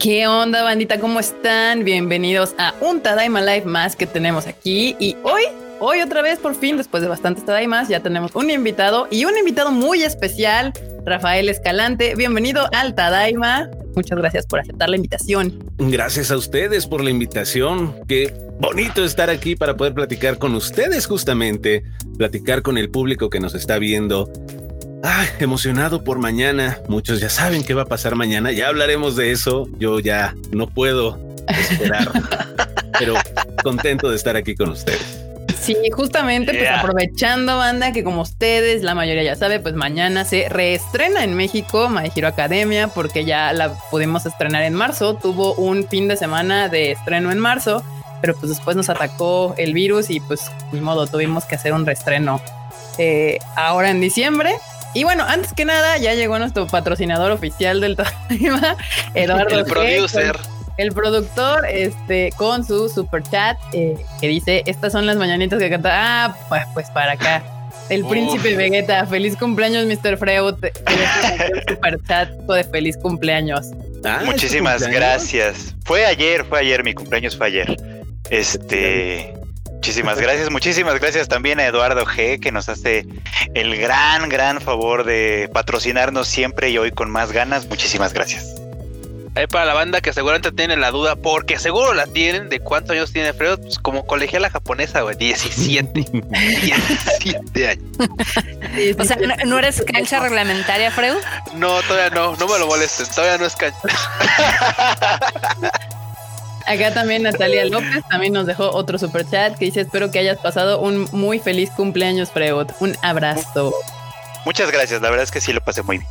¿Qué onda, bandita? ¿Cómo están? Bienvenidos a un Tadaima Live más que tenemos aquí. Y hoy, hoy otra vez, por fin, después de bastantes Tadaimas, ya tenemos un invitado y un invitado muy especial, Rafael Escalante. Bienvenido al Tadaima. Muchas gracias por aceptar la invitación. Gracias a ustedes por la invitación. Qué bonito estar aquí para poder platicar con ustedes justamente, platicar con el público que nos está viendo Ay, emocionado por mañana. Muchos ya saben qué va a pasar mañana. Ya hablaremos de eso. Yo ya no puedo esperar, pero contento de estar aquí con ustedes. Sí, justamente, pues aprovechando, banda, que como ustedes, la mayoría ya sabe, pues mañana se reestrena en México My Hero Academia, porque ya la pudimos estrenar en marzo. Tuvo un fin de semana de estreno en marzo, pero pues después nos atacó el virus y pues ni modo, tuvimos que hacer un reestreno eh, ahora en diciembre. Y bueno, antes que nada, ya llegó nuestro patrocinador oficial del tema, Eduardo. el producer. el productor, este, con su super chat, eh, que dice: Estas son las mañanitas que canta. Ah, pues, pues para acá. El príncipe Vegeta, feliz cumpleaños, Mr. Freud. super chat de feliz cumpleaños. Ah, Muchísimas gracias. Fue ayer, fue ayer, mi cumpleaños fue ayer. Este. Muchísimas gracias, muchísimas gracias también a Eduardo G, que nos hace el gran, gran favor de patrocinarnos siempre y hoy con más ganas. Muchísimas gracias. Ahí para la banda que seguramente tiene la duda, porque seguro la tienen, de cuántos años tiene Fredo, pues como colegiala japonesa, güey, 17. 17 años. o sea, ¿no, eres cancha reglamentaria, Freud? No, todavía no, no me lo molesten, todavía no es cancha. Acá también Natalia López también nos dejó otro super chat que dice espero que hayas pasado un muy feliz cumpleaños, Freud. Un abrazo. Muchas gracias, la verdad es que sí lo pasé muy bien.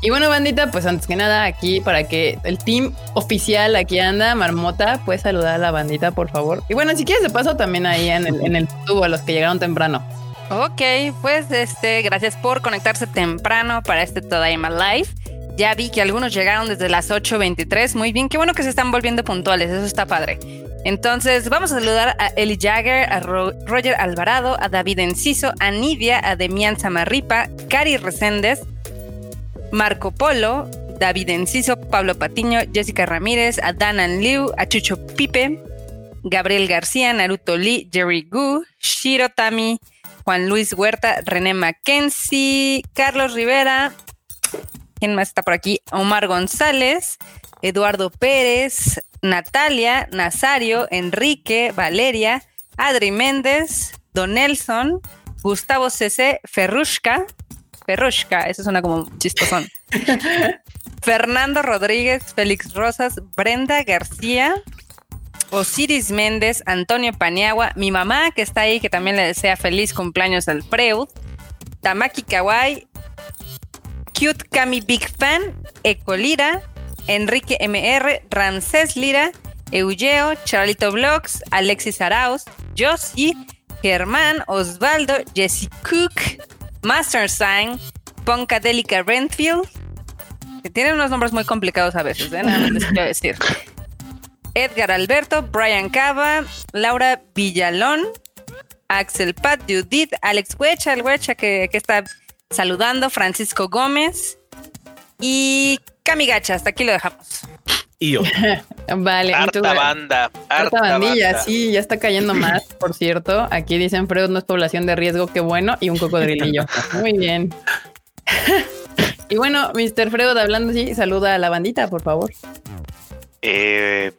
Y bueno, bandita, pues antes que nada, aquí para que el team oficial aquí anda, Marmota, puedes saludar a la bandita, por favor. Y bueno, si quieres de paso también ahí en el, en el tubo a los que llegaron temprano. Ok, pues este, gracias por conectarse temprano para este Todaima Live. Ya vi que algunos llegaron desde las 8.23. Muy bien, qué bueno que se están volviendo puntuales, eso está padre. Entonces, vamos a saludar a Eli Jagger, a Roger Alvarado, a David Enciso, a Nidia, a Demian Samarripa, Cari Reséndez, Marco Polo, David Enciso, Pablo Patiño, Jessica Ramírez, a Danan Liu, a Chucho Pipe, Gabriel García, Naruto Lee, Jerry Gu, Shiro Tami, Juan Luis Huerta, René Mackenzie, Carlos Rivera, ¿Quién más está por aquí? Omar González, Eduardo Pérez, Natalia, Nazario, Enrique, Valeria, Adri Méndez, Don Nelson, Gustavo CC, Ferrushka, Ferrushka, eso suena como chistosón. Fernando Rodríguez, Félix Rosas, Brenda García, Osiris Méndez, Antonio Paniagua, mi mamá que está ahí, que también le desea feliz cumpleaños al Freud, Tamaki Kawai, Cute Cami Big Fan, Eco Lira, Enrique MR, Ramsés Lira, Eugeo, Charlito Vlogs, Alexis Arauz, Josie, Germán, Osvaldo, Jesse Cook, Master Sign, Poncadelica Rentfield, que tienen unos nombres muy complicados a veces, ¿eh? nada más les quiero decir. Edgar Alberto, Brian Cava, Laura Villalón, Axel Pat, Judith, Alex Huecha, el Huecha que, que está saludando Francisco Gómez y Camigacha. Hasta aquí lo dejamos. Y yo. vale. Harta banda. Harta, bandilla, sí, ya está cayendo más, por cierto. Aquí dicen Freud no es población de riesgo, qué bueno, y un cocodrilillo. Muy bien. y bueno, Mr. Freud, hablando así, saluda a la bandita, por favor. Eh,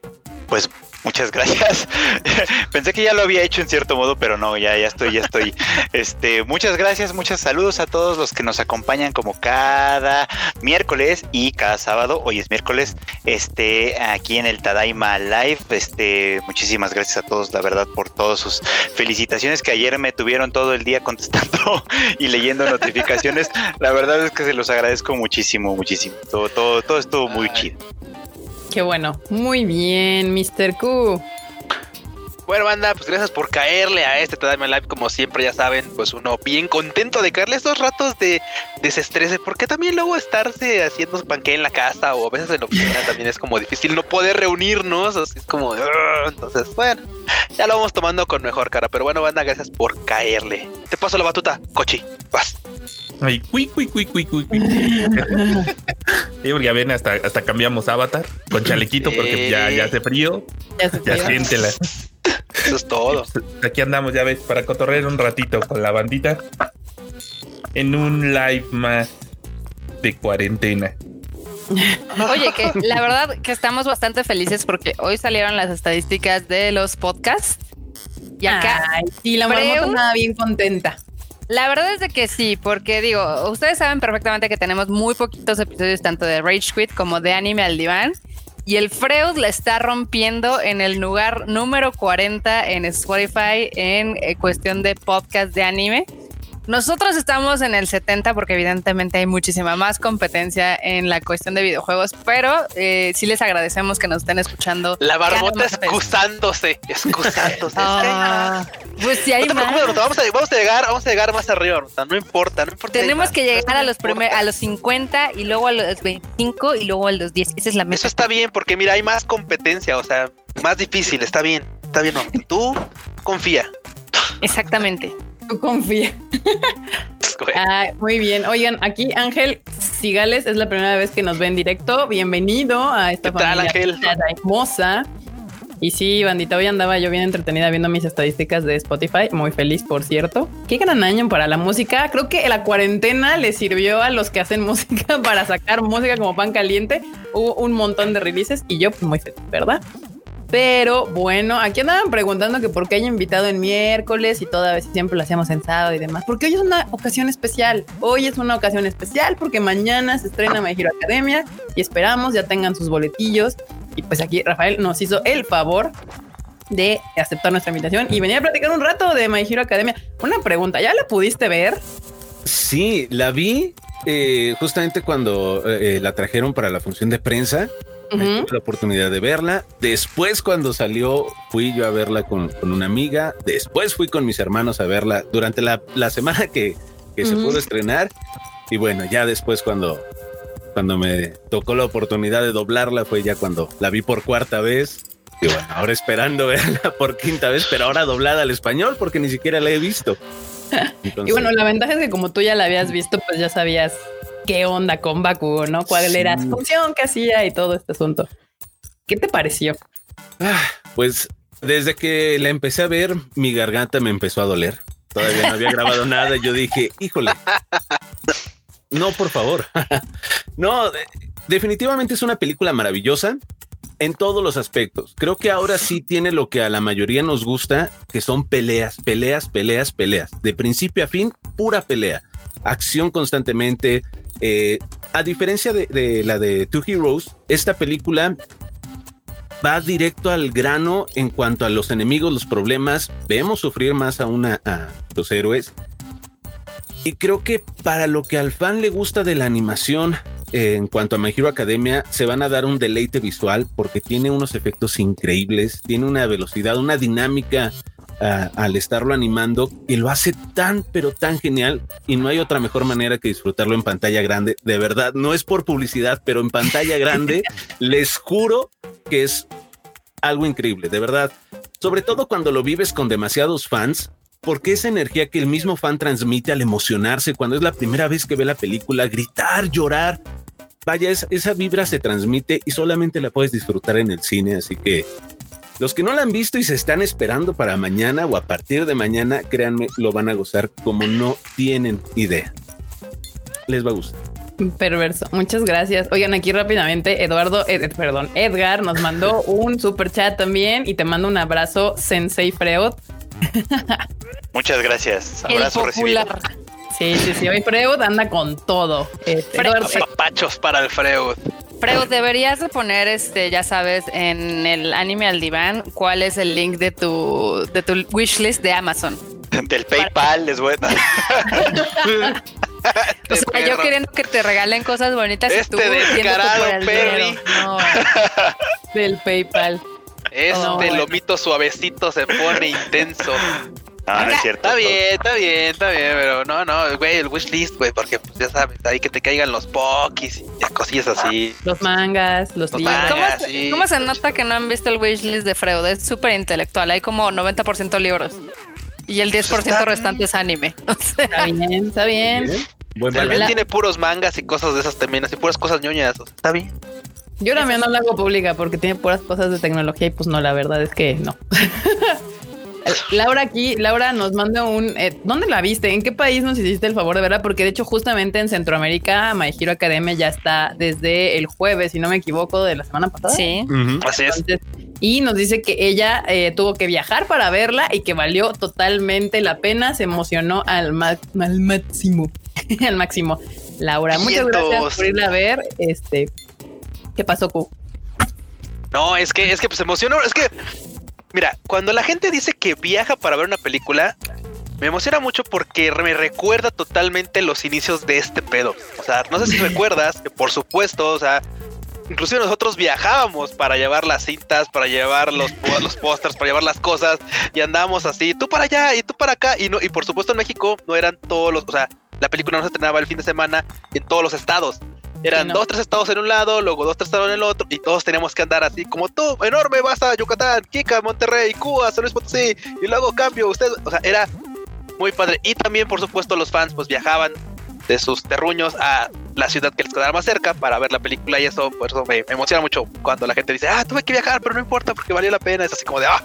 pues Muchas gracias. Pensé que ya lo había hecho en cierto modo, pero no, ya, ya estoy, ya estoy. Este, muchas gracias, muchos saludos a todos los que nos acompañan como cada miércoles y cada sábado. Hoy es miércoles, este, aquí en el Tadaima Live. Este, muchísimas gracias a todos, la verdad, por todas sus felicitaciones que ayer me tuvieron todo el día contestando y leyendo notificaciones. La verdad es que se los agradezco muchísimo, muchísimo. Todo, todo, todo estuvo muy chido. Bueno. Muy bien, Mr. Q. Bueno, banda, pues gracias por caerle a este Tadaima Live. Como siempre, ya saben, pues uno bien contento de caerle estos ratos de desestrese, porque también luego estarse haciendo panque en la casa o a veces en la oficina también es como difícil no poder reunirnos. Así es como, entonces, bueno, ya lo vamos tomando con mejor cara. Pero bueno, banda, gracias por caerle. Te paso la batuta, Cochi, vas. Ay, cui, cui, cui, cui, cui. Sí, porque ya ven, hasta, hasta cambiamos avatar con chalequito porque ya, ya hace frío. Ya se Ya siéntela. Eso es todo. Aquí andamos, ya ves, para cotorrear un ratito con la bandita. En un live más de cuarentena. Oye, que la verdad que estamos bastante felices porque hoy salieron las estadísticas de los podcasts. Y acá, Ay, sí, la marmota estaba bien contenta. La verdad es de que sí, porque digo, ustedes saben perfectamente que tenemos muy poquitos episodios tanto de Rage Quit como de Anime al Diván. Y el Freud la está rompiendo en el lugar número 40 en Spotify en eh, cuestión de podcast de anime. Nosotros estamos en el 70 porque evidentemente hay muchísima más competencia en la cuestión de videojuegos, pero eh, sí les agradecemos que nos estén escuchando. La barbota excusándose, excusándose. Ah, pues sí hay no te más. preocupes, Bruto, vamos a, vamos a llegar, vamos a llegar más arriba, Bruto, no importa, no importa. Tenemos que llegar a los No primer, a los 50 y luego a los 25 y luego a los 10. Esa es la meta. Eso está bien, porque mira, hay más competencia, o sea, más difícil, está bien, está bien, Bruto. Tú confía. Exactamente. Tú confía. güey. Ay, muy bien. Oigan, aquí Ángel Cigales es la primera vez que nos ve en directo. Bienvenido a esta ¿Qué tal, familia Ángel? hermosa. Y sí, bandita, hoy andaba yo bien entretenida viendo mis estadísticas de Spotify. Muy feliz, por cierto. Qué gran año para la música. Creo que la cuarentena le sirvió a los que hacen música para sacar música como pan caliente. Hubo un montón de releases y yo pues, muy feliz, ¿verdad? Pero bueno, aquí andaban preguntando que por qué hay invitado en miércoles y toda vez siempre lo hacíamos en sábado y demás. Porque hoy es una ocasión especial. Hoy es una ocasión especial porque mañana se estrena My Hero Academia y esperamos ya tengan sus boletillos. Y pues aquí Rafael nos hizo el favor de aceptar nuestra invitación y venir a platicar un rato de My Hero Academia. Una pregunta, ¿ya la pudiste ver? Sí, la vi eh, justamente cuando eh, la trajeron para la función de prensa. Tuve la oportunidad de verla. Después, cuando salió, fui yo a verla con, con una amiga. Después fui con mis hermanos a verla durante la, la semana que, que se pudo estrenar. Y bueno, ya después cuando, cuando me tocó la oportunidad de doblarla fue ya cuando la vi por cuarta vez. Y bueno, ahora esperando verla por quinta vez, pero ahora doblada al español porque ni siquiera la he visto. Y bueno, la ventaja es que como tú ya la habías visto, pues ya sabías qué onda con Bakugo, ¿no? Cuál era su función, qué hacía y todo este asunto. ¿Qué te pareció? Ah, pues desde que la empecé a ver, mi garganta me empezó a doler. Todavía no había grabado nada. y Yo dije, híjole. No, por favor. No, de- definitivamente es una película maravillosa en todos los aspectos. Creo que ahora sí tiene lo que a la mayoría nos gusta, que son peleas, peleas, peleas, peleas. De principio a fin, pura pelea. Acción constantemente. Eh, a diferencia de, la de Two Heroes, esta película va directo al grano en cuanto a los enemigos, los problemas. Vemos sufrir más a, una, a los héroes. Y creo que para lo que al fan le gusta de la animación eh, en cuanto a My Hero Academia, se van a dar un deleite visual porque tiene unos efectos increíbles, tiene una velocidad, una dinámica al estarlo animando y lo hace tan, pero tan genial. Y no hay otra mejor manera que disfrutarlo en pantalla grande. De verdad, no es por publicidad, pero en pantalla grande, les juro que es algo increíble, de verdad. Sobre todo cuando lo vives con demasiados fans, porque esa energía que el mismo fan transmite al emocionarse cuando es la primera vez que ve la película, gritar, llorar, vaya, esa, esa vibra se transmite y solamente la puedes disfrutar en el cine, así que los que no la han visto y se están esperando para mañana o a partir de mañana, créanme, lo van a gozar como no tienen idea. Les va a gustar. Perverso. Muchas gracias. Oigan, aquí rápidamente, Eduardo, Ed- perdón, Edgar nos mandó un super chat también y te mando un abrazo, Sensei Freud. Muchas gracias. El Abrazo recibido. popular. Sí, sí, sí. Hoy Freud anda con todo. Este, Eduardo, Papachos para el Freud. Freud, deberías de poner, este, ya sabes, en el anime al diván, cuál es el link de tu, de tu wishlist de Amazon. Del PayPal les voy a... O sea, yo queriendo que te regalen cosas bonitas y Este tú yéndote descarado por el. No. del PayPal. Este Oh, bueno. lomito suavecito se pone intenso. Ah, no es cierto. Está bien, está bien, está bien, pero no, no, güey, el wishlist, güey, porque pues ya sabes, ahí que te caigan los pokis y cosillas así. Los mangas, los Los libros. mangas. ¿Cómo, se, sí. cómo se nota que no han visto el wishlist de Freud? Es súper intelectual. Hay como 90% libros. Y el 10% Está- restante es anime. O sea, Está bien, está bien. Buen También balance. tiene puros mangas y cosas de esas también, así puras cosas ñoñas. o sea, está bien. Yo también no la hago pública porque tiene puras cosas de tecnología y pues no, la verdad es que no. Laura aquí, Laura nos manda un... eh, ¿Dónde la viste? ¿En qué país nos hiciste el favor de verla? Porque de hecho justamente en Centroamérica My Hero Academia ya está desde el jueves, si no me equivoco, de la semana pasada. Sí. Así es. Entonces, y nos dice que ella eh, tuvo que viajar para verla y que valió totalmente la pena, se emocionó al, ma- al máximo, al máximo. Laura, muchas gracias por irla a ver. Este, ¿qué pasó, Q? No, es que, es que pues emocionó. Es que, mira, cuando la gente dice que viaja para ver una película, me emociona mucho porque me recuerda totalmente los inicios de este pedo. O sea, no sé si recuerdas que, por supuesto, o sea, inclusive nosotros viajábamos para llevar las cintas, para llevar los, los pósters, para llevar las cosas y andábamos así, tú para allá y tú para acá. Y, no, y por supuesto, en México no eran todos los, o sea, la película no se estrenaba el fin de semana en todos los estados. Eran no. dos, tres estados en un lado, luego dos, tres estados en el otro, y todos teníamos que andar así como tú, enorme, vas a Yucatán, Kika, Monterrey, Cuba, San Luis Potosí, y luego cambio, usted, o sea, era muy padre. Y también, por supuesto, los fans pues viajaban de sus terruños a la ciudad que les quedara más cerca para ver la película y eso, por eso me, me emociona mucho cuando la gente dice, ah, tuve que viajar, pero no importa porque valió la pena, es así como de, ah,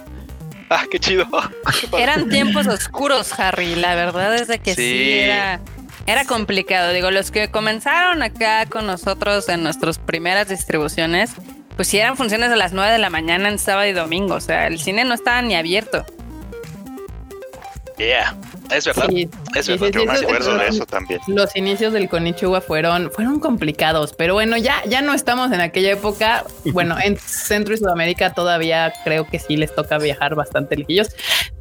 ah, qué chido. Eran tiempos oscuros, Harry. La verdad es de que sí, Sí. era, era complicado. Digo, los que comenzaron acá con nosotros en nuestras primeras distribuciones, pues sí eran funciones a las 9 de la mañana en sábado y domingo. O sea, el cine no estaba ni abierto. Yeah, es verdad. Sí, Es sí, verdad. sí, Yo me acuerdo de eso- también. Los inicios del Konichiwa fueron, fueron complicados, pero bueno, ya, ya no estamos en aquella época. Bueno, en Centro y Sudamérica todavía creo que sí les toca viajar bastante lejillos,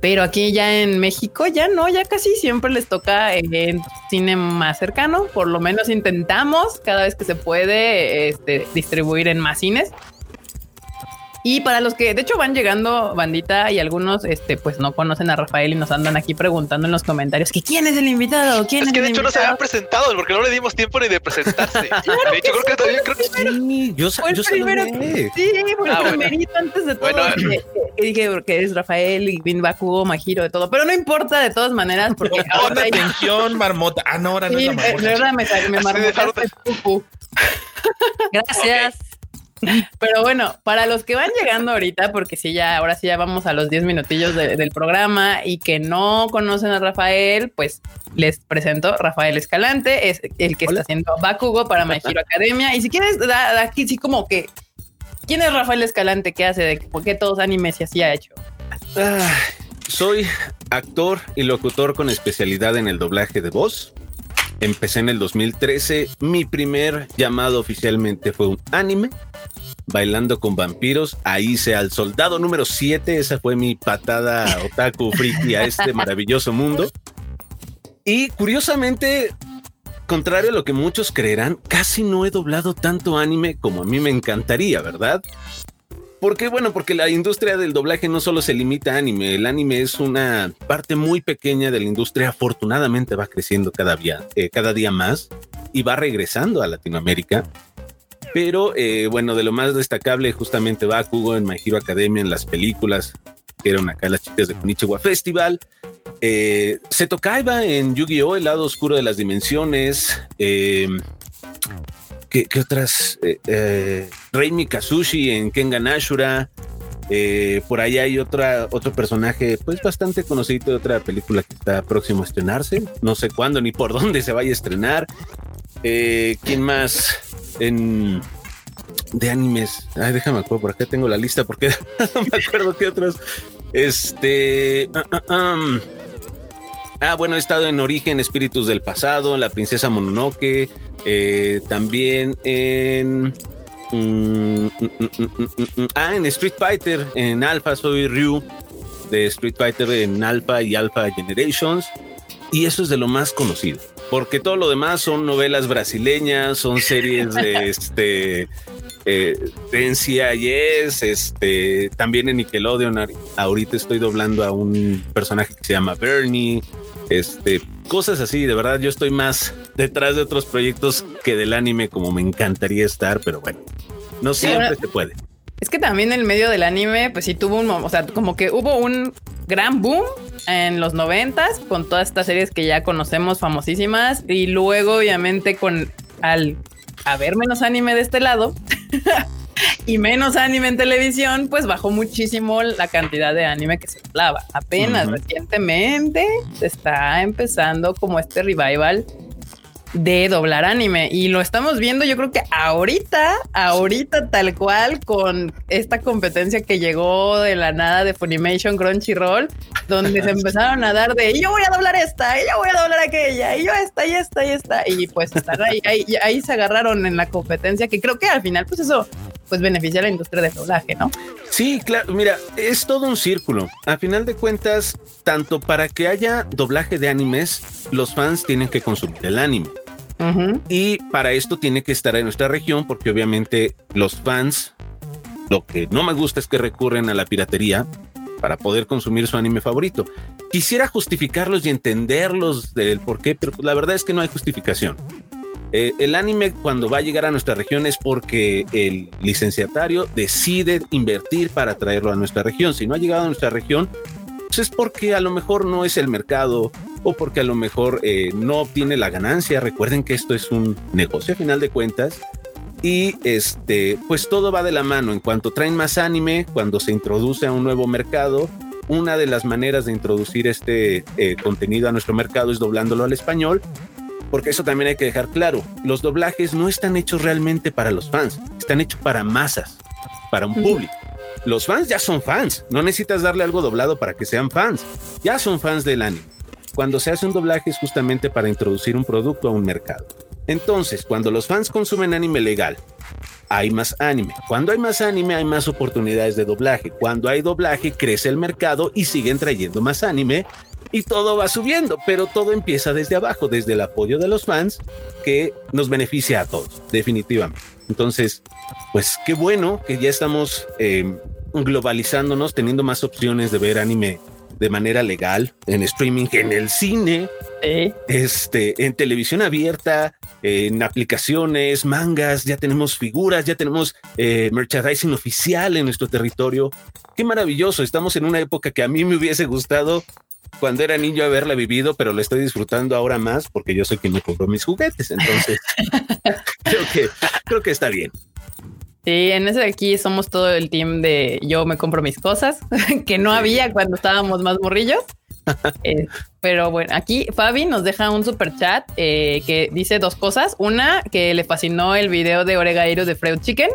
pero aquí ya en México ya no, ya casi siempre les toca en cine más cercano. Por lo menos intentamos cada vez que se puede este, distribuir en más cines. Y para los que de hecho van llegando bandita y algunos este pues no conocen a Rafael y nos andan aquí preguntando en los comentarios que quién es el invitado, quién es, Es que de el hecho no se invitado? había presentado porque no le dimos tiempo ni de presentarse. de hecho, creo que también creo que Sí, yo, Fue el yo primero saludé. Sí, fue el Ah, bueno. primerito antes de todo. Bueno. que, que dije que es Rafael y Bin Bakugo, Majiro, de todo. Pero no importa de todas maneras, porque ahora hay- atención, marmota. Ah, no, ahora no Sí, es la de marmota. verdad me, me de. Gracias. Pero bueno, para los que van llegando ahorita, porque sí, ya, ahora sí ya vamos a los 10 minutillos de- del programa y que no conocen a Rafael, pues les presento Rafael Escalante, es el que Hola. está haciendo Bakugo para My Hero Academia. Y si quieres, da, da aquí sí como que, ¿quién es Rafael Escalante? ¿Qué hace? ¿De ¿Por qué todos animes y así ha hecho? Ah, soy actor y locutor con especialidad en el doblaje de voz. Empecé en el 2013. Mi primer llamado oficialmente fue un anime. Bailando con vampiros. Ahí hice al soldado número 7. Esa fue mi patada otaku friki a este maravilloso mundo. Y curiosamente, contrario a lo que muchos creerán, casi no he doblado tanto anime como a mí me encantaría, ¿verdad? Porque bueno, porque la industria del doblaje no solo se limita a anime, el anime es una parte muy pequeña de la industria, afortunadamente va creciendo cada día, eh, cada día más y va regresando a Latinoamérica. Pero eh, bueno, de lo más destacable justamente Bakugo en My Hero Academia, en las películas que eran acá las chicas de Konichiwa Festival, eh, Kaiba en Yu-Gi-Oh! El lado oscuro de las dimensiones, eh, ¿Qué, otras? Eh, eh, Reimi Kazushi en Kengan Ashura. Por ahí hay otra, otro personaje, pues bastante conocido de otra película que está próximo a estrenarse. No sé cuándo ni por dónde se vaya a estrenar. ¿Quién más? En de animes. Ay, déjame acuerdo, por acá tengo la lista porque no me acuerdo qué otros. Este. ah, ah, ah. Ah, bueno, he estado en Origen, Espíritus del Pasado, La Princesa Mononoke, eh, también en... mm, mm, mm, mm, mm, mm, ah, en Street Fighter, en Alpha soy Ryu, de Street Fighter en Alpha y Alpha Generations, y eso es de lo más conocido, porque todo lo demás son novelas brasileñas, son series de este... Eh, de NCIS, este, también en Nickelodeon. ahor- Ahorita estoy doblando a un personaje que se llama Bernie, este, cosas así. De verdad, yo estoy más detrás de otros proyectos que del anime, como me encantaría estar, pero bueno, no siempre se puede. Es que también el medio del anime, pues sí tuvo un, o sea, como que hubo un gran boom en los noventas con todas estas series que ya conocemos famosísimas y luego obviamente con al haber menos anime de este lado y menos anime en televisión, pues bajó muchísimo la cantidad de anime que se hablaba. Apenas recientemente se está empezando como este revival de doblar anime y lo estamos viendo yo creo que ahorita, ahorita tal cual con esta competencia que llegó de la nada de Funimation Crunchyroll, donde se empezaron a dar de yo voy a doblar esta, y yo voy a doblar aquella, y yo esta, y esta, y esta, y pues están ahí, ahí, ahí se agarraron en la competencia que creo que al final pues eso pues beneficia a la industria del doblaje, ¿no? Sí, claro, mira, es todo un círculo. A final de cuentas, tanto para que haya doblaje de animes, los fans tienen que consumir el anime. Y para esto tiene que estar en nuestra región porque obviamente los fans, lo que no me gusta es que recurren a la piratería para poder consumir su anime favorito. Quisiera justificarlos y entenderlos del por qué, pero la verdad es que no hay justificación. Eh, el anime cuando va a llegar a nuestra región es porque el licenciatario decide invertir para traerlo a nuestra región. Si no ha llegado a nuestra región, pues es porque a lo mejor no es el mercado o porque a lo mejor eh, no obtiene la ganancia. Recuerden que esto es un negocio a final de cuentas. Y este, pues todo va de la mano. En cuanto traen más anime, cuando se introduce a un nuevo mercado, una de las maneras de introducir este eh, contenido a nuestro mercado es doblándolo al español. Porque eso también hay que dejar claro. Los doblajes no están hechos realmente para los fans, están hechos para masas, para un público. Los fans ya son fans, no necesitas darle algo doblado para que sean fans, ya son fans del anime. Cuando se hace un doblaje es justamente para introducir un producto a un mercado. Entonces, cuando los fans consumen anime legal, hay más anime. Cuando hay más anime, hay más oportunidades de doblaje. Cuando hay doblaje, crece el mercado y siguen trayendo más anime y todo va subiendo, pero todo empieza desde abajo, desde el apoyo de los fans que nos beneficia a todos, definitivamente. Entonces, pues qué bueno que ya estamos eh, globalizándonos, teniendo más opciones de ver anime de manera legal, en streaming, en el cine, este, en televisión abierta, en aplicaciones, mangas, ya tenemos figuras, ya tenemos eh, merchandising oficial en nuestro territorio. Qué maravilloso, estamos en una época que a mí me hubiese gustado cuando era niño haberla vivido, pero lo estoy disfrutando ahora más porque yo soy quien me compró mis juguetes. Entonces, creo que creo que está bien. Sí, en ese de aquí somos todo el team de yo me compro mis cosas, que no había cuando estábamos más morrillos. Eh, pero bueno, aquí Fabi nos deja un super chat eh, que dice dos cosas. Una, que le fascinó el video de Oregairo de Freud Chicken.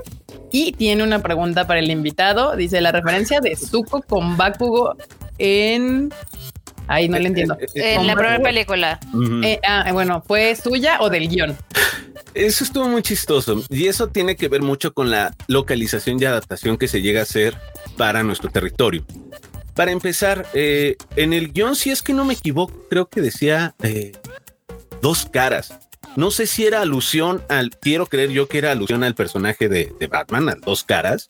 Y tiene una pregunta para el invitado. Dice la referencia de Zuko con Bakugo en. Ahí no le entiendo. Eh, en la primera película. ah, bueno, ¿fue suya o del guion? Eso estuvo muy chistoso y eso tiene que ver mucho con la localización y adaptación que se llega a hacer para nuestro territorio. Para empezar, eh, en el guion, si es que no me equivoco, creo que decía eh, dos caras. No sé si era alusión al, quiero creer yo que era alusión al personaje de, Batman, a dos caras.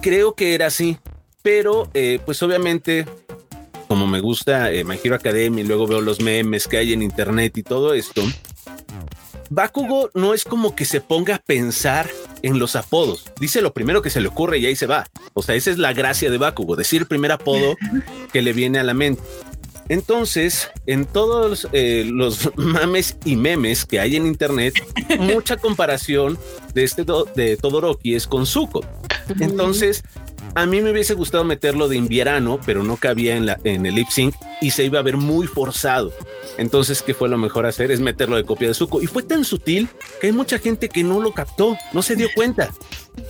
Creo que era así, pero eh, pues obviamente como me gusta My Hero Academia y luego veo los memes que hay en internet y todo esto, Bakugo no es como que se ponga a pensar en los apodos. Dice lo primero que se le ocurre y ahí se va. O sea, esa es la gracia de Bakugo, decir el primer apodo que le viene a la mente. Entonces, en todos eh, los mames y memes que hay en internet, mucha comparación de este de Todoroki es con Zuko. Entonces, a mí me hubiese gustado meterlo de invierno, pero no cabía en, la, en el lip sync y se iba a ver muy forzado. Entonces, ¿qué fue lo mejor hacer? Es meterlo de copia de Zuko. Y fue tan sutil que hay mucha gente que no lo captó, no se dio cuenta.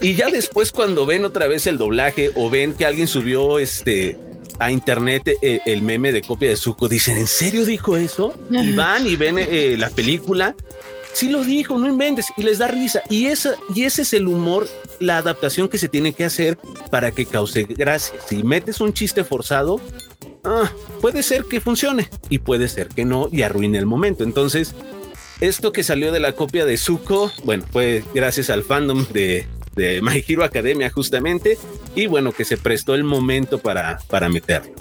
Y ya después, cuando ven otra vez el doblaje o ven que alguien subió este a internet eh, el meme de copia de Zuko, dicen, ¿en serio dijo eso? Y van y ven eh, la película sí lo dijo, no inventes, y les da risa. Y, esa, y ese es el humor, la adaptación que se tiene que hacer para que cause gracia. Si metes un chiste forzado, ah, puede ser que funcione y puede ser que no y arruine el momento. Entonces, esto que salió de la copia de Zuko, bueno, fue gracias al fandom de, de My Hero Academia justamente y bueno, que se prestó el momento para, para meterlo.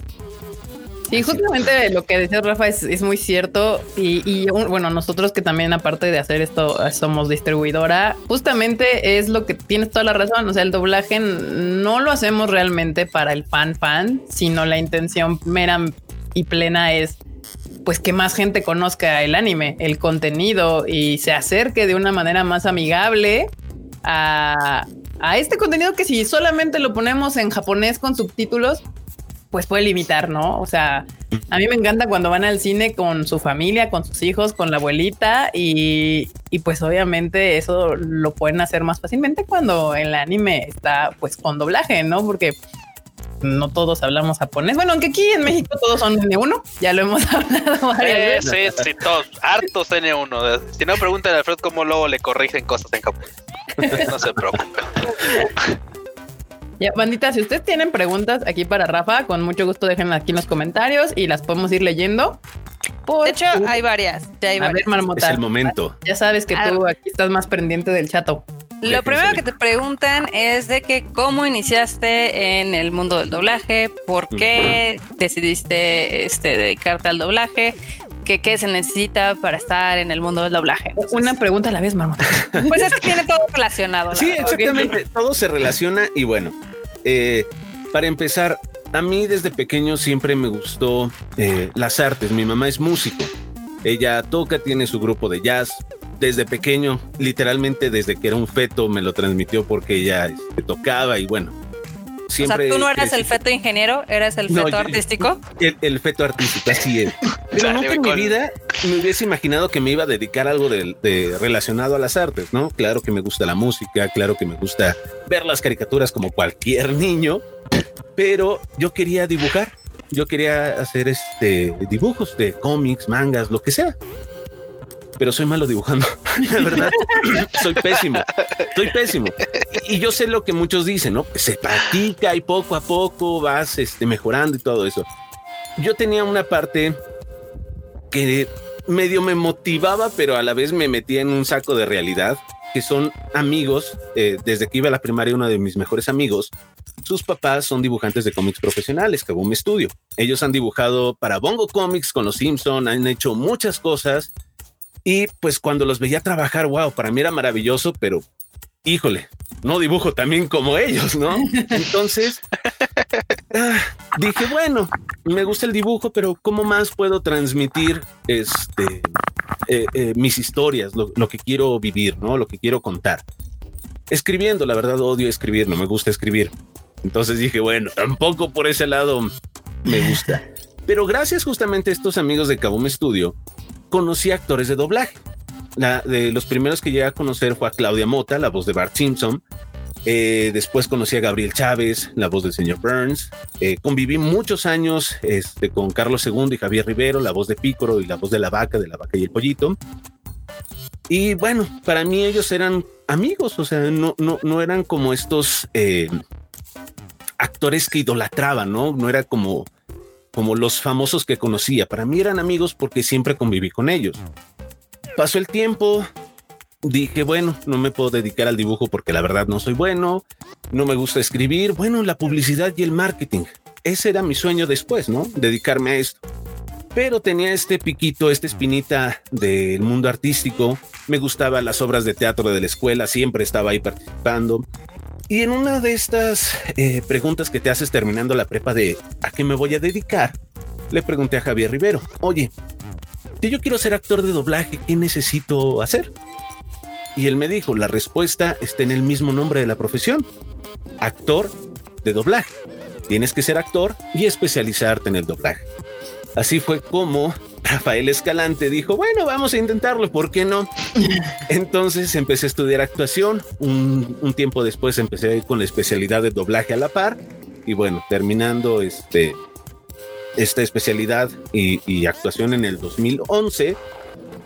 Sí, justamente lo que decía Rafa es, muy cierto. Y, bueno, nosotros que también, aparte de hacer esto, somos distribuidora, justamente es lo que tienes toda la razón. O sea, el doblaje no lo hacemos realmente para el fan fan, sino la intención mera y plena es pues que más gente conozca el anime, el contenido y se acerque de una manera más amigable a, a este contenido que si solamente lo ponemos en japonés con subtítulos, pues puede limitar, ¿no? O sea, a mí me encanta cuando van al cine con su familia, con sus hijos, con la abuelita y, y, pues obviamente eso lo pueden hacer más fácilmente cuando el anime está pues con doblaje, ¿no? Porque no todos hablamos japonés. Bueno, aunque aquí en México todos son N1, ya lo hemos hablado varias Sí, sí, todos, hartos N1. Si no, preguntan a Fred cómo luego le corrigen cosas en Japón. No se preocupen. Ya, bandita, si ustedes tienen preguntas aquí para Rafa, con mucho gusto déjenlas aquí en los comentarios y las podemos ir leyendo. de hecho, hay varias. hay a ver, Marmota. Es el momento. Ya sabes que tú aquí estás más pendiente del chato. Lo primero que te preguntan es de que cómo iniciaste en el mundo del doblaje, por qué decidiste este, dedicarte al doblaje, que qué se necesita para estar en el mundo del doblaje. Una pregunta a la vez, Marmota. Pues es que tiene todo relacionado. Sí, exactamente. Todo se relaciona y bueno, eh, para empezar, a mí desde pequeño siempre me gustó eh, las artes. Mi mamá es músico. Ella toca, tiene su grupo de jazz. Desde pequeño, literalmente desde que era un feto, me lo transmitió porque ella este, tocaba y bueno. Siempre o sea, tú no eras el feto ingeniero, eras el feto artístico. El, feto artístico, así es. Pero nunca en mi vida me hubiese imaginado que me iba a dedicar algo de, relacionado a las artes, ¿no? Claro que me gusta la música, claro que me gusta ver las caricaturas como cualquier niño, pero yo quería dibujar, yo quería hacer este dibujos de cómics, mangas, lo que sea. Pero soy malo dibujando, la verdad. soy pésimo, soy pésimo. Y yo sé lo que muchos dicen, ¿no? Se practica y poco a poco vas este, mejorando y todo eso. Yo tenía una parte que medio me motivaba, pero a la vez me metía en un saco de realidad, que son amigos, eh, desde que iba a la primaria, uno de mis mejores amigos, sus papás son dibujantes de cómics profesionales, que un estudio. Ellos han dibujado para Bongo Comics con los Simpson, han hecho muchas cosas. Y pues cuando los veía trabajar, wow, para mí era maravilloso, pero híjole, no dibujo también como ellos, ¿no? Entonces ah, dije, bueno, me gusta el dibujo, pero ¿cómo más puedo transmitir este, eh, eh, mis historias, lo, que quiero vivir, ¿no? Lo que quiero contar. Escribiendo, la verdad odio escribir, no me gusta escribir. Entonces dije, bueno, tampoco por ese lado me gusta. Pero gracias justamente a estos amigos de Kaboom Studio, conocí actores de doblaje. La, de los primeros que llegué a conocer fue a Claudia Mota, la voz de Bart Simpson. Eh, después conocí a Gabriel Chávez, la voz del señor Burns. Eh, conviví muchos años este, con Carlos II y Javier Rivero, la voz de Pícoro y la voz de la vaca, de la vaca y el pollito. Y bueno, para mí ellos eran amigos, o sea, no, no, no eran como estos eh, actores que idolatraban, ¿no? No era como, como los famosos que conocía. Para mí eran amigos porque siempre conviví con ellos. Pasó el tiempo, dije, bueno, no me puedo dedicar al dibujo porque la verdad no soy bueno, no me gusta escribir, bueno, la publicidad y el marketing. Ese era mi sueño después, ¿no? Dedicarme a esto. Pero tenía este piquito, esta espinita del mundo artístico. Me gustaban las obras de teatro de la escuela, siempre estaba ahí participando. Y en una de estas eh, preguntas que te haces terminando la prepa de ¿a qué me voy a dedicar? Le pregunté a Javier Rivero, oye, si yo quiero ser actor de doblaje, ¿qué necesito hacer? Y él me dijo, la respuesta está en el mismo nombre de la profesión, actor de doblaje. Tienes que ser actor y especializarte en el doblaje. Así fue como Rafael Escalante dijo, bueno, vamos a intentarlo, ¿por qué no? Entonces empecé a estudiar actuación, un, tiempo después empecé con la especialidad de doblaje a la par y bueno, terminando este, esta especialidad y, actuación en el 2011,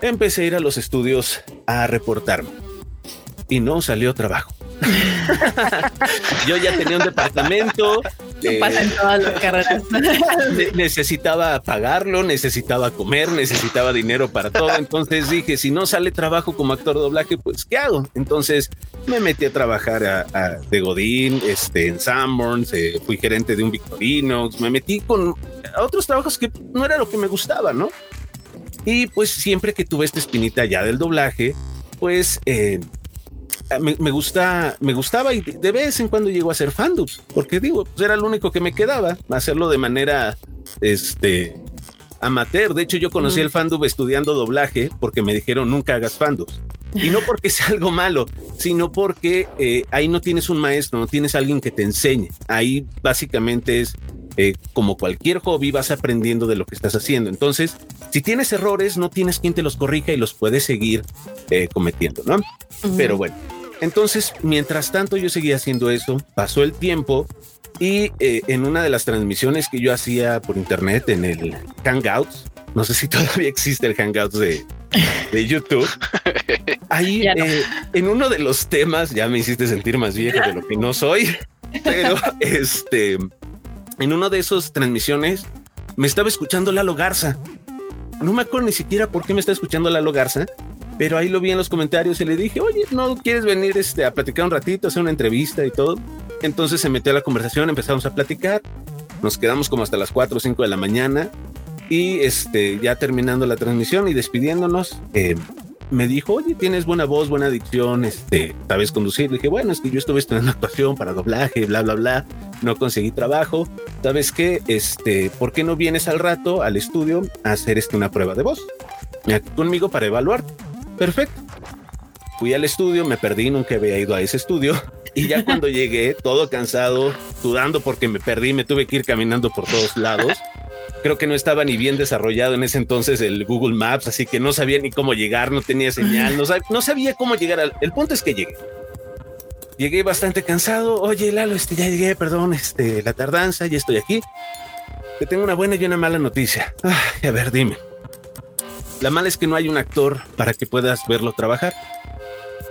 empecé a ir a los estudios a reportarme y no salió trabajo. Yo ya tenía un departamento, Este, Pasa en todas las carreras. ne- necesitaba pagarlo, necesitaba comer, necesitaba dinero para todo. Entonces dije, si no sale trabajo como actor de doblaje, pues ¿qué hago? Entonces me metí a trabajar a, a- de Godín, este, en Sanborns, eh, fui gerente de un Victorinox, me metí con otros trabajos que no era lo que me gustaba, ¿no? Y pues siempre que tuve esta espinita ya del doblaje, pues eh, me, me gusta, me gustaba y de vez en cuando llego a hacer fandubs, porque digo, pues era lo único que me quedaba, hacerlo de manera, este, amateur. De hecho, yo conocí el fandub estudiando doblaje porque me dijeron nunca hagas fandubs. Y no porque sea algo malo, sino porque eh, ahí no tienes un maestro, no tienes alguien que te enseñe. Ahí básicamente es eh, como cualquier hobby, vas aprendiendo de lo que estás haciendo. Entonces, si tienes errores, no tienes quien te los corrija y los puedes seguir eh, cometiendo, ¿no? Pero bueno, entonces, mientras tanto yo seguía haciendo eso, pasó el tiempo y eh, en una de las transmisiones que yo hacía por internet en el Hangouts, no sé si todavía existe el Hangouts de, de YouTube, ahí no. eh, en uno de los temas, ya me hiciste sentir más viejo de lo que no soy, pero este, en uno de esos transmisiones me estaba escuchando Lalo Garza. No me acuerdo ni siquiera por qué me está escuchando Lalo Garza, pero ahí lo vi en los comentarios y le dije, oye, ¿no quieres venir este, a platicar un ratito, hacer una entrevista y todo? Entonces se metió a la conversación, empezamos a platicar, nos quedamos como hasta las 4 o 5 de la mañana y este, ya terminando la transmisión y despidiéndonos, eh, me dijo, oye, tienes buena voz, buena dicción, este, sabes conducir. Dije, bueno, es que yo estuve estudiando actuación para doblaje, bla, bla, bla, no conseguí trabajo. ¿Sabes qué? Este, ¿por qué no vienes al rato al estudio a hacer este, una prueba de voz? Conmigo para evaluar. Perfecto. Fui al estudio, me perdí, nunca había ido a ese estudio. Y ya cuando llegué, todo cansado, sudando porque me perdí, me tuve que ir caminando por todos lados. Creo que no estaba ni bien desarrollado en ese entonces el Google Maps, así que no sabía ni cómo llegar, no tenía señal, no, sab- no sabía cómo llegar. Al, el punto es que llegué. Llegué bastante cansado. Oye, Lalo, este, ya llegué, perdón, este, la tardanza, ya estoy aquí. Te tengo una buena y una mala noticia. Ay, a ver, dime. La mala es que no hay un actor para que puedas verlo trabajar.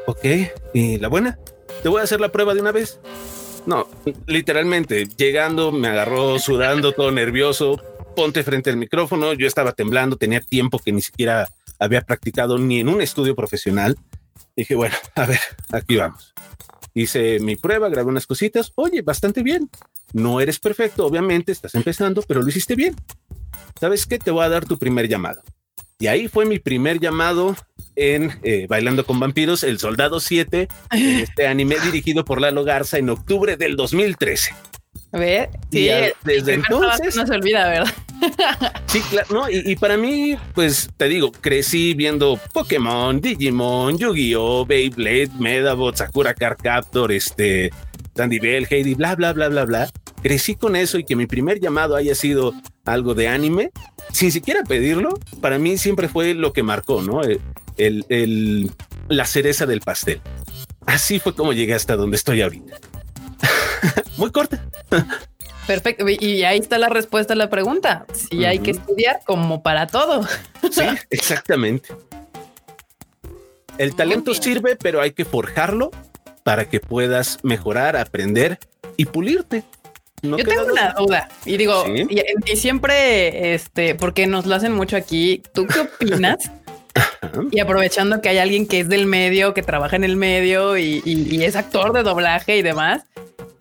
Ok, ¿y la buena? Te voy a hacer la prueba de una vez. No, literalmente, llegando, me agarró sudando, todo nervioso. Ponte frente al micrófono. Yo estaba temblando, tenía tiempo que ni siquiera había practicado ni en un estudio profesional. Dije, bueno, a ver, aquí vamos. Hice mi prueba, grabé unas cositas. Oye, bastante bien. No eres perfecto, obviamente, estás empezando, pero lo hiciste bien. ¿Sabes qué? Te voy a dar tu primer llamado. Y ahí fue mi primer llamado en eh, Bailando con Vampiros, El Soldado 7, en este anime dirigido por Lalo Garza en octubre del 2013. Y sí, desde entonces- no se olvida, ¿verdad? Sí, claro, no, y, y para mí, pues te digo, crecí viendo Pokémon, Digimon, Yu-Gi-Oh, Beyblade, Medabot, Sakura Card Captor, este, Sandy Bell, Heidi, bla, bla, bla, bla, bla. Crecí con eso y que mi primer llamado haya sido algo de anime, sin siquiera pedirlo, para mí siempre fue lo que marcó, ¿no? El, el- el- la cereza del pastel. Así fue como llegué hasta donde estoy ahorita. Muy corta. Perfecto. Y ahí está la respuesta a la pregunta. Si hay que estudiar como para todo. Sí, exactamente. El talento sirve, pero hay que forjarlo para que puedas mejorar, aprender y pulirte. No Yo tengo una duda y digo, Sí. y, y siempre, este, porque nos lo hacen mucho aquí, ¿tú qué opinas? y aprovechando que hay alguien que es del medio, que trabaja en el medio y, y- y es actor de doblaje y demás,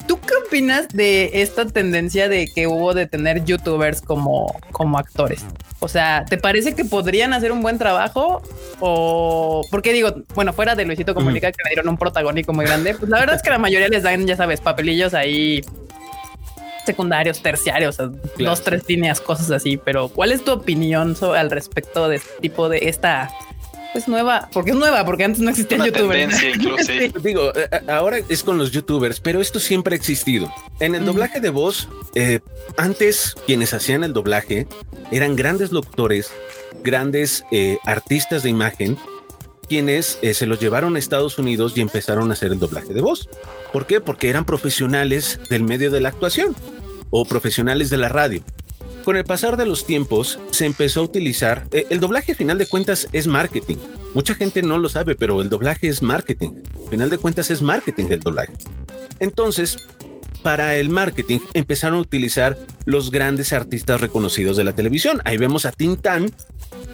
¿tú qué opinas de esta tendencia de que hubo de tener youtubers como, como actores? O sea, ¿te parece que podrían hacer un buen trabajo? O porque digo, bueno, fuera de Luisito Comunica que le dieron un protagónico muy grande, pues la verdad es que la mayoría les dan, ya sabes, papelillos ahí secundarios, terciarios, o sea, dos, tres líneas, cosas así. Pero, ¿cuál es tu opinión sobre, al respecto de este tipo de esta pues nueva? Porque es nueva, porque antes no existía Una YouTube. tendencia incluso, sí. Digo, eh, eh, ahora es con los youtubers, pero esto siempre ha existido. En el Mm. doblaje de voz, eh, antes quienes hacían el doblaje eran grandes locutores, grandes eh, artistas de imagen, quienes eh, se los llevaron a Estados Unidos y empezaron a hacer el doblaje de voz. ¿Por qué? Porque eran profesionales del medio de la actuación o profesionales de la radio. Con el pasar de los tiempos se empezó a utilizar, eh, el doblaje a final de cuentas es marketing. Mucha gente no lo sabe, pero el doblaje es marketing. A final de cuentas es marketing el doblaje. Entonces, para el marketing empezaron a utilizar los grandes artistas reconocidos de la televisión. Ahí vemos a Tintán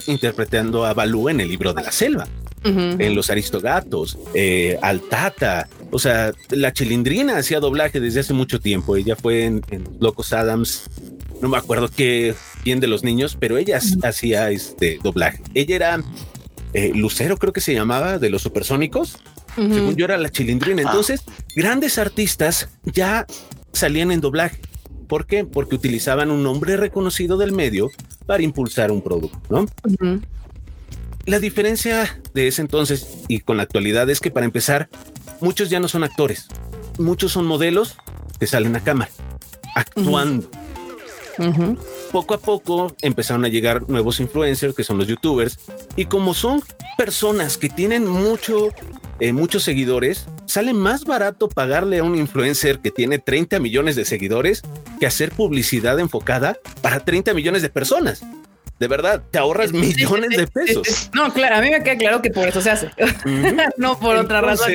interpretando a Balú en el libro de la selva, en Los Aristogatos, eh, al Tata. O sea, la Chilindrina hacía doblaje desde hace mucho tiempo. Ella fue en, Locos Adams. No me acuerdo qué bien de los niños, pero ella hacía este doblaje. Ella era eh, Lucero, creo que se llamaba, de los supersónicos. Según yo era la Chilindrina. Ah. Entonces, grandes artistas ya salían en doblaje. ¿Por qué? Porque utilizaban un nombre reconocido del medio para impulsar un producto, ¿no? La diferencia de ese entonces y con la actualidad es que para empezar, muchos ya no son actores, muchos son modelos que salen a cámara, actuando. Poco a poco empezaron a llegar nuevos influencers que son los youtubers y como son personas que tienen mucho eh, muchos seguidores, sale más barato pagarle a un influencer que tiene 30 millones de seguidores que hacer publicidad enfocada para 30 millones de personas. De verdad, te ahorras millones de pesos. No, claro, a mí me queda claro que por eso se hace, no por otra razón.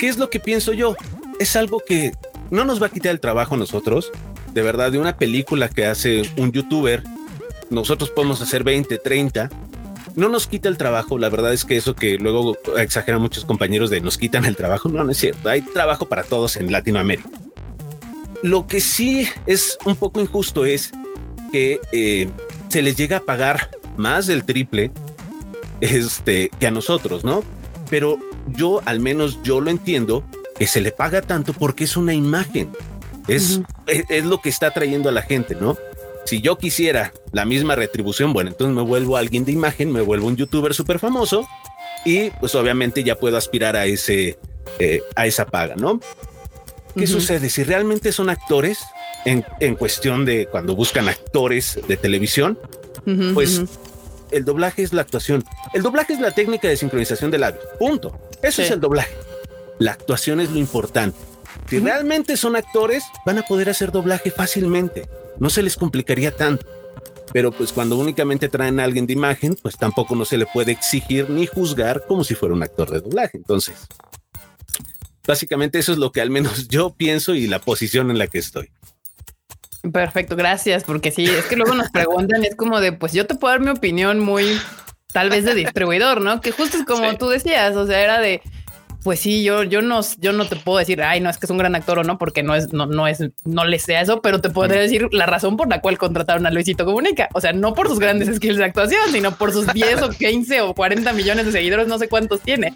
¿Qué es lo que pienso yo? Es algo que no nos va a quitar el trabajo a nosotros. De verdad, de una película que hace un youtuber, nosotros podemos hacer 20, 30 no nos quita el trabajo. La verdad es que eso que luego exageran muchos compañeros de nos quitan el trabajo, no, no es cierto. Hay trabajo para todos en Latinoamérica. Lo que sí es un poco injusto es que eh, se les llega a pagar más del triple este, que a nosotros, ¿no? Pero yo, al menos yo lo entiendo, que se le paga tanto porque es una imagen. Es, es, lo que está trayendo a la gente, ¿no? Si yo quisiera la misma retribución, bueno, entonces me vuelvo alguien de imagen, me vuelvo un youtuber súper famoso y pues obviamente ya puedo aspirar a ese, eh, a esa paga, ¿no? ¿Qué sucede? Si realmente son actores, en, en, cuestión de cuando buscan actores de televisión, pues el doblaje es la actuación. El doblaje es la técnica de sincronización de labios. Punto. Eso es el doblaje. La actuación es lo importante. Si realmente son actores, van a poder hacer doblaje fácilmente no se les complicaría tanto. Pero pues cuando únicamente traen a alguien de imagen, pues tampoco no se le puede exigir ni juzgar como si fuera un actor de doblaje. Entonces, básicamente eso es lo que al menos yo pienso y la posición en la que estoy. Perfecto, gracias, porque sí, es que luego nos preguntan, es como de, pues yo te puedo dar mi opinión muy tal vez de distribuidor, ¿no? Que justo es como tú decías, o sea, era de, pues sí, yo, yo no, yo no te puedo decir, ay, no es que es un gran actor o no, porque no es, no, no es, no le sea eso, pero te puedo decir la razón por la cual contrataron a Luisito Comunica. O sea, no por sus grandes skills de actuación, sino por sus 10 o 15 o 40 millones de seguidores, no sé cuántos tiene.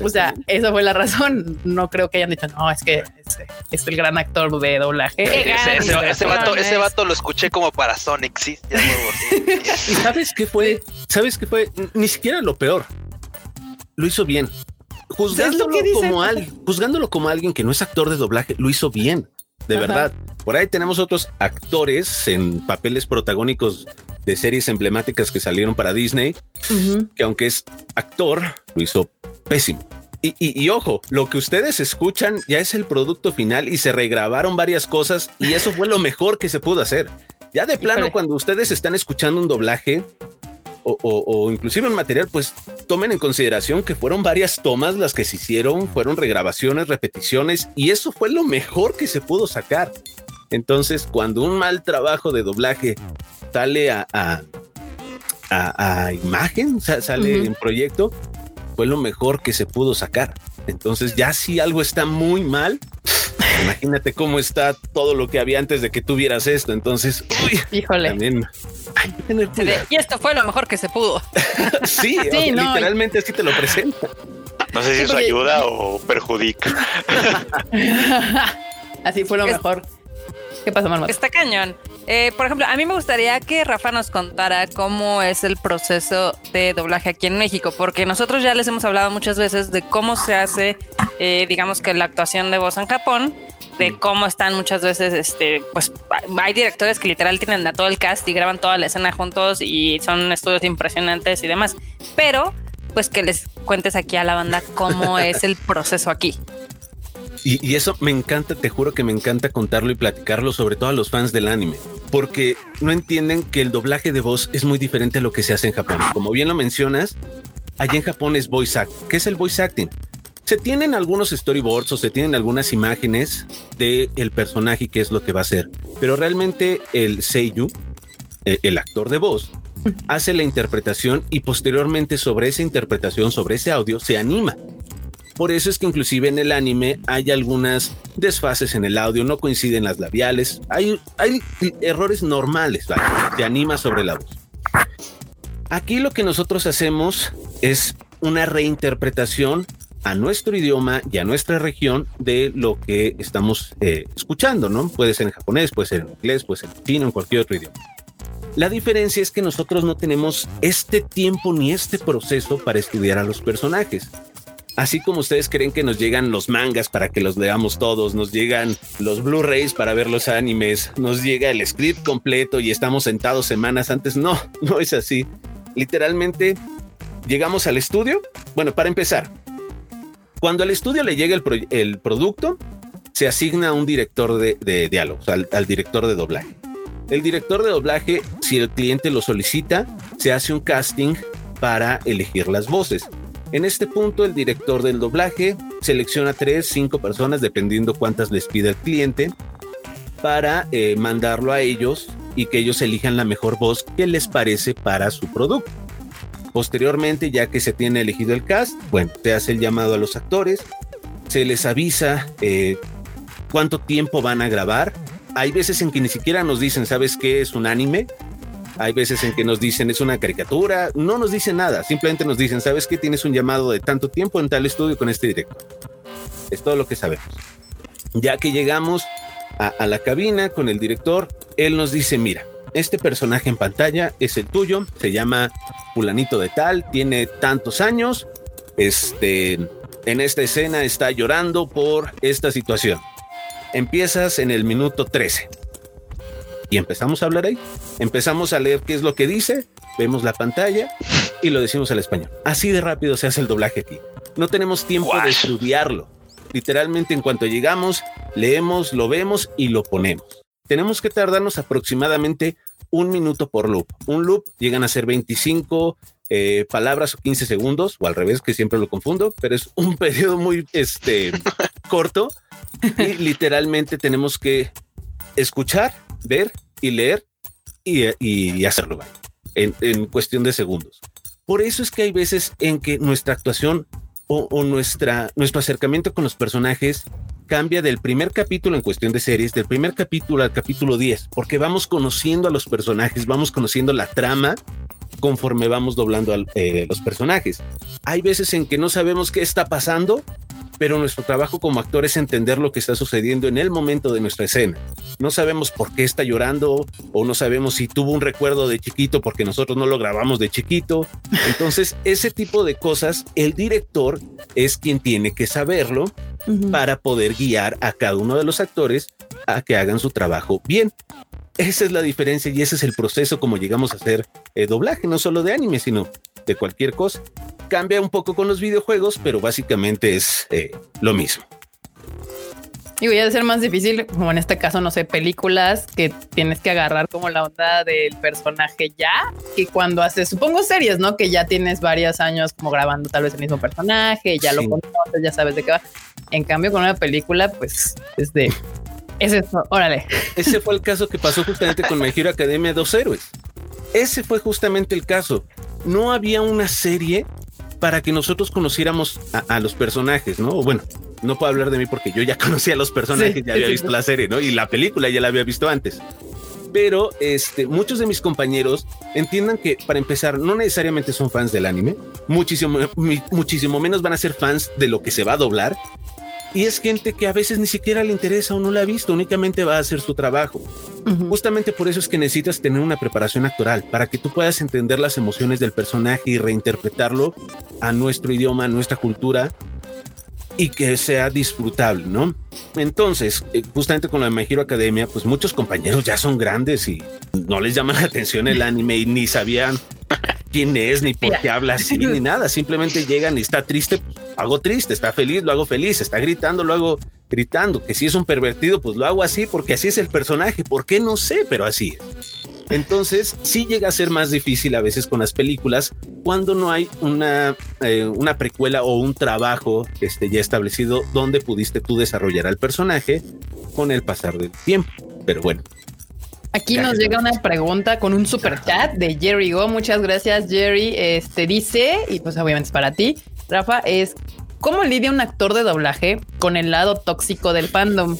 O sea, esa fue la razón. No creo que hayan dicho, no, es que es, el gran actor de doblaje. Ese, vato, ese vato lo escuché como para Sonic, sí. ¿Y sabes qué fue? ¿Sabes qué fue? Ni siquiera lo peor. Lo hizo bien juzgándolo como alguien, juzgándolo como alguien que no es actor de doblaje, lo hizo bien, de verdad. Por ahí tenemos otros actores en papeles protagónicos de series emblemáticas que salieron para Disney, que aunque es actor, lo hizo pésimo. Y, y, ojo, lo que ustedes escuchan ya es el producto final y se regrabaron varias cosas y eso fue lo mejor que se pudo hacer. Ya de plano, cuando ustedes están escuchando un doblaje, o, inclusive en material, pues tomen en consideración que fueron varias tomas las que se hicieron, fueron regrabaciones, repeticiones, y eso fue lo mejor que se pudo sacar. Entonces, cuando un mal trabajo de doblaje sale a, a, imagen, sale en proyecto, fue lo mejor que se pudo sacar. Entonces, ya si algo está muy mal, imagínate cómo está todo lo que había antes de que tuvieras esto. Entonces, híjole. También y esto fue lo mejor que se pudo. sí, literalmente así te lo presenta. No sé si eso ayuda o perjudica. así fue lo mejor. ¿Qué pasa, Marmot? Está cañón. Eh, por ejemplo, a mí me gustaría que Rafa nos contara cómo es el proceso de doblaje aquí en México, porque nosotros ya les hemos hablado muchas veces de cómo se hace, eh, digamos que la actuación de voz en Japón, de cómo están muchas veces, este, pues hay directores que literal tienen a todo el cast y graban toda la escena juntos y son estudios impresionantes y demás. Pero, pues que les cuentes aquí a la banda cómo es el proceso aquí. Y, eso me encanta, te juro que me encanta contarlo y platicarlo, sobre todo a los fans del anime, porque no entienden que el doblaje de voz es muy diferente a lo que se hace en Japón. Como bien lo mencionas, allá en Japón es voice acting. ¿Qué es el voice acting? Se tienen algunos storyboards o se tienen algunas imágenes del el personaje y qué es lo que va a hacer, pero realmente el Seiyu, eh, el actor de voz, hace la interpretación y posteriormente sobre esa interpretación, sobre ese audio, se anima. Por eso es que inclusive en el anime hay algunas desfases en el audio, no coinciden las labiales, hay, hay errores normales, ¿vale? se anima sobre la voz. Aquí lo que nosotros hacemos es una reinterpretación a nuestro idioma y a nuestra región de lo que estamos eh, escuchando, ¿no? Puede ser en japonés, puede ser en inglés, puede ser en chino, en cualquier otro idioma. La diferencia es que nosotros no tenemos este tiempo ni este proceso para estudiar a los personajes. Así como ustedes creen que nos llegan los mangas para que los leamos todos, nos llegan los Blu-rays para ver los animes, nos llega el script completo y estamos sentados semanas antes. No, no es así. Literalmente llegamos al estudio. Bueno, para empezar, cuando al estudio le llega el, producto, se asigna un director de, diálogos, al, al director de doblaje. El director de doblaje, si el cliente lo solicita, se hace un casting para elegir las voces. En este punto, el director del doblaje selecciona tres, cinco personas, dependiendo cuántas les pida el cliente, para eh, mandarlo a ellos y que ellos elijan la mejor voz que les parece para su producto. Posteriormente, ya que se tiene elegido el cast, bueno, se hace el llamado a los actores, se les avisa eh, cuánto tiempo van a grabar. Hay veces en que ni siquiera nos dicen, ¿sabes qué es un anime? Hay veces en que nos dicen es una caricatura, no nos dicen nada, simplemente nos dicen, ¿sabes qué? Tienes un llamado de tanto tiempo en tal estudio con este director. Es todo lo que sabemos. Ya que llegamos a, la cabina con el director, él nos dice, mira, este personaje en pantalla es el tuyo, se llama fulanito de tal, tiene tantos años, este, en esta escena está llorando por esta situación. Empiezas en el minuto 13 y empezamos a hablar ahí. Empezamos a leer qué es lo que dice, vemos la pantalla y lo decimos al español. Así de rápido se hace el doblaje aquí. No tenemos tiempo de estudiarlo. Literalmente en cuanto llegamos, leemos, lo vemos y lo ponemos. Tenemos que tardarnos aproximadamente un minuto por loop. Un loop llegan a ser 25 eh, palabras o 15 segundos, o al revés, que siempre lo confundo, pero es un periodo muy este, corto y literalmente tenemos que escuchar, ver y leer y, hacerlo en, cuestión de segundos. Por eso es que hay veces en que nuestra actuación o, nuestra, nuestro acercamiento con los personajes cambia del primer capítulo en cuestión de series, del primer capítulo al capítulo 10, porque vamos conociendo a los personajes, vamos conociendo la trama conforme vamos doblando a eh, los personajes. Hay veces en que no sabemos qué está pasando pero nuestro trabajo como actor es entender lo que está sucediendo en el momento de nuestra escena. No sabemos por qué está llorando o no sabemos si tuvo un recuerdo de chiquito porque nosotros no lo grabamos de chiquito. Entonces, ese tipo de cosas, el director es quien tiene que saberlo para poder guiar a cada uno de los actores a que hagan su trabajo bien. Esa es la diferencia y ese es el proceso como llegamos a hacer eh, doblaje, no solo de anime, sino de cualquier cosa. Cambia un poco con los videojuegos, pero básicamente es eh, lo mismo. Digo, ya de ser más difícil, como en este caso, no sé, películas que tienes que agarrar como la onda del personaje ya, que cuando haces, supongo series, ¿no? Que ya tienes varios años como grabando tal vez el mismo personaje, ya lo conoces, ya sabes de qué va. En cambio, con una película, pues es de, es eso, órale. Ese fue el caso que pasó justamente con My Hero Academia Dos Héroes. Ese fue justamente el caso. No había una serie para que nosotros conociéramos a, los personajes, ¿no? Bueno, no puedo hablar de mí porque yo ya conocía a los personajes, ya había visto la serie, ¿no? Y la película ya la había visto antes. Pero este, muchos de mis compañeros entiendan que, para empezar, no necesariamente son fans del anime, muchísimo, muchísimo menos van a ser fans de lo que se va a doblar. Y es gente que a veces ni siquiera le interesa o no la ha visto, únicamente va a hacer su trabajo. Justamente por eso es que necesitas tener una preparación actoral, para que tú puedas entender las emociones del personaje y reinterpretarlo a nuestro idioma, a nuestra cultura y que sea disfrutable, ¿no? Entonces, eh, justamente con la My Hero Academia, pues muchos compañeros ya son grandes y no les llama la atención el anime y ni sabían quién es, ni por qué habla así, ni nada. Simplemente llegan y está triste, pues, hago triste, está feliz, lo hago feliz, está gritando, lo hago gritando. Que si es un pervertido, pues lo hago así porque así es el personaje. ¿Por qué? No sé, pero así es. Entonces, sí llega a ser más difícil a veces con las películas cuando no hay una, eh, una precuela o un trabajo este, ya establecido donde pudiste tú desarrollar al personaje con el pasar del tiempo. Pero bueno, Aquí nos llega una pregunta con un super chat de Jerry Go. Muchas gracias, Jerry. Este dice, y pues obviamente es para ti, Rafa, es ¿cómo lidia un actor de doblaje con el lado tóxico del fandom?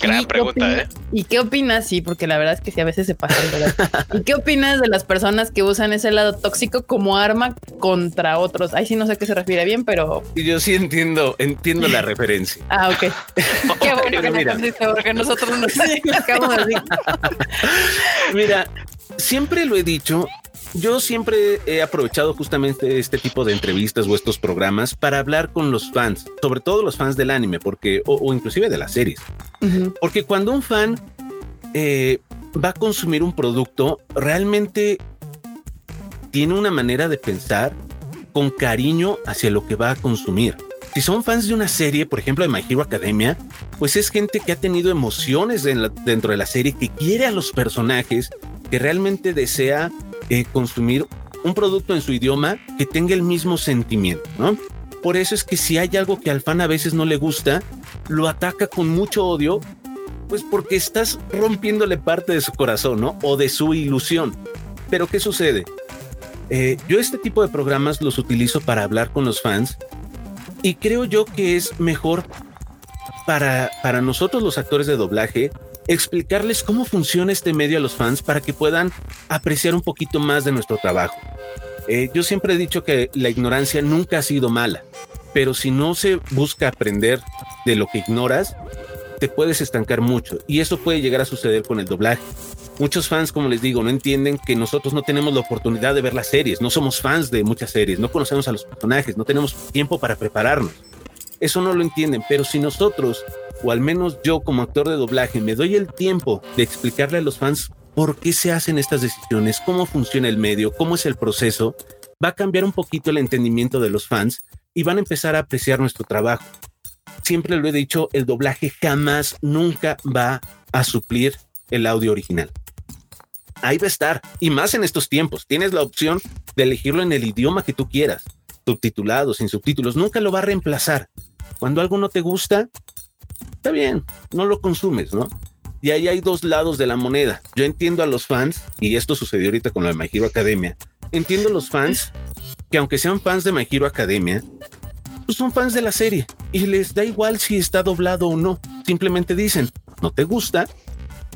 Gran pregunta, ¿eh? ¿Y qué opinas? Sí, porque la verdad es que sí, a veces se pasa. ¿Y qué opinas de las personas que usan ese lado tóxico como arma contra otros? Ay, sí, no sé a qué se refiere bien, pero... Yo sí entiendo, entiendo la referencia. Ah, ok. qué bueno que mira. porque nosotros no explicamos así. mira, siempre lo he dicho, yo siempre he aprovechado justamente este tipo de entrevistas o estos programas para hablar con los fans, sobre todo los fans del anime, porque o, inclusive de las series, porque cuando un fan eh, va a consumir un producto, realmente tiene una manera de pensar con cariño hacia lo que va a consumir. Si son fans de una serie, por ejemplo de My Hero Academia, pues es gente que ha tenido emociones dentro de la serie, que quiere a los personajes, que realmente desea eh, consumir un producto en su idioma que tenga el mismo sentimiento, ¿no? Por eso es que si hay algo que al fan a veces no le gusta, lo ataca con mucho odio, pues porque estás rompiéndole parte de su corazón, ¿no? O de su ilusión. Pero ¿qué sucede? Eh, yo este tipo de programas los utilizo para hablar con los fans y creo yo que es mejor para, para nosotros los actores de doblaje explicarles cómo funciona este medio a los fans para que puedan apreciar un poquito más de nuestro trabajo. Eh, yo siempre he dicho que la ignorancia nunca ha sido mala, pero si no se busca aprender de lo que ignoras, te puedes estancar mucho y eso puede llegar a suceder con el doblaje. Muchos fans, como les digo, no entienden que nosotros no tenemos la oportunidad de ver las series, no somos fans de muchas series, no conocemos a los personajes, no tenemos tiempo para prepararnos. Eso no lo entienden, pero si nosotros o al menos yo como actor de doblaje, me doy el tiempo de explicarle a los fans por qué se hacen estas decisiones, cómo funciona el medio, cómo es el proceso, va a cambiar un poquito el entendimiento de los fans y van a empezar a apreciar nuestro trabajo. Siempre lo he dicho, el doblaje jamás, nunca va a suplir el audio original. Ahí va a estar, y más en estos tiempos. Tienes la opción de elegirlo en el idioma que tú quieras, subtitulado, sin subtítulos, nunca lo va a reemplazar. Cuando algo no te gusta, está bien, no lo consumes, ¿no? Y ahí hay dos lados de la moneda. Yo entiendo a los fans, y esto sucedió ahorita con la de My Hero Academia, entiendo a los fans que aunque sean fans de My Hero Academia, pues son fans de la serie y les da igual si está doblado o no. Simplemente dicen, no te gusta,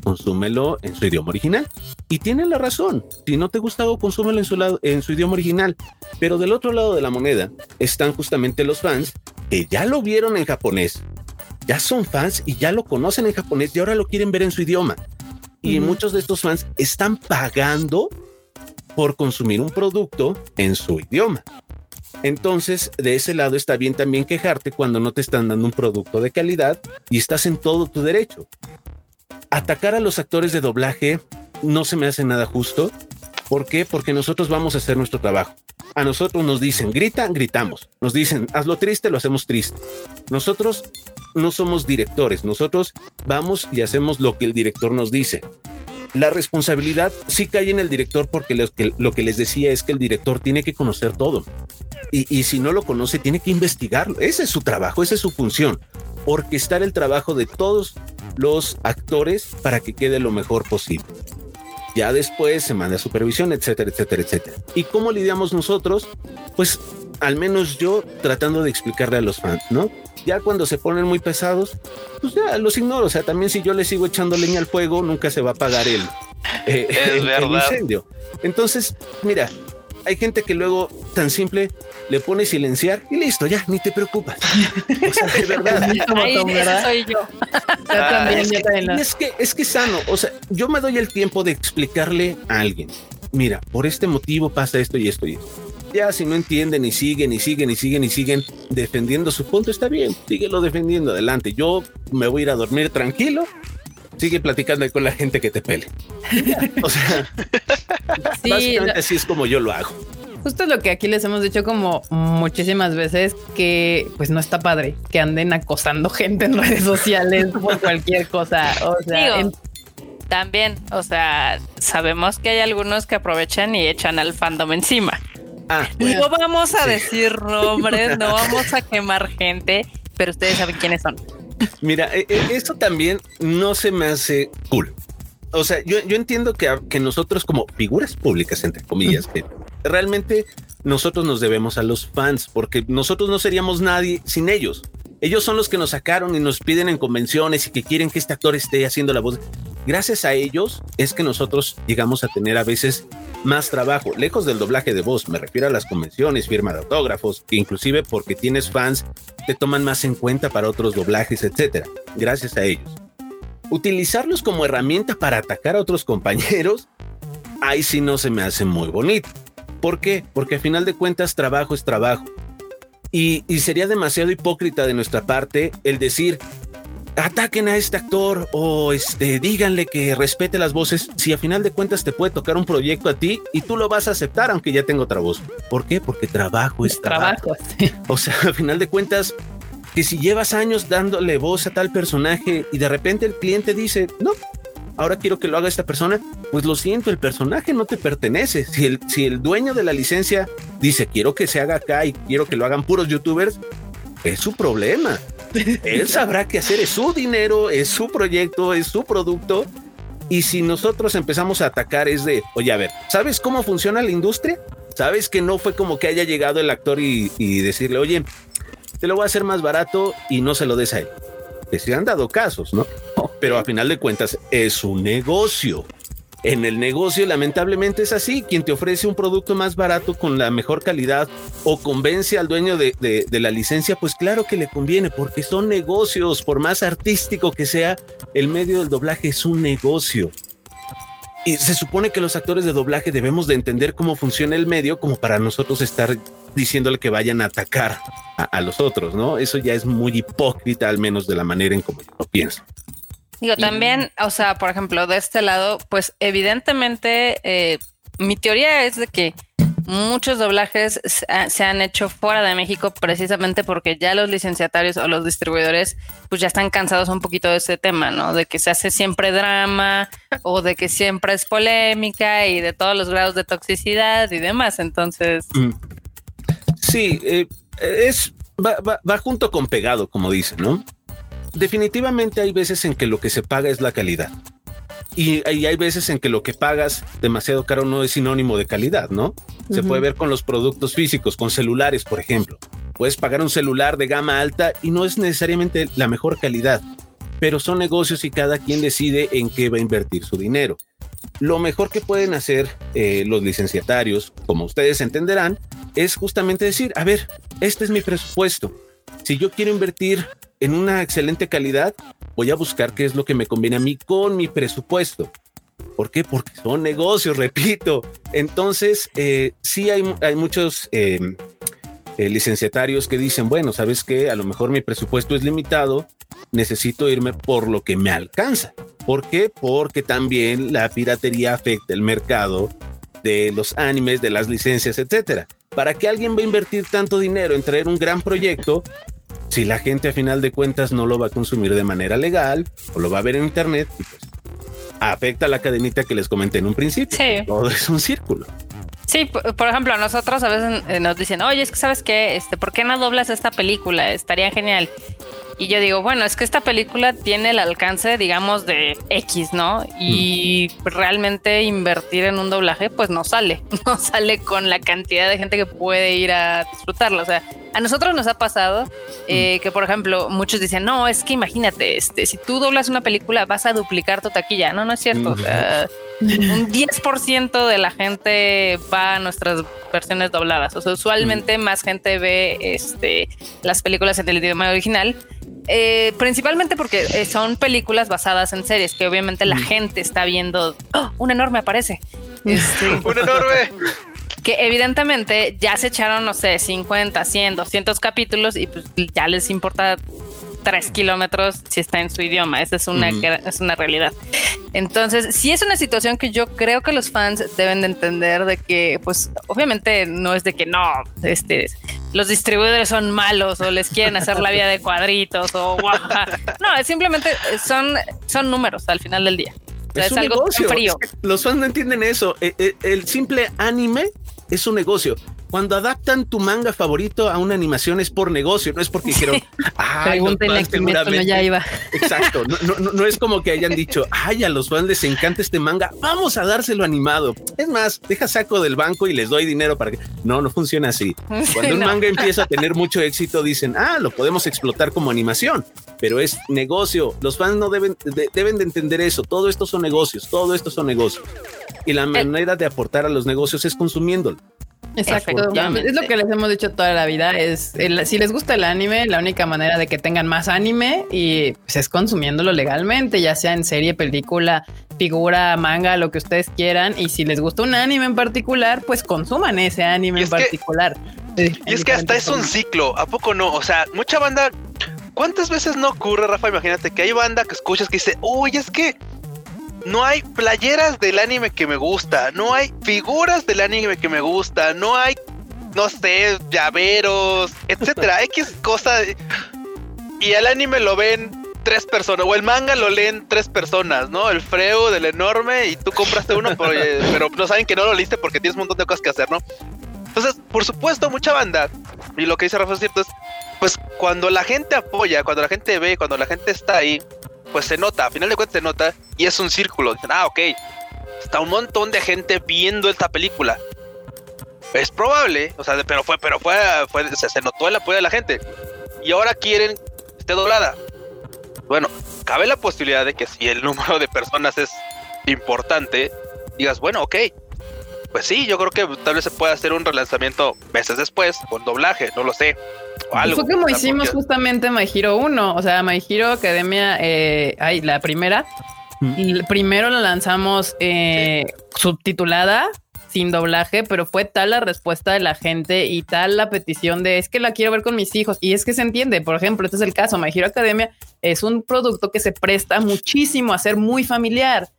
consúmelo en su idioma original. Y tienen la razón. Si no te gusta algo, consúmelo en su, lado, en su idioma original. Pero del otro lado de la moneda están justamente los fans que ya lo vieron en japonés, ya son fans y ya lo conocen en japonés y ahora lo quieren ver en su idioma. Y muchos de estos fans están pagando por consumir un producto en su idioma. Entonces, de ese lado está bien también quejarte cuando no te están dando un producto de calidad y estás en todo tu derecho. Atacar a los actores de doblaje no se me hace nada justo. ¿Por qué? Porque nosotros vamos a hacer nuestro trabajo. A nosotros nos dicen, grita, gritamos. Nos dicen, hazlo triste, lo hacemos triste. Nosotros no somos directores, nosotros vamos y hacemos lo que el director nos dice. La responsabilidad sí cae en el director porque lo que, les decía es que el director tiene que conocer todo. Y si no lo conoce, tiene que investigarlo. Ese es su trabajo, esa es su función. Orquestar el trabajo de todos los actores para que quede lo mejor posible. Ya después se manda supervisión, etcétera, etcétera, etcétera. ¿Y cómo lidiamos nosotros? Pues al menos yo tratando de explicarle a los fans, ¿no? Ya cuando se ponen muy pesados, pues ya los ignoro. O sea, también si yo le sigo echando leña al fuego, nunca se va a apagar el, eh, el, incendio. Entonces, mira, hay gente que luego tan simple le pone silenciar y listo, ya, ni te preocupas. O sea, de verdad. soy yo. es, que, es que sano. O sea, yo me doy el tiempo de explicarle a alguien. Mira, por este motivo pasa esto y esto y esto. Ya si no entienden y siguen y siguen y siguen y siguen defendiendo su punto, está bien, síguelo defendiendo adelante. Yo me voy a ir a dormir tranquilo. Sigue platicando con la gente que te pele. o sea, básicamente así es como yo lo hago. Justo lo que aquí les hemos dicho como muchísimas veces que pues no está padre que anden acosando gente en redes sociales por cualquier cosa. O sea, también, o sea, sabemos que hay algunos que aprovechan y echan al fandom encima. Ah, No vamos a decir nombres, no vamos a quemar gente, pero ustedes saben quiénes son. Mira, eh, eh, esto también no se me hace cool. O sea, yo, yo entiendo que, que nosotros como figuras públicas, entre comillas, que realmente nosotros nos debemos a los fans, porque nosotros no seríamos nadie sin ellos. Ellos son los que nos sacaron y nos piden en convenciones y que quieren que este actor esté haciendo la voz. Gracias a ellos es que nosotros llegamos a tener a veces más trabajo, lejos del doblaje de voz, me refiero a las convenciones, firma de autógrafos, que inclusive porque tienes fans te toman más en cuenta para otros doblajes, etcétera. Gracias a ellos. Utilizarlos como herramienta para atacar a otros compañeros, ahí sí no se me hace muy bonito. ¿Por qué? Porque a final de cuentas trabajo es trabajo. Y, y sería demasiado hipócrita de nuestra parte el decir, ataquen a este actor o este, díganle que respete las voces, si a final de cuentas te puede tocar un proyecto a ti y tú lo vas a aceptar aunque ya tenga otra voz. ¿Por qué? Porque trabajo es trabajo. Trabajo. sí. O sea, a final de cuentas, que si llevas años dándole voz a tal personaje y de repente el cliente dice, no, ahora quiero que lo haga esta persona, pues lo siento, el personaje no te pertenece. Si el, si el dueño de la licencia dice, quiero que se haga acá y quiero que lo hagan puros youtubers, es su problema. Él sabrá qué hacer, es su dinero, es su proyecto, es su producto. Y si nosotros empezamos a atacar es de, oye, a ver, ¿sabes cómo funciona la industria? ¿Sabes que no fue como que haya llegado el actor y, y decirle, oye, te lo voy a hacer más barato y no se lo des a él? Que se han dado casos, ¿no? Pero a final de cuentas es un negocio. En el negocio, lamentablemente es así. Quien te ofrece un producto más barato con la mejor calidad o convence al dueño de, de- de la licencia, pues claro que le conviene, porque son negocios. Por más artístico que sea, el medio del doblaje es un negocio. Y se supone que los actores de doblaje debemos de entender cómo funciona el medio como para nosotros estar diciéndole que vayan a atacar a, a los otros, ¿no? Eso ya es muy hipócrita, al menos de la manera en como yo lo pienso. Digo, también, o sea, por ejemplo, de este lado, pues evidentemente eh, mi teoría es de que muchos doblajes se han hecho fuera de México precisamente porque ya los licenciatarios o los distribuidores pues ya están cansados un poquito de ese tema, ¿no? De que se hace siempre drama o de que siempre es polémica y de todos los grados de toxicidad y demás. Entonces, Mm. Sí, eh, es va, va- va junto con pegado, como dicen, ¿no? Definitivamente hay veces en que lo que se paga es la calidad. Y, y hay veces en que lo que pagas demasiado caro no es sinónimo de calidad, ¿no? Se puede ver con los productos físicos, con celulares, por ejemplo. Puedes pagar un celular de gama alta y no es necesariamente la mejor calidad, pero son negocios y cada quien decide en qué va a invertir su dinero. Lo mejor que pueden hacer eh, los licenciatarios, como ustedes entenderán, es justamente decir, a ver, este es mi presupuesto. Si yo quiero invertir en una excelente calidad, voy a buscar qué es lo que me conviene a mí con mi presupuesto. ¿Por qué? Porque son negocios, repito. Entonces, eh, sí hay, hay muchos eh, eh, licenciatarios que dicen, bueno, ¿sabes qué? A lo mejor mi presupuesto es limitado, necesito irme por lo que me alcanza. ¿Por qué? Porque también la piratería afecta el mercado de los animes, de las licencias, etcétera. ¿Para qué alguien va a invertir tanto dinero en traer un gran proyecto si la gente a final de cuentas no lo va a consumir de manera legal o lo va a ver en internet y pues afecta la cadenita que les comenté en un principio? Sí. Todo es un círculo. Sí, por ejemplo, a nosotros a veces eh, nos dicen, oye, es que sabes qué, este, ¿por qué no doblas esta película? Estaría genial. Y yo digo, bueno, es que esta película tiene el alcance, digamos, de X, ¿no? Y realmente invertir en un doblaje, pues no sale, no sale con la cantidad de gente que puede ir a disfrutarla. O sea, a nosotros nos ha pasado eh, que, por ejemplo, muchos dicen, no, es que imagínate, este, si tú doblas una película, vas a duplicar tu taquilla. No, no es cierto. O sea, un 10% de la gente va a nuestras versiones dobladas. O sea, usualmente más gente ve este, las películas en el idioma original. eh, principalmente porque eh, son películas basadas en series que obviamente la gente está viendo. ¡Oh! un enorme aparece. Este, Un enorme. que evidentemente ya se echaron, no sé, 50, 100, 200 capítulos y pues ya les importa tres kilómetros si está en su idioma. Esa es una, es una realidad. Entonces, sí es una situación que yo creo que los fans deben de entender de que, pues, obviamente no es de que no, este, los distribuidores son malos o les quieren hacer la vida de cuadritos o guaja. No, es simplemente son, son números al final del día. es, algo negocio. frío. Los fans no entienden eso. E, e, el simple anime es un negocio cuando adaptan tu manga favorito a una animación es por negocio, no es porque dijeron, ay, pregúntenle a Kimetsu no ya iba. Exacto, no, no, no, es como que hayan dicho, ay, a los fans les encanta este manga, vamos a dárselo animado. Es más, deja saco del banco y les doy dinero para que... No, no funciona así. Cuando un manga empieza a tener mucho éxito, dicen, ah, lo podemos explotar como animación, pero es negocio. Los fans no deben de, deben de entender eso. Todo esto son negocios, todo esto son negocios. Y la manera de aportar a los negocios es consumiéndolo. Exacto. Es lo que les hemos dicho toda la vida. Es si les gusta el anime, la única manera de que tengan más anime y pues, es consumiéndolo legalmente, ya sea en serie, película, figura, manga, lo que ustedes quieran. Y si les gusta un anime en particular, pues consuman ese anime en particular. y es que hasta es un ciclo, ¿a poco no? O sea, mucha banda. ¿Cuántas veces no ocurre, Rafa? Imagínate que hay banda que escuchas que dice, uy, es que no hay playeras del anime que me gusta, no hay figuras del anime que me gusta, no hay, no sé, llaveros, etcétera, X cosa. Y el anime lo ven tres personas, o el manga lo leen tres personas, ¿no? El freo del enorme y tú compraste uno, pero, no saben que no lo leíste porque tienes un montón de cosas que hacer, ¿no? Entonces, por supuesto, mucha banda, y lo que dice Rafa es cierto, es, pues cuando la gente apoya, cuando la gente ve, cuando la gente está ahí, pues se nota, a final de cuentas se nota y es un círculo. Dicen, ah, ok, está un montón de gente viendo esta película. Es probable, o sea, pero fue, pero fue, fue se, notó el apoyo de la gente. Y ahora quieren que esté doblada. Bueno, cabe la posibilidad de que si el número de personas es importante, digas, bueno, ok, pues sí, yo creo que tal vez se pueda hacer un relanzamiento meses después con doblaje, no lo sé. O algo, fue como hicimos justamente My Hero 1, o sea, My Hero Academia, eh, ay, la primera. Mm. Primero la lanzamos eh, subtitulada, sin doblaje, pero fue tal la respuesta de la gente y tal la petición de es que la quiero ver con mis hijos. Y es que se entiende, por ejemplo, este es el caso, My Hero Academia es un producto que se presta muchísimo a ser muy familiar.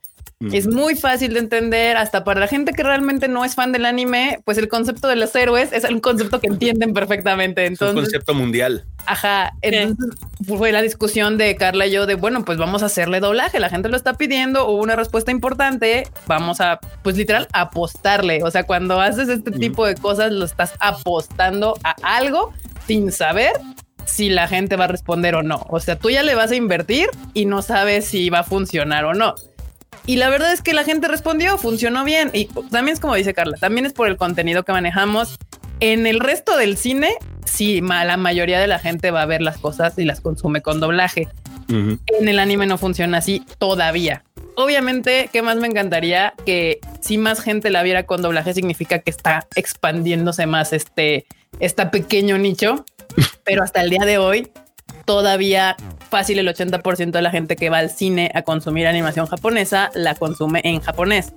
Es muy fácil de entender, hasta para la gente que realmente no es fan del anime, pues el concepto de los héroes es un concepto que entienden perfectamente. Entonces, es un concepto mundial. Ajá, entonces fue la discusión de Carla y yo de, bueno, pues vamos a hacerle doblaje, la gente lo está pidiendo, hubo una respuesta importante, vamos a, pues literal, apostarle. O sea, cuando haces este tipo de cosas, lo estás apostando a algo sin saber si la gente va a responder o no. O sea, tú ya le vas a invertir y no sabes si va a funcionar o no. Y la verdad es que la gente respondió, funcionó bien. Y también es como dice Carla, también es por el contenido que manejamos. En el resto del cine, sí, la mayoría de la gente va a ver las cosas y las consume con doblaje. En el anime no funciona así todavía. Obviamente, ¿qué más me encantaría? Que si más gente la viera con doblaje, significa que está expandiéndose más este, este pequeño nicho. Pero hasta el día de hoy, todavía fácil el 80% de la gente que va al cine a consumir animación japonesa la consume en japonés.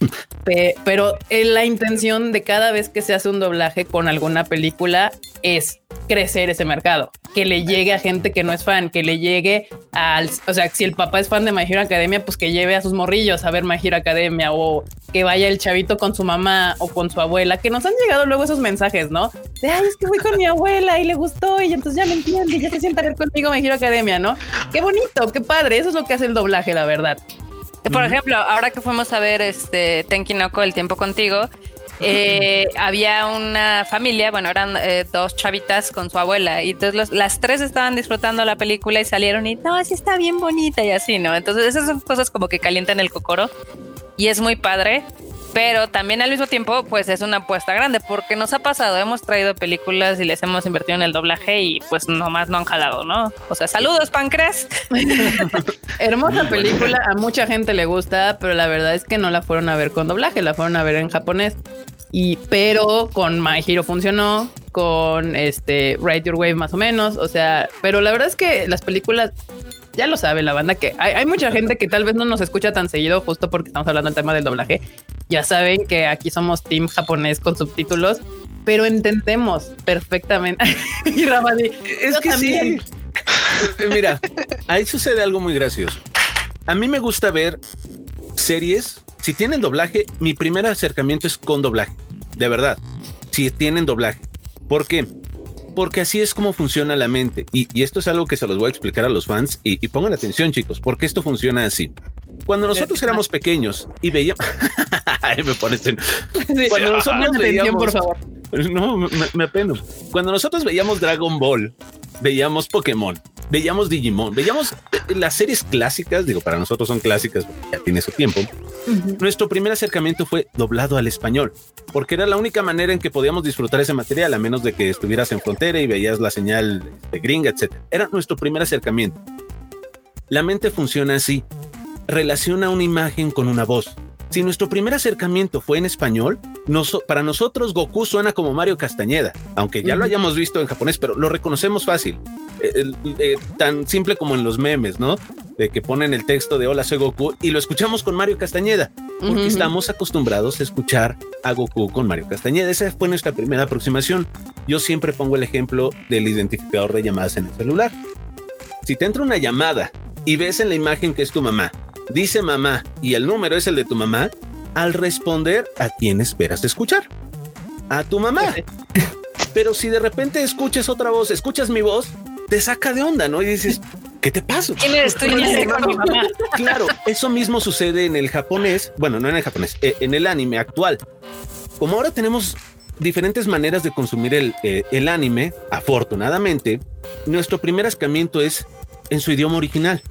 Pero la intención de cada vez que se hace un doblaje con alguna película es crecer ese mercado, que le llegue a gente que no es fan, que le llegue al, o sea, si el papá es fan de My Hero Academia, pues que lleve a sus morrillos a ver My Hero Academia o que vaya el chavito con su mamá o con su abuela, que nos han llegado luego esos mensajes, ¿no? De, ay, es que fui con mi abuela y le gustó y entonces ya me entiende y ya se sienta a ver conmigo My Hero Academia, ¿no? Qué bonito, qué padre, eso es lo que hace el doblaje, la verdad. Por ejemplo, ahora que fuimos a ver este Tenkinoko el tiempo contigo, eh, había una familia, bueno, eran eh, dos chavitas con su abuela, y entonces las tres estaban disfrutando la película y salieron y no, así está bien bonita y así, ¿no? Entonces esas son cosas como que calientan el cocoro y es muy padre. Pero también al mismo tiempo, pues es una apuesta grande, porque nos ha pasado, hemos traído películas y les hemos invertido en el doblaje y pues nomás no han jalado, ¿no? O sea, saludos, Pancres. Hermosa película, a mucha gente le gusta, pero la verdad es que no la fueron a ver con doblaje, la fueron a ver en japonés. Y pero con My Hero funcionó, con este Ride Your Wave más o menos, o sea, pero la verdad es que las películas ya lo sabe la banda que hay, mucha gente que tal vez no nos escucha tan seguido justo porque estamos hablando del tema del doblaje. Ya saben que aquí somos team japonés con subtítulos, pero entendemos perfectamente. y es que sí. Mira, ahí sucede algo muy gracioso. A mí me gusta ver series si tienen doblaje, mi primer acercamiento es con doblaje. De verdad. Si tienen doblaje. ¿Por qué? Porque así es como funciona la mente. Y, esto es algo que se los voy a explicar a los fans. Y, pongan atención, chicos, porque esto funciona así. Cuando nosotros éramos pequeños y veíamos, me pones en... cuando nosotros veíamos, por favor. No, me, me apeno. Cuando nosotros veíamos Dragon Ball, veíamos Pokémon, veíamos Digimon, veíamos eh, las series clásicas, digo, para nosotros son clásicas, ya tiene su tiempo. Nuestro primer acercamiento fue doblado al español, porque era la única manera en que podíamos disfrutar ese material, a menos de que estuvieras en frontera y veías la señal de gringa, etc. Era nuestro primer acercamiento. La mente funciona así, relaciona una imagen con una voz. Si nuestro primer acercamiento fue en español, para nosotros Goku suena como Mario Castañeda, aunque ya lo hayamos visto en japonés, pero lo reconocemos fácil. Eh, eh, tan simple como en los memes, ¿no? De que ponen el texto de Hola, soy Goku y lo escuchamos con Mario Castañeda, porque estamos acostumbrados a escuchar a Goku con Mario Castañeda. Esa fue nuestra primera aproximación. Yo siempre pongo el ejemplo del identificador de llamadas en el celular. Si te entra una llamada y ves en la imagen que es tu mamá, dice mamá y el número es el de tu mamá, al responder a quién esperas escuchar. A tu mamá. Pero si de repente escuchas otra voz, escuchas mi voz, te saca de onda, ¿no? Y dices, ¿qué te pasa? ¿Quién eres tú? mi mamá? Claro, eso mismo sucede en el japonés, bueno, no en el japonés, eh, en el anime actual. Como ahora tenemos diferentes maneras de consumir el, eh, el anime, afortunadamente, nuestro primer acercamiento es en su idioma original.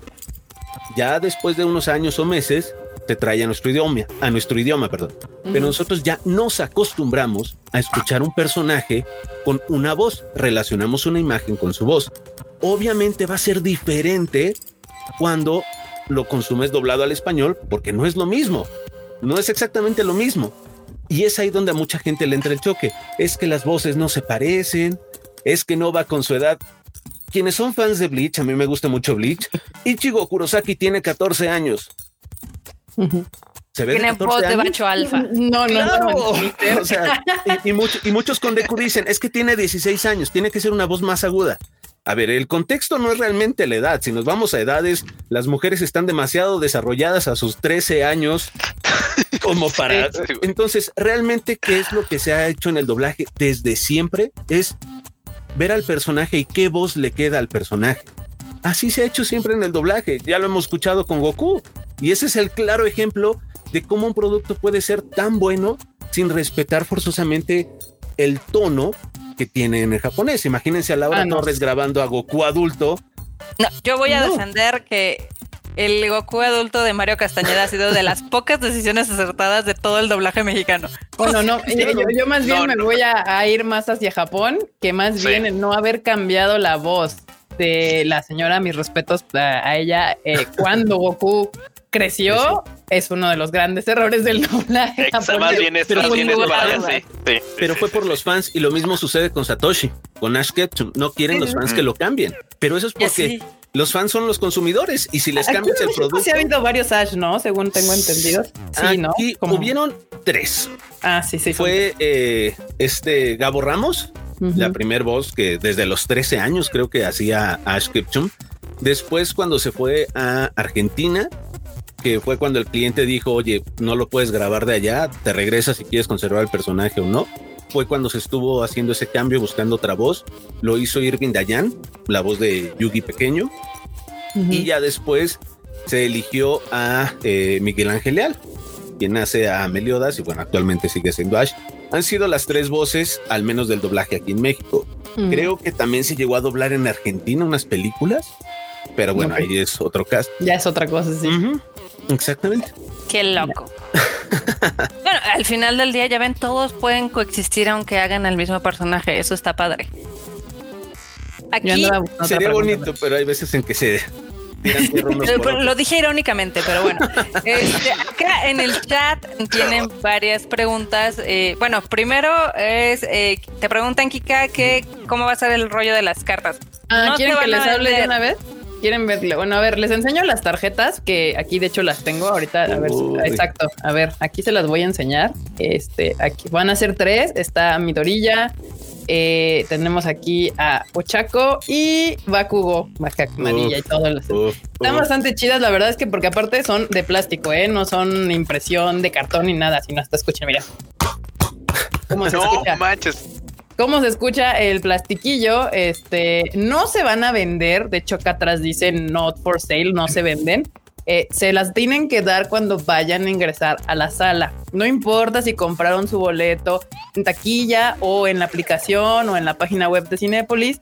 Ya después de unos años o meses, te trae a nuestro idioma, a nuestro idioma, perdón. Pero nosotros ya nos acostumbramos a escuchar un personaje con una voz, relacionamos una imagen con su voz. Obviamente va a ser diferente cuando lo consumes doblado al español, porque no es lo mismo, no es exactamente lo mismo. Y es ahí donde a mucha gente le entra el choque. Es que las voces no se parecen, es que no va con su edad quienes son fans de Bleach, a mí me gusta mucho Bleach, Ichigo Kurosaki tiene 14 años. ¿Se ve Tiene voz de macho alfa. No, no, o sea, y, y, muchos con Deku dicen, es que tiene 16 años, tiene que ser una voz más aguda. A ver, el contexto no es realmente la edad. Si nos vamos a edades, las mujeres están demasiado desarrolladas a sus 13 años como para... Entonces, realmente, ¿qué es lo que se ha hecho en el doblaje desde siempre? Es ver al personaje y qué voz le queda al personaje. Así se ha hecho siempre en el doblaje, ya lo hemos escuchado con Goku. Y ese es el claro ejemplo de cómo un producto puede ser tan bueno sin respetar forzosamente el tono que tiene en el japonés. Imagínense a Laura ah, Torres grabando a Goku adulto. No, yo voy a defender que el Goku adulto de Mario Castañeda ha sido de las pocas decisiones acertadas de todo el doblaje mexicano. Bueno, no, yo, más bien me voy a, ir más hacia Japón, que más bien el no haber cambiado la voz de la señora, mis respetos a, ella, eh, cuando Goku creció, es uno de los grandes errores del doblaje. Más bien es, pero, bien sí, pero fue por los fans y lo mismo sucede con Satoshi, con Ash Ketchum. No quieren los fans que lo cambien, pero eso es porque los fans son los consumidores y si les cambias el producto. Sí, ha habido varios Ash, ¿no? Según tengo entendido. Sí, ¿no? Y hubieron tres. Ah, sí, sí. Fue eh, este Gabo Ramos, la primer voz que desde los 13 años creo que hacía Ash Ketchum. Después, cuando se fue a Argentina, que fue cuando el cliente dijo, oye, no lo puedes grabar de allá, te regresas si quieres conservar el personaje o no. Fue cuando se estuvo haciendo ese cambio, buscando otra voz. Lo hizo Irving Dayan, la voz de Yugi Pequeño. Y ya después se eligió a eh, Miguel Ángel Leal, quien hace a Meliodas y bueno, actualmente sigue siendo Ash. Han sido las tres voces, al menos del doblaje aquí en México. Creo que también se llegó a doblar en Argentina unas películas, pero bueno, ahí es otro caso. Ya es otra cosa, sí. Exactamente. Qué loco. bueno, al final del día ya ven, todos pueden coexistir aunque hagan el mismo personaje. Eso está padre. Aquí sería bonito, pero hay veces en que se lo dije irónicamente, pero bueno. Este, acá en el chat tienen varias preguntas. Eh, bueno, primero es, eh, te preguntan, Kika, que cómo va a ser el rollo de las cartas. Ah, ¿quieren que les hable de una vez? Quieren verle. Bueno, a ver, les enseño las tarjetas que aquí de hecho las tengo ahorita. A ver, exacto. A ver, aquí se las voy a enseñar. Este, aquí van a ser tres. Está Midorilla. Eh, tenemos aquí a Ochaco y Bakugo, Amarilla y todo. Están bastante chidas, la verdad es que porque aparte son de plástico, ¿eh? No son impresión de cartón ni nada, sino hasta escuchen, mira. ¿Cómo se no manches cómo se escucha el plastiquillo. Este no se van a vender. De hecho, acá atrás dice not for sale, no se venden. eh, se las tienen que dar cuando vayan a ingresar a la sala. No importa si compraron su boleto en taquilla o en la aplicación o en la página web de Cinépolis.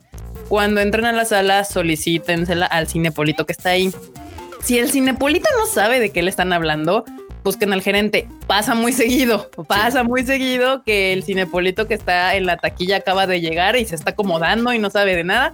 Cuando entren a la sala, solicítensela al Cinepolito que está ahí. Si el Cinepolito no sabe de qué le están hablando, busquen al gerente. Pasa muy seguido, pasa muy seguido que el Cinepolito que está en la taquilla acaba de llegar y se está acomodando y no sabe de nada.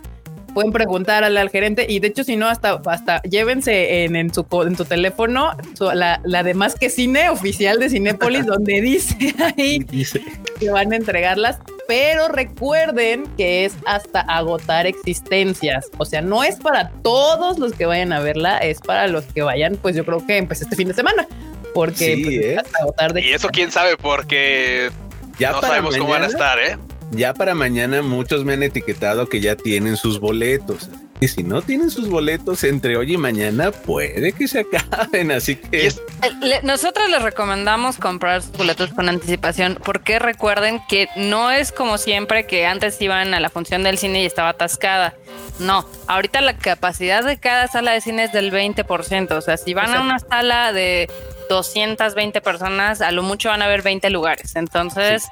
Pueden preguntarle al gerente y de hecho si no hasta hasta llévense en, en su en tu teléfono la, la de más que cine oficial de Cinépolis donde dice ahí Dice. que van a entregarlas. Pero recuerden que es hasta agotar existencias. O sea no es para todos los que vayan a verla es para los que vayan pues yo creo que empecé este fin de semana porque Sí, pues, ¿eh? hasta Y eso quién sabe porque Ya no para sabemos cómo van a mañana- estar, ¿eh? Ya para mañana muchos me han etiquetado que ya tienen sus boletos. Y si no tienen sus boletos entre hoy y mañana, puede que se acaben. Así que Y es- le- Nosotros les recomendamos comprar sus boletos con anticipación porque recuerden que no es como siempre que antes iban a la función del cine y estaba atascada. No, ahorita la capacidad de cada sala de cine es del 20%. O sea, si van a una sala de 220 personas, a lo mucho van a haber 20 lugares. Entonces,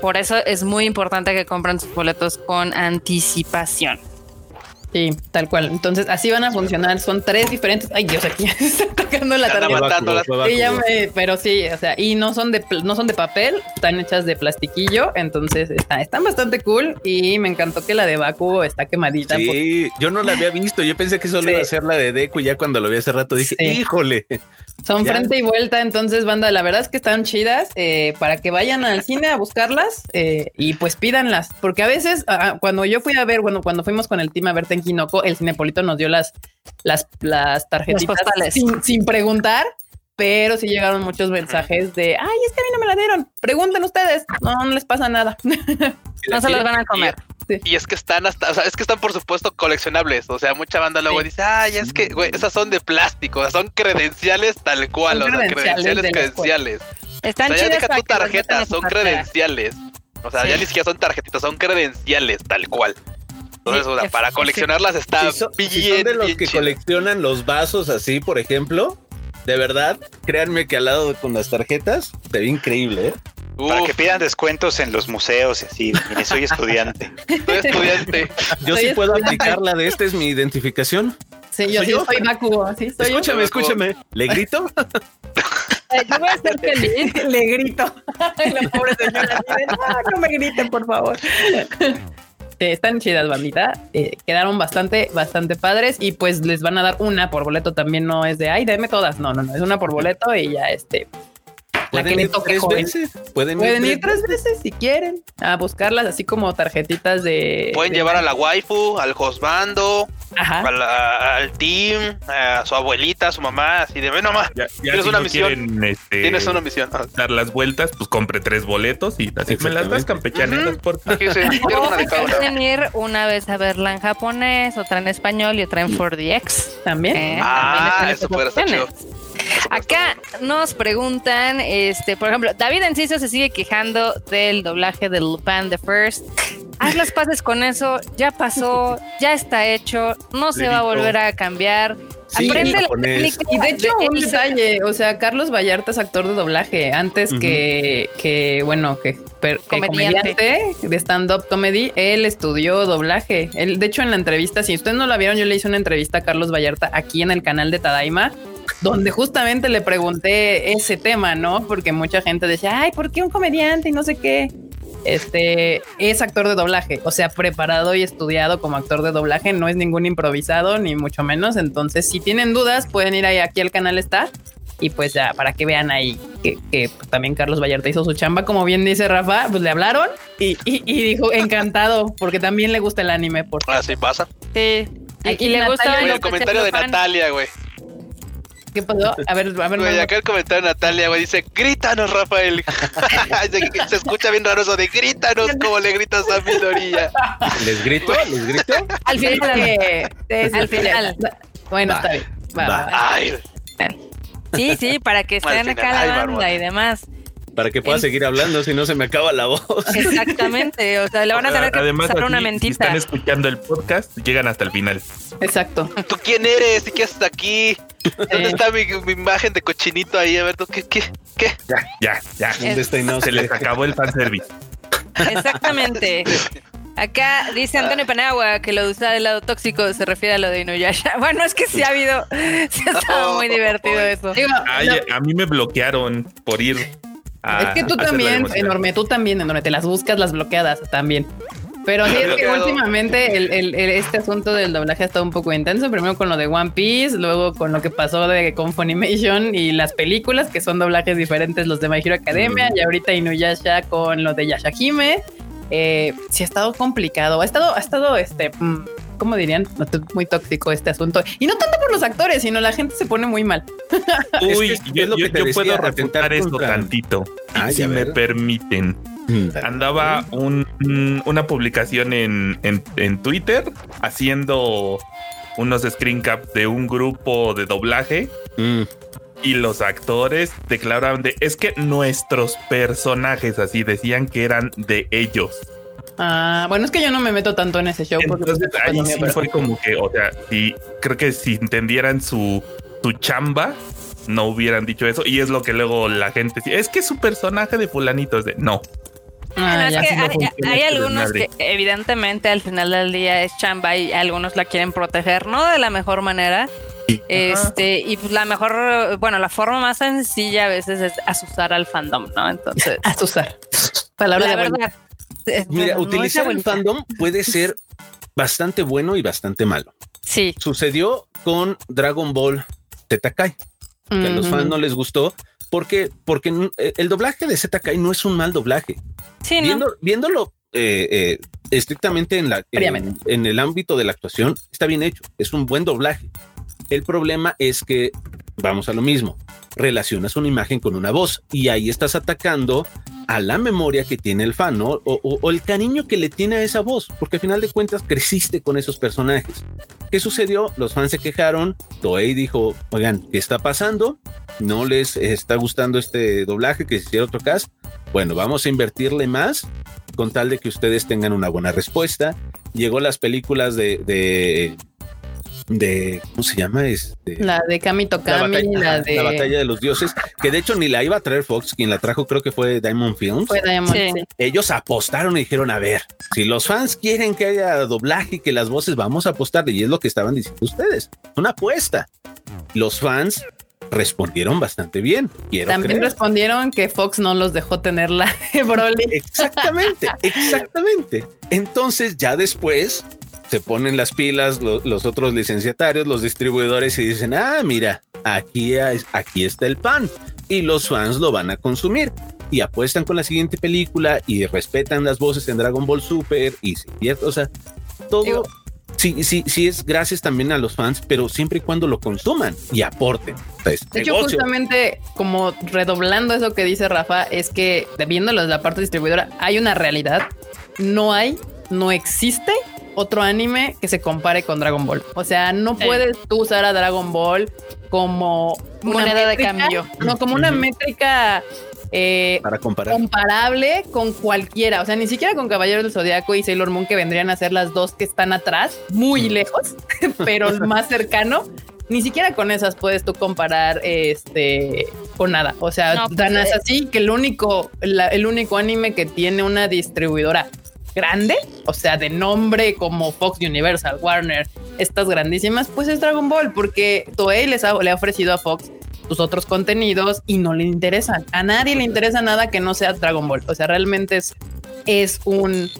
por eso es muy importante que compren sus boletos con anticipación. Sí, tal cual. Entonces, así van a funcionar. Son tres diferentes. Ay, Dios, aquí está tocando la tarjeta. Sí, me- pero sí, o sea, y no son de no son de papel, están hechas de plastiquillo, entonces está- están bastante cool y me encantó que la de Bakugo está quemadita. por- Sí, yo no la había visto. Yo pensé que solo Sí. iba a ser la de Deku. Y ya cuando lo vi hace rato dije, Sí. híjole. son ya. frente y vuelta, entonces banda, la verdad es que están chidas eh, para que vayan al cine a buscarlas eh, y pues pídanlas, porque a veces ah, cuando yo fui a ver, bueno, cuando fuimos con el team a Tenkinoko, el Cinepolito nos dio las las las tarjetitas Las sin, sin preguntar. Pero sí llegaron muchos mensajes de, ay, es que a mí no me la dieron. Pregunten ustedes. No, no les pasa nada. No se los van a comer. Y es que están hasta, o sea, es que están por supuesto coleccionables. O sea, mucha banda luego Sí. dice, ay, es que, güey, esas son de plástico, son credenciales tal cual, Son o sea, credenciales credenciales. Están o sea, ya deja tu tarjeta, en son credenciales. O sea, Sí. ya ni siquiera son tarjetitas, son credenciales tal cual. Entonces, Sí, o sea, es- para coleccionarlas está si, son, bien, si son de los bien que chido. coleccionan los vasos así, por ejemplo, de verdad, créanme que al lado con las tarjetas se ve increíble. ¿eh? Para que pidan descuentos en los museos y así. Mire, soy estudiante. soy estudiante. Yo Soy sí puedo estudiante. aplicar la de esta es mi identificación. Sí, yo ¿Soy sí yo? soy Bakugo. Sí, soy yo. escúchame, escúchame. ¿Le grito? Eh, Yo voy a ser feliz. Le grito. La pobre señora. no me griten, por favor. Sí, están chidas, bandita. Eh, quedaron bastante, bastante padres y pues les van a dar una por boleto. También no es de, ay, deme todas. No, no, no. Es una por boleto y ya este. La que ¿Pueden le ir toque, tres joven. veces? ¿Pueden, Pueden ir tres veces si quieren a buscarlas, así como tarjetitas de. Pueden de- llevar a la waifu, al a la- al team, a su abuelita, a su mamá, así de, ven nomás, Ya, ya Tienes si una no misión. quieren este, tienes una misión. Dar las vueltas, pues compre tres boletos y así me las das Exactamente. campechaneras Ujú. por fíjese, quiero una vez a verla en japonés, otra en español y otra en 4DX. También. Eh, Ah, también eso estar chido. Acá nos preguntan, este, por ejemplo, David Enciso se sigue quejando del doblaje de Lupin the First. Haz las paces con eso, ya pasó, ya está hecho, no se va a volver a cambiar. Sí, Aprende en la japonés. técnica Y de hecho, un el- detalle, o sea, Carlos Vallarta es actor de doblaje antes que, que, bueno, que, per- que Comediante. comediante de stand-up comedy, él estudió doblaje. Él, de hecho, en la entrevista, si ustedes no la vieron, yo le hice una entrevista a Carlos Vallarta aquí en el canal de Tadaima, donde justamente le pregunté ese tema, ¿no? Porque mucha gente decía, ay, ¿por qué un comediante y no sé qué? Este es actor de doblaje, o sea, preparado y estudiado como actor de doblaje, no es ningún improvisado, ni mucho menos. Entonces, si tienen dudas, pueden ir ahí, aquí al canal está. Y pues ya, para que vean ahí que, que, pues, también Carlos Vallarta hizo su chamba, como bien dice Rafa, pues le hablaron y, y- y dijo encantado, porque también le gusta el anime. Por Así pasa. Sí. Y, Aquí y le Natalia, gusta el comentario de Natalia, güey. ¿Qué pasó? A ver, a ver, Güey, acá el comentario de Natalia, güey, dice, grítanos, Rafael. se, se escucha bien raro eso de grítanos como le gritas a Minoría. ¿Les grito? ¿Les grito? Al final, Al final. Bueno, Va. está bien. Va, Va. va, va. Ay, sí, sí, para que estén acá la banda y demás. Para que pueda El- seguir hablando, si no se me acaba la voz. Exactamente. O sea, le van a tener que Además, pasar una aquí, si mentita. están escuchando el podcast, llegan hasta el final. Exacto. ¿tú quién eres? ¿Y qué haces aquí? ¿Dónde está mi, mi imagen de cochinito ahí? A ver, ¿qué, qué, qué? Ya, ya, ya. ¿Dónde está Inés? Se les acabó el fanservice. Exactamente. Acá dice Antonio Panagua que lo de usar el lado tóxico se refiere a lo de Inuyasha. Bueno, es que sí ha habido, sí ha estado muy divertido eso. Digo, Ay, no, a mí me bloquearon por ir es que tú también, enorme, tú también, enorme, te las buscas las bloqueadas también. Pero sí es que últimamente el, el- el- este asunto del doblaje ha estado un poco intenso. Primero con lo de One Piece, luego con lo que pasó de con Funimation y las películas, que son doblajes diferentes, los de My Hero Academia, y ahorita Inuyasha con los de Yashahime. Eh, sí ha estado complicado. Ha estado, ha estado este. mm, ¿Cómo dirían? Muy tóxico este asunto. Y no tanto por los actores, sino la gente se pone muy mal. Uy, Es que yo, es lo yo- que te yo decía, puedo refutar esto contra- tantito. Ay, si me permiten. Andaba un- un- una publicación en, en- en Twitter haciendo unos screen caps de un grupo de doblaje Mm, y los actores declaraban de es que nuestros personajes así decían que eran de ellos. Ah, bueno, es que yo no me meto tanto en ese show porque Entonces pues, ahí sí pero- fue como que, o sea, sí, creo que si entendieran su, su chamba, no hubieran dicho eso. Y es lo que luego la gente dice, es que su personaje de fulanito es de no. Ah, Bueno, es que no hay, hay algunos que evidentemente al final del día es chamba y algunos la quieren proteger, no de la mejor manera. Este, y pues la mejor, bueno, la forma más sencilla a veces es asustar al fandom, ¿no? Entonces, Asusar. Palabra la de verdad. Mira, no es utilizar el fandom puede ser bastante bueno y bastante malo. Sí, Sucedió con Dragon Ball Z Kai, que a los fans no les gustó. porque Porque eh, el doblaje de Z Kai no es un mal doblaje. sí, ¿no? Viendo- viéndolo eh, eh, estrictamente en, la, en el ámbito de la actuación, está bien hecho. Es un buen doblaje. El problema es que, vamos a lo mismo, relacionas una imagen con una voz y ahí estás atacando a la memoria que tiene el fan, ¿no? O, el cariño que le tiene a esa voz, porque al final de cuentas creciste con esos personajes. ¿Qué sucedió? Los fans se quejaron, Toei dijo, oigan, ¿qué está pasando? ¿No les está gustando este doblaje que se hiciera otro cast? Bueno, vamos a invertirle más con tal de que ustedes tengan una buena respuesta. Llegó las películas de, de ¿cómo se llama? Este, La de Kami la Tokami, batalla, la, ajá, de la batalla de los dioses, que de hecho ni la iba a traer Fox, quien la trajo creo que fue Diamond Films. fue Diamond. Sí. sí. Ellos apostaron y dijeron, a ver, si los fans quieren que haya doblaje y que las voces vamos a apostar, y es lo que estaban diciendo ustedes, una apuesta. Los fans respondieron bastante bien. Quiero También creer. respondieron que Fox no los dejó tener la de Broly. Exactamente, exactamente. Entonces ya después se ponen las pilas lo- los otros licenciatarios, los distribuidores y dicen, ah, mira, aquí, hay- aquí está el pan y los fans lo van a consumir. Y apuestan con la siguiente película y respetan las voces en Dragon Ball Super y sí, cierto, o sea, todo Digo- sí, sí, sí es gracias también a los fans, pero siempre y cuando lo consuman y aporten. O sea, es De hecho, negocio. justamente como redoblando eso que dice Rafa, es que viéndolo de la parte distribuidora, hay una realidad. No hay, no existe otro anime que se compare con Dragon Ball. O sea, no Sí. puedes tú usar a Dragon Ball como una Moneda de cambio. No, como una métrica eh, para comparar. comparable con cualquiera. O sea, ni siquiera con Caballeros del Zodiaco y Sailor Moon, que vendrían a ser las dos que están atrás, muy lejos, pero más cercano. Ni siquiera con esas puedes tú comparar este con nada. O sea, No, pues, tan es así que el único, la- el único anime que tiene una distribuidora grande, o sea, de nombre como Fox Universal, Warner, estas grandísimas, pues es Dragon Ball, porque Toei les ha, le ha ofrecido a Fox sus otros contenidos y no le interesan. A nadie le interesa nada que no sea Dragon Ball. O sea, realmente es, es un,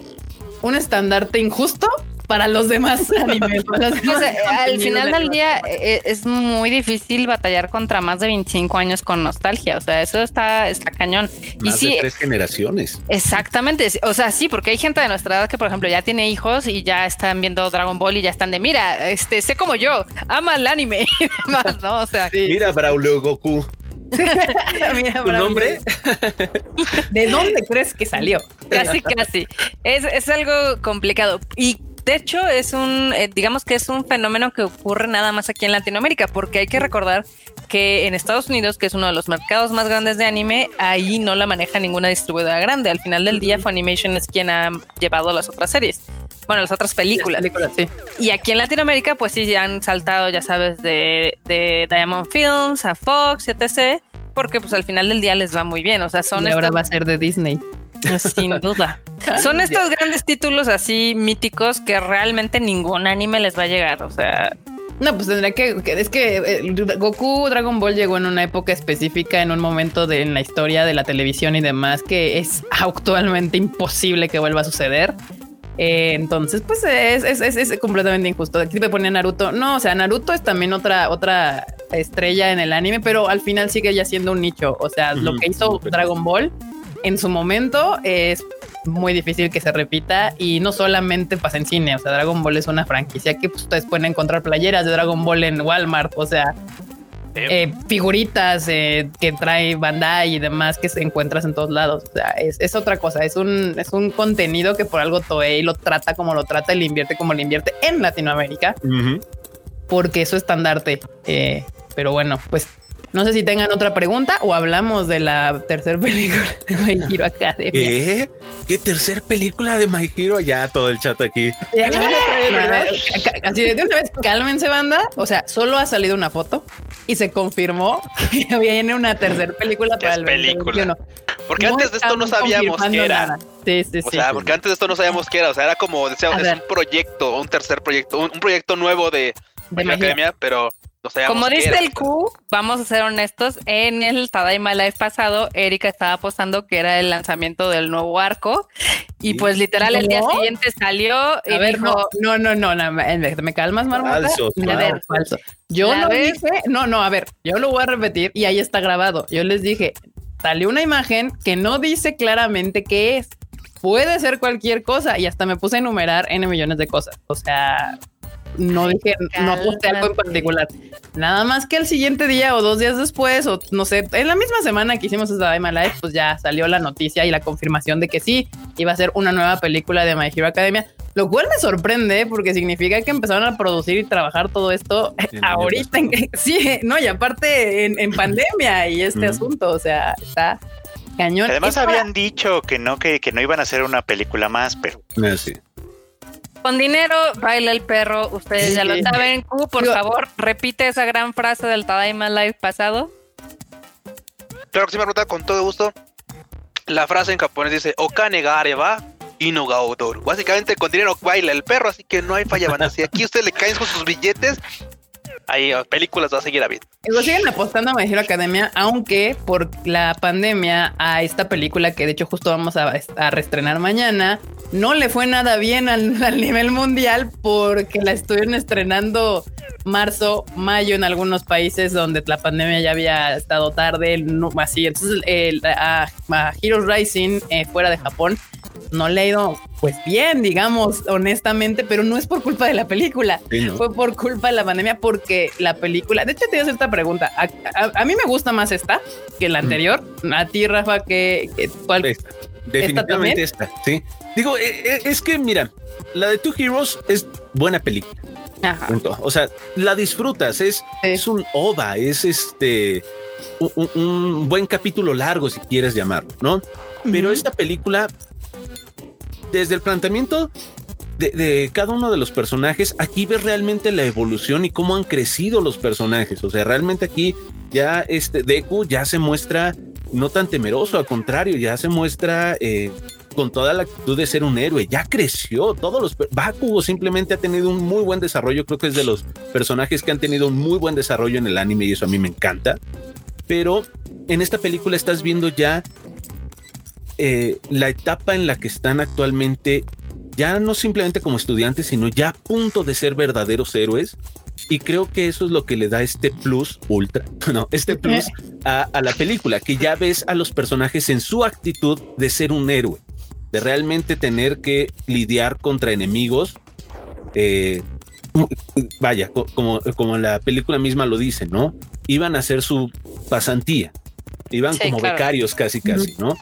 un estandarte injusto para los demás animes. los O demás sea, al final de del día eh, es muy difícil batallar contra más de 25 años con nostalgia. O sea, eso está, está cañón. y Más sí, de tres generaciones. exactamente. O sea, sí, porque hay gente de nuestra edad que, por ejemplo, ya tiene hijos y ya están viendo Dragon Ball y ya están de, mira, este, sé como yo, ama el anime y demás, ¿no? O sea, Sí. Mira, Braulio Goku. Mira, ¿Tu nombre? ¿De dónde crees que salió? casi, casi. Es, es algo complicado. Y de hecho, es un, eh, digamos que es un fenómeno que ocurre nada más aquí en Latinoamérica, porque hay que recordar que en Estados Unidos, que es uno de los mercados más grandes de anime, ahí no la maneja ninguna distribuidora grande. Al final del día, Funimation es quien ha llevado las otras series. bueno, las otras películas. sí. Y aquí en Latinoamérica, pues sí, ya han saltado, ya sabes, de, de Diamond Films a Fox, etc. Porque pues al final del día les va muy bien. O sea, son... Y ahora va a ser de Disney. Sin duda. Son estos grandes títulos así míticos que realmente ningún anime les va a llegar. O sea, no, pues tendría que, es que eh, Goku Dragon Ball llegó en una época específica, en un momento de en la historia de la televisión y demás, que es actualmente imposible que vuelva a suceder. Eh, entonces, pues es, es, es, completamente injusto. Aquí me pone Naruto. No, o sea, Naruto es también otra, otra estrella en el anime, pero al final sigue ya siendo un nicho. O sea, lo que hizo Dragon Ball en su momento es muy difícil que se repita y no solamente pasa en cine, o sea, Dragon Ball es una franquicia que pues, ustedes pueden encontrar playeras de Dragon Ball en Walmart, o sea, eh, figuritas eh, que trae Bandai y demás que se encuentras en todos lados. O sea, es, otra cosa, es un, es un contenido que por algo Toei lo trata como lo trata y le invierte como le invierte en Latinoamérica, porque eso es estandarte. Eh, pero bueno, pues no sé si tengan otra pregunta o hablamos de la tercera película de My Hero Academia. ¿Qué? ¿Qué tercera película de My Hero? Ya todo el chat aquí. Así de una vez, cálmense, banda. O sea, solo ha salido una foto y se confirmó que viene una tercera película para el película. Porque antes de esto no sabíamos qué era. Sí, sí, o sea, porque antes de esto no sabíamos qué era. O sea, era como, decíamos, es un proyecto, un tercer proyecto, un, proyecto nuevo de, de My Academia, pero como dice el Q, vamos a ser honestos, en el Tadaima Live pasado, Erika estaba apostando que era el lanzamiento del nuevo arco y pues literal el día siguiente salió y a ver, dijo, no, no, no, no, me, calmas, marmota. Falso, a ver, falso. Yo lo dije, no, no, a ver, yo lo voy a repetir y ahí está grabado. Yo les dije, salió una imagen que no dice claramente qué es. Puede ser cualquier cosa y hasta me puse a enumerar N millones de cosas. O sea, no dije, no puse algo en particular. Nada más que el siguiente día o dos días después, o no sé, en la misma semana que hicimos esta Daima Live, pues ya salió la noticia y la confirmación de que sí, iba a ser una nueva película de My Hero Academia, lo cual me sorprende porque significa que empezaron a producir y trabajar todo esto ahorita. sí, no, y aparte en, pandemia y este asunto, o sea, está cañón. Además habían dicho que no, que, que, no iban a hacer una película más, pero... Ah, sí. Con dinero baila el perro, ustedes ya lo saben. Q, por favor, repite esa gran frase del Tadaima Live pasado. Claro que sí, me con todo gusto. La frase en japonés dice Okane ga areba Básicamente con dinero baila el perro, así que no hay falla, van Si aquí usted le caen con sus billetes, ahí películas va a seguir habiendo. Lo siguen apostando a My Academia, aunque por la pandemia a esta película que de hecho justo vamos a, a reestrenar mañana, no le fue nada bien al, nivel mundial porque la estuvieron estrenando marzo, mayo en algunos países donde la pandemia ya había estado tarde, no, así. Entonces, a, Heroes Rising eh, fuera de Japón no le ha ido pues bien, digamos, honestamente, pero no es por culpa de la película, fue por culpa de la pandemia porque la película, de hecho te voy a hacer esta pregunta, a, mí me gusta más esta que la anterior, a ti Rafa, que, ¿cuál? Esta. Definitivamente esta, sí. Digo, eh, eh, es que mira, la de Two Heroes es buena película. O sea, la disfrutas, es, es un OVA, es este un, buen capítulo largo, si quieres llamarlo, ¿no? Pero esta película desde el planteamiento de, cada uno de los personajes, aquí ves realmente la evolución y cómo han crecido los personajes. O sea, realmente aquí ya este Deku ya se muestra no tan temeroso, al contrario, ya se muestra eh, con toda la actitud de ser un héroe. Ya creció. Todos los Bakugo simplemente ha tenido un muy buen desarrollo. Creo que es de los personajes que han tenido un muy buen desarrollo en el anime y eso a mí me encanta. Pero en esta película estás viendo ya eh, la etapa en la que están actualmente, ya no simplemente como estudiantes, sino ya a punto de ser verdaderos héroes. Y creo que eso es lo que le da este plus ultra, no, este plus a, la película, que ya ves a los personajes en su actitud de ser un héroe, de realmente tener que lidiar contra enemigos. Eh, vaya, como, como la película misma lo dice, ¿no? Iban a hacer su pasantía, iban como becarios casi casi, ¿no?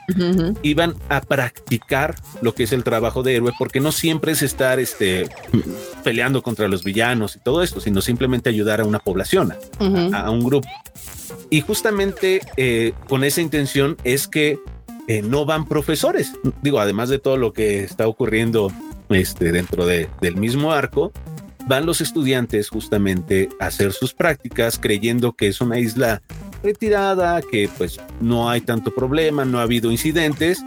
Iban a practicar lo que es el trabajo de héroe, porque no siempre es estar este, peleando contra los villanos y todo esto, sino simplemente ayudar a una población, a, un grupo. Y justamente eh, con esa intención es que eh, no van profesores. Digo, además de todo lo que está ocurriendo este, dentro de, del mismo arco, van los estudiantes justamente a hacer sus prácticas creyendo que es una isla retirada, que pues no hay tanto problema, no ha habido incidentes,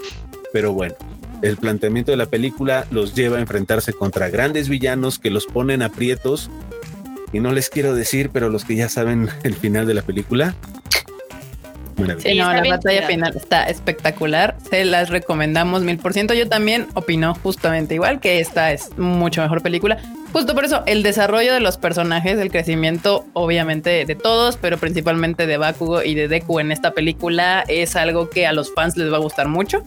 pero bueno, el planteamiento de la película los lleva a enfrentarse contra grandes villanos que los ponen aprietos. Y no les quiero decir, pero los que ya saben el final de la película, Sí, no, la batalla final está espectacular. Se las recomendamos mil por ciento. Yo también opino justamente igual que esta es mucho mejor película. Justo por eso, el desarrollo de los personajes, el crecimiento, obviamente, de todos, pero principalmente de Bakugo y de Deku en esta película es algo que a los fans les va a gustar mucho.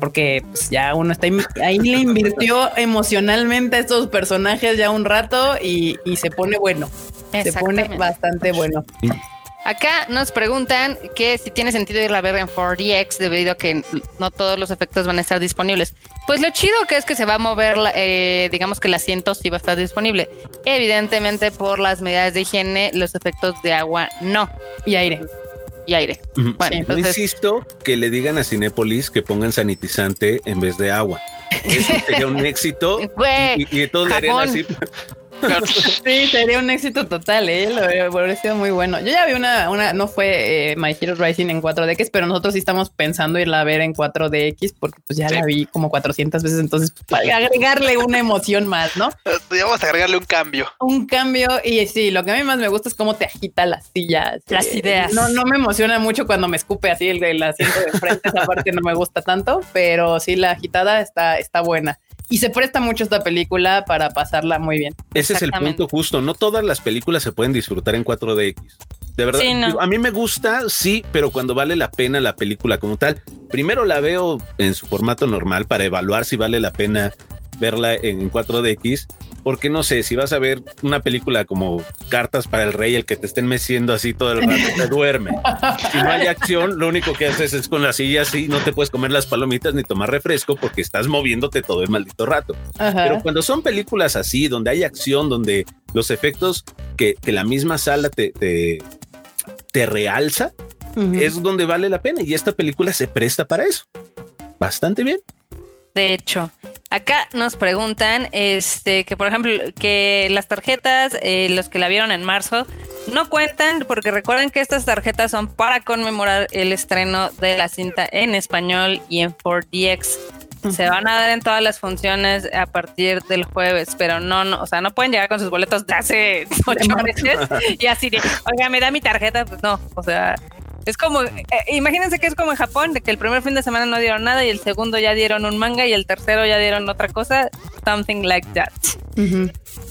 Porque pues, ya uno está ahí, le invirtió emocionalmente a estos personajes ya un rato y, y se pone bueno. Se pone bastante bueno. Acá nos preguntan que si tiene sentido ir a ver en 4DX debido a que no todos los efectos van a estar disponibles. Pues lo chido que es que se va a mover, eh, digamos que el asiento sí va a estar disponible. Evidentemente por las medidas de higiene, los efectos de agua no. Y aire. Y aire. Bueno, entonces... insisto que le digan a Cinépolis que pongan sanitizante en vez de agua. Eso sería un éxito. y, y, todos le harían así. Sí, sería un éxito total, ¿eh? Lo hubiera sido muy bueno. Yo ya vi una, una no fue eh, My Hero Rising en 4DX, pero nosotros sí estamos pensando irla a ver en 4DX porque pues ya la vi como 400 veces, entonces pues, para agregarle una emoción más, ¿no? Vamos a agregarle un cambio. Un cambio y sí, lo que a mí más me gusta es cómo te agita las sillas. Las eh, ideas. No, no me emociona mucho cuando me escupe así el, el asiento de frente, esa parte no me gusta tanto, pero sí la agitada está, está buena y se presta mucho esta película para pasarla muy bien. Ese es el punto justo. No todas las películas se pueden disfrutar en 4DX. De verdad, a mí me gusta, sí, pero cuando vale la pena la película como tal, primero la veo en su formato normal para evaluar si vale la pena verla en 4DX porque no sé, si vas a ver una película como Cartas para el Rey, el que te estén meciendo así todo el rato, te duerme. Si no hay acción, lo único que haces es con la silla así, no te puedes comer las palomitas ni tomar refresco porque estás moviéndote todo el maldito rato. Pero cuando son películas así, donde hay acción, donde los efectos que, la misma sala te, te, realza, es donde vale la pena. Y esta película se presta para eso. Bastante bien. De hecho, acá nos preguntan este que por ejemplo que las tarjetas, eh, los que la vieron en marzo, no cuentan porque recuerden que estas tarjetas son para conmemorar el estreno de la cinta en español y en 4DX. Se van a dar en todas las funciones a partir del jueves, pero no, no, o sea, no pueden llegar con sus boletos de hace ocho meses y así de, oiga, me da mi tarjeta, pues no, o sea, es como, eh, imagínense que es como en Japón, de que el primer fin de semana no dieron nada y el segundo ya dieron un manga y el tercero ya dieron otra cosa, something like that.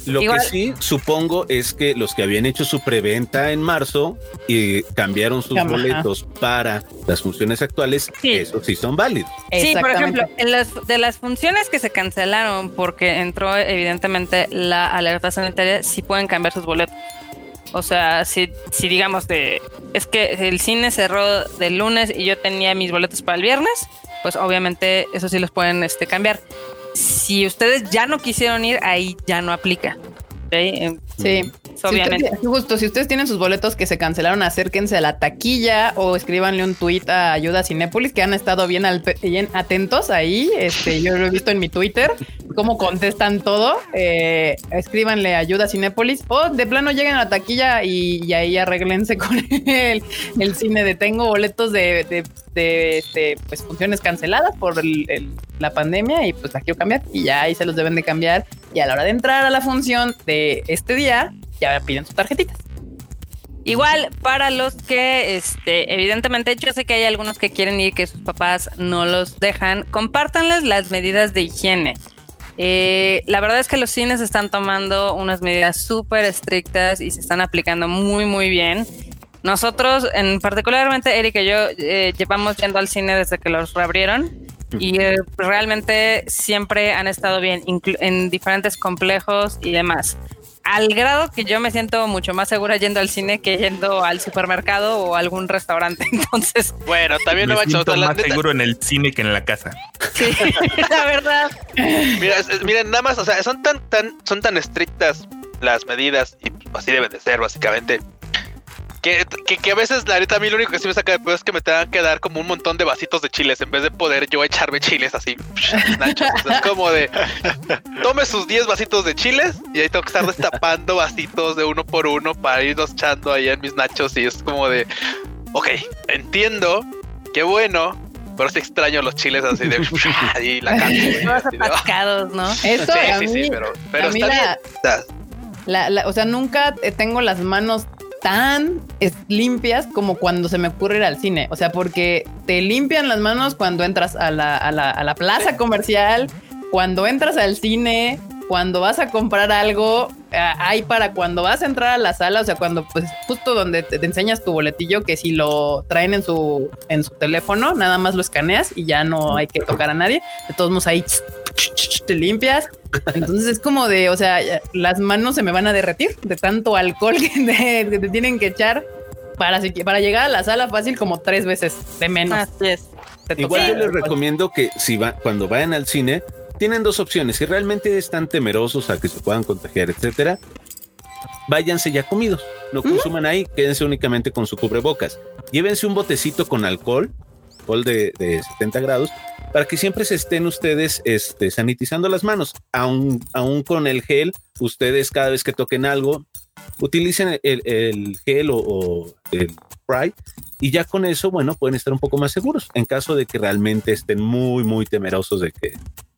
Lo que sí supongo es que los que habían hecho su preventa en marzo y cambiaron sus boletos para las funciones actuales, esos sí son válidos. Sí, por ejemplo, en las, de las funciones que se cancelaron porque entró evidentemente la alerta sanitaria, sí pueden cambiar sus boletos. O sea, si, si digamos de, es que el cine cerró del lunes y yo tenía mis boletos para el viernes, pues obviamente eso sí los pueden este, cambiar. Si ustedes ya no quisieron ir, ahí ya no aplica. Sí, obviamente. justo, si ustedes tienen sus boletos que se cancelaron, acérquense a la taquilla o escríbanle un tuit a Ayuda Cinépolis, que han estado bien, bien atentos ahí. Este, yo lo he visto en mi Twitter, cómo contestan todo. Eh, escríbanle Ayuda Cinépolis o de plano lleguen a la taquilla y, ahí arreglense con el, el cine de tengo boletos de, de, este, pues, funciones canceladas por la pandemia y pues la quiero cambiar y ya ahí se los deben de cambiar y a la hora de entrar a la función de este día, ya piden sus tarjetitas. Igual para los que, este, evidentemente, yo sé que hay algunos que quieren ir que sus papás no los dejan, compártanles las medidas de higiene. Eh, la verdad es que los cines están tomando unas medidas súper estrictas y se están aplicando muy, muy bien. Nosotros, en particularmente Eric y yo, eh, llevamos yendo al cine desde que los reabrieron y eh, realmente siempre han estado bien en diferentes complejos y demás. Al grado que yo me siento mucho más segura yendo al cine que yendo al supermercado o algún restaurante. Entonces, bueno, también me siento más seguro en el cine que en la casa. Sí, la verdad. Mira, miren, nada más, o sea, son tan, tan, son tan estrictas las medidas y así deben de ser, básicamente Que, que, a veces, la neta, a mí lo único que sí me saca de pedo es que me tengan que dar como un montón de vasitos de chiles en vez de poder yo echarme chiles así. nachos. es como de tome sus 10 vasitos de chiles y ahí tengo que estar destapando vasitos de uno por uno para irnos echando ahí en mis nachos. Y es como de ok, entiendo, qué bueno, pero sí extraño los chiles así de y la carne. ¿no? Eso sí, sí, sí, pero, pero está bien. o sea, nunca tengo las manos tan limpias como cuando se me ocurre ir al cine. O sea, porque te limpian las manos cuando entras a la, a la, a la plaza comercial, cuando entras al cine, cuando vas a comprar algo, eh, hay para cuando vas a entrar a la sala, o sea, cuando pues justo donde te, enseñas tu boletillo, que si lo traen en su, en su teléfono, nada más lo escaneas y ya no hay que tocar a nadie. De todos modos ahí te limpias. Entonces es como de, o sea, las manos se me van a derretir de tanto alcohol que te, tienen que echar para, para llegar a la sala fácil como tres veces de menos. Igual yo les recomiendo que si va, cuando vayan al cine, tienen dos opciones. Si realmente están temerosos a que se puedan contagiar, etcétera, váyanse ya comidos. No consuman ahí, quédense únicamente con su cubrebocas. Llévense un botecito con alcohol, alcohol de, 70 grados, para que siempre se estén ustedes este, sanitizando las manos. Aún, aún con el gel, ustedes cada vez que toquen algo, utilicen el, gel o, o, el spray y ya con eso, bueno, pueden estar un poco más seguros en caso de que realmente estén muy, muy temerosos de que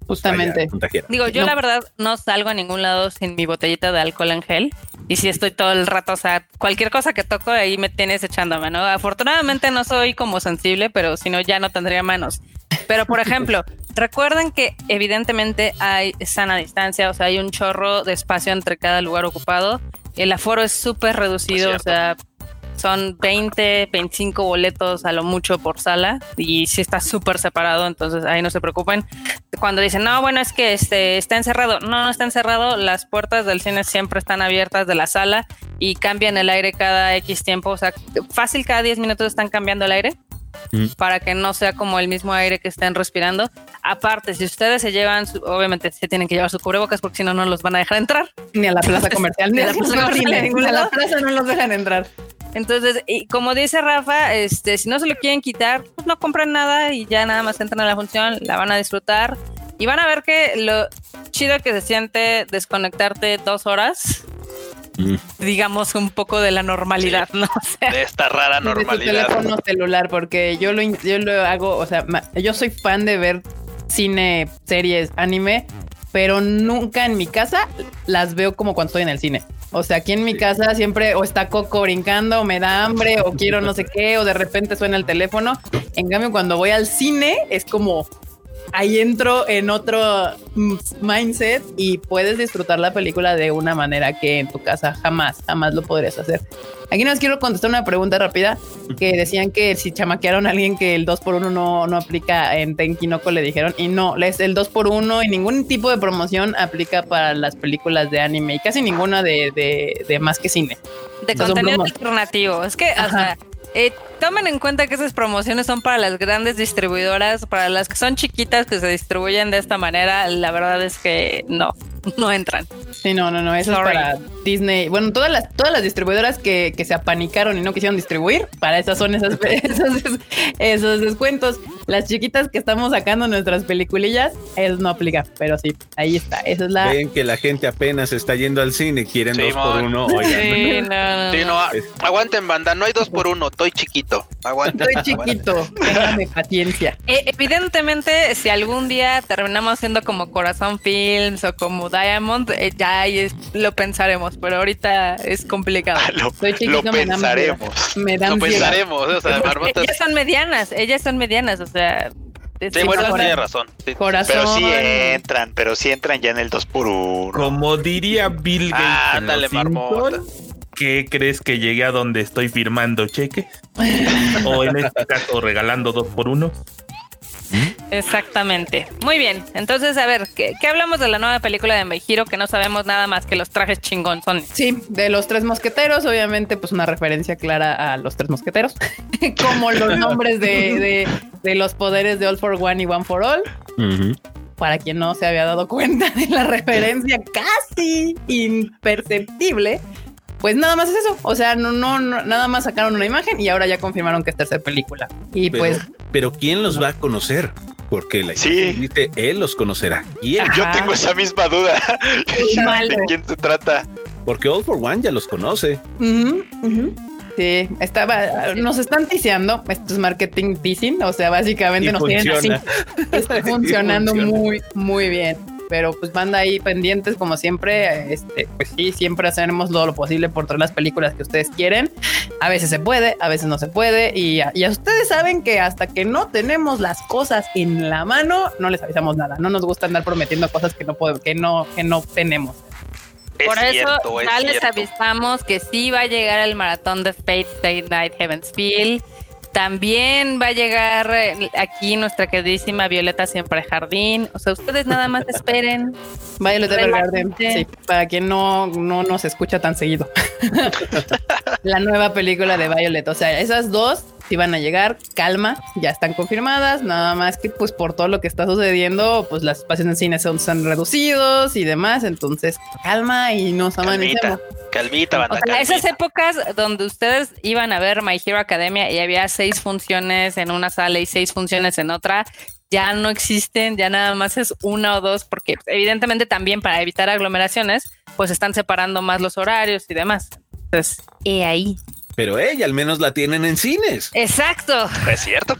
Justamente. Digo, yo la verdad no salgo a ningún lado sin mi botellita de alcohol en gel. Y si estoy todo el rato, o sea, cualquier cosa que toco ahí me tienes echándome, ¿no? Afortunadamente no soy como sensible, pero si no ya no tendría manos. Pero por ejemplo, recuerden que evidentemente hay sana distancia, o sea, hay un chorro de espacio entre cada lugar ocupado. El aforo es súper reducido, o sea, son 20, 25 boletos a lo mucho por sala y si está súper separado, entonces ahí no se preocupen. Cuando dicen, no, bueno, es que este, está encerrado. No, no está encerrado. Las puertas del cine siempre están abiertas de la sala y cambian el aire cada X tiempo. O sea, fácil cada 10 minutos están cambiando el aire para que no sea como el mismo aire que estén respirando. Aparte, si ustedes se llevan, obviamente se tienen que llevar sus cubrebocas porque si no, no los van a dejar entrar. Ni a la plaza comercial, ni a la plaza comercial. a la plaza no los dejan entrar. Entonces, y como dice Rafa, este, si no se lo quieren quitar, pues no compren nada y ya nada más entran a la función, la van a disfrutar y van a ver que lo chido que se siente desconectarte dos horas, mm. digamos un poco de la normalidad, ¿no? de esta rara normalidad. De teléfono celular, porque yo lo, yo lo hago, o sea, yo soy fan de ver cine, series, anime, pero nunca en mi casa las veo como cuando estoy en el cine. O sea, aquí en mi casa siempre o está Coco brincando, o me da hambre, o quiero no sé qué, o de repente suena el teléfono. En cambio, cuando voy al cine, es como ahí entro en otro mindset y puedes disfrutar la película de una manera que en tu casa jamás, jamás lo podrías hacer. Aquí nos quiero contestar una pregunta rápida que decían que si chamaquearon a alguien que el 2x1 no, no aplica en Tenkinoko le dijeron y no, es el 2x1 y ningún tipo de promoción aplica para las películas de anime y casi ninguna de, de, más que cine. De contenido alternativo. Es que, eh, tomen en cuenta que esas promociones son para las grandes distribuidoras, para las que son chiquitas que se distribuyen de esta manera, la verdad es que no, no entran. Sí, no, no, no, eso es para Disney. Bueno, todas las, todas las distribuidoras que, que, se apanicaron y no quisieron distribuir, para esas son esas, esos, esos descuentos. Las chiquitas que estamos sacando nuestras peliculillas, eso no aplica, pero sí, ahí está. Esa es la. Ven que la gente apenas está yendo al cine, quieren dos por uno. Sí, no, sí, no, aguanten, banda, no hay dos por uno, estoy chiquito. Aguanten. Estoy chiquito, téngame paciencia. Eh, evidentemente, si algún día terminamos siendo como Corazón Films o como Diamond, eh, ya ahí lo pensaremos, pero ahorita es complicado. lo, chiquito, lo pensaremos. Me dan, lo pensaremos. O sea, ellas son medianas, ellas son medianas, o sea. Sí, bueno, tiene razón. Pero sí entran, pero sí entran ya en el 2 por 1 Como diría Bill Gates. Ándale, marmota. ¿Qué crees que llegué a donde estoy firmando cheque? o en este caso regalando 2 por 1 Exactamente. Muy bien. Entonces, a ver, ¿qué, hablamos de la nueva película de Meijiro que no sabemos nada más que los trajes chingón son? Sí, de los tres mosqueteros, obviamente, pues una referencia clara a los tres mosqueteros, como los nombres de, los poderes de All for One y One for All. Para quien no se había dado cuenta de la referencia casi imperceptible, pues nada más es eso. O sea, no, no, nada más sacaron una imagen y ahora ya confirmaron que es tercera película. Y pues. Pero ¿quién los va a conocer? Porque la sí. dice él los conocerá. ¿Quién? Yo tengo esa misma duda. ¿De quién se trata? Porque All for One ya los conoce. Sí, estaba, nos están tiseando, esto es marketing teasing, o sea, básicamente nos tienen así, está funcionando muy, muy bien. Pero pues manda ahí pendientes como siempre, este, pues sí, siempre hacemos todo lo posible por todas las películas que ustedes quieren. A veces se puede, a veces no se puede y, y ustedes saben que hasta que no tenemos las cosas en la mano, no les avisamos nada. No nos gusta andar prometiendo cosas que no podemos, que no, que no tenemos. Por eso ya les avisamos que sí va a llegar el maratón de Fate Stay Night Heavensfield. También va a llegar eh, aquí nuestra queridísima Violeta Siempre Jardín. O sea, ustedes nada más esperen. Violeta Jardín. Sí, para quien no, no nos escucha tan seguido. la nueva película de Violet. O sea, esas dos si van a llegar, calma, ya están confirmadas, nada más que pues por todo lo que está sucediendo, pues las espacios en cine son, son reducidos y demás, entonces calma y nos amanecemos. Calvita, banda, o sea, esas épocas donde ustedes iban a ver My Hero Academia y había seis funciones en una sala y seis funciones en otra, ya no existen, ya nada más es una o dos, porque evidentemente también para evitar aglomeraciones, pues están separando más los horarios y demás. Entonces, y ahí. Pero ella al menos la tienen en cines. Exacto. Es cierto.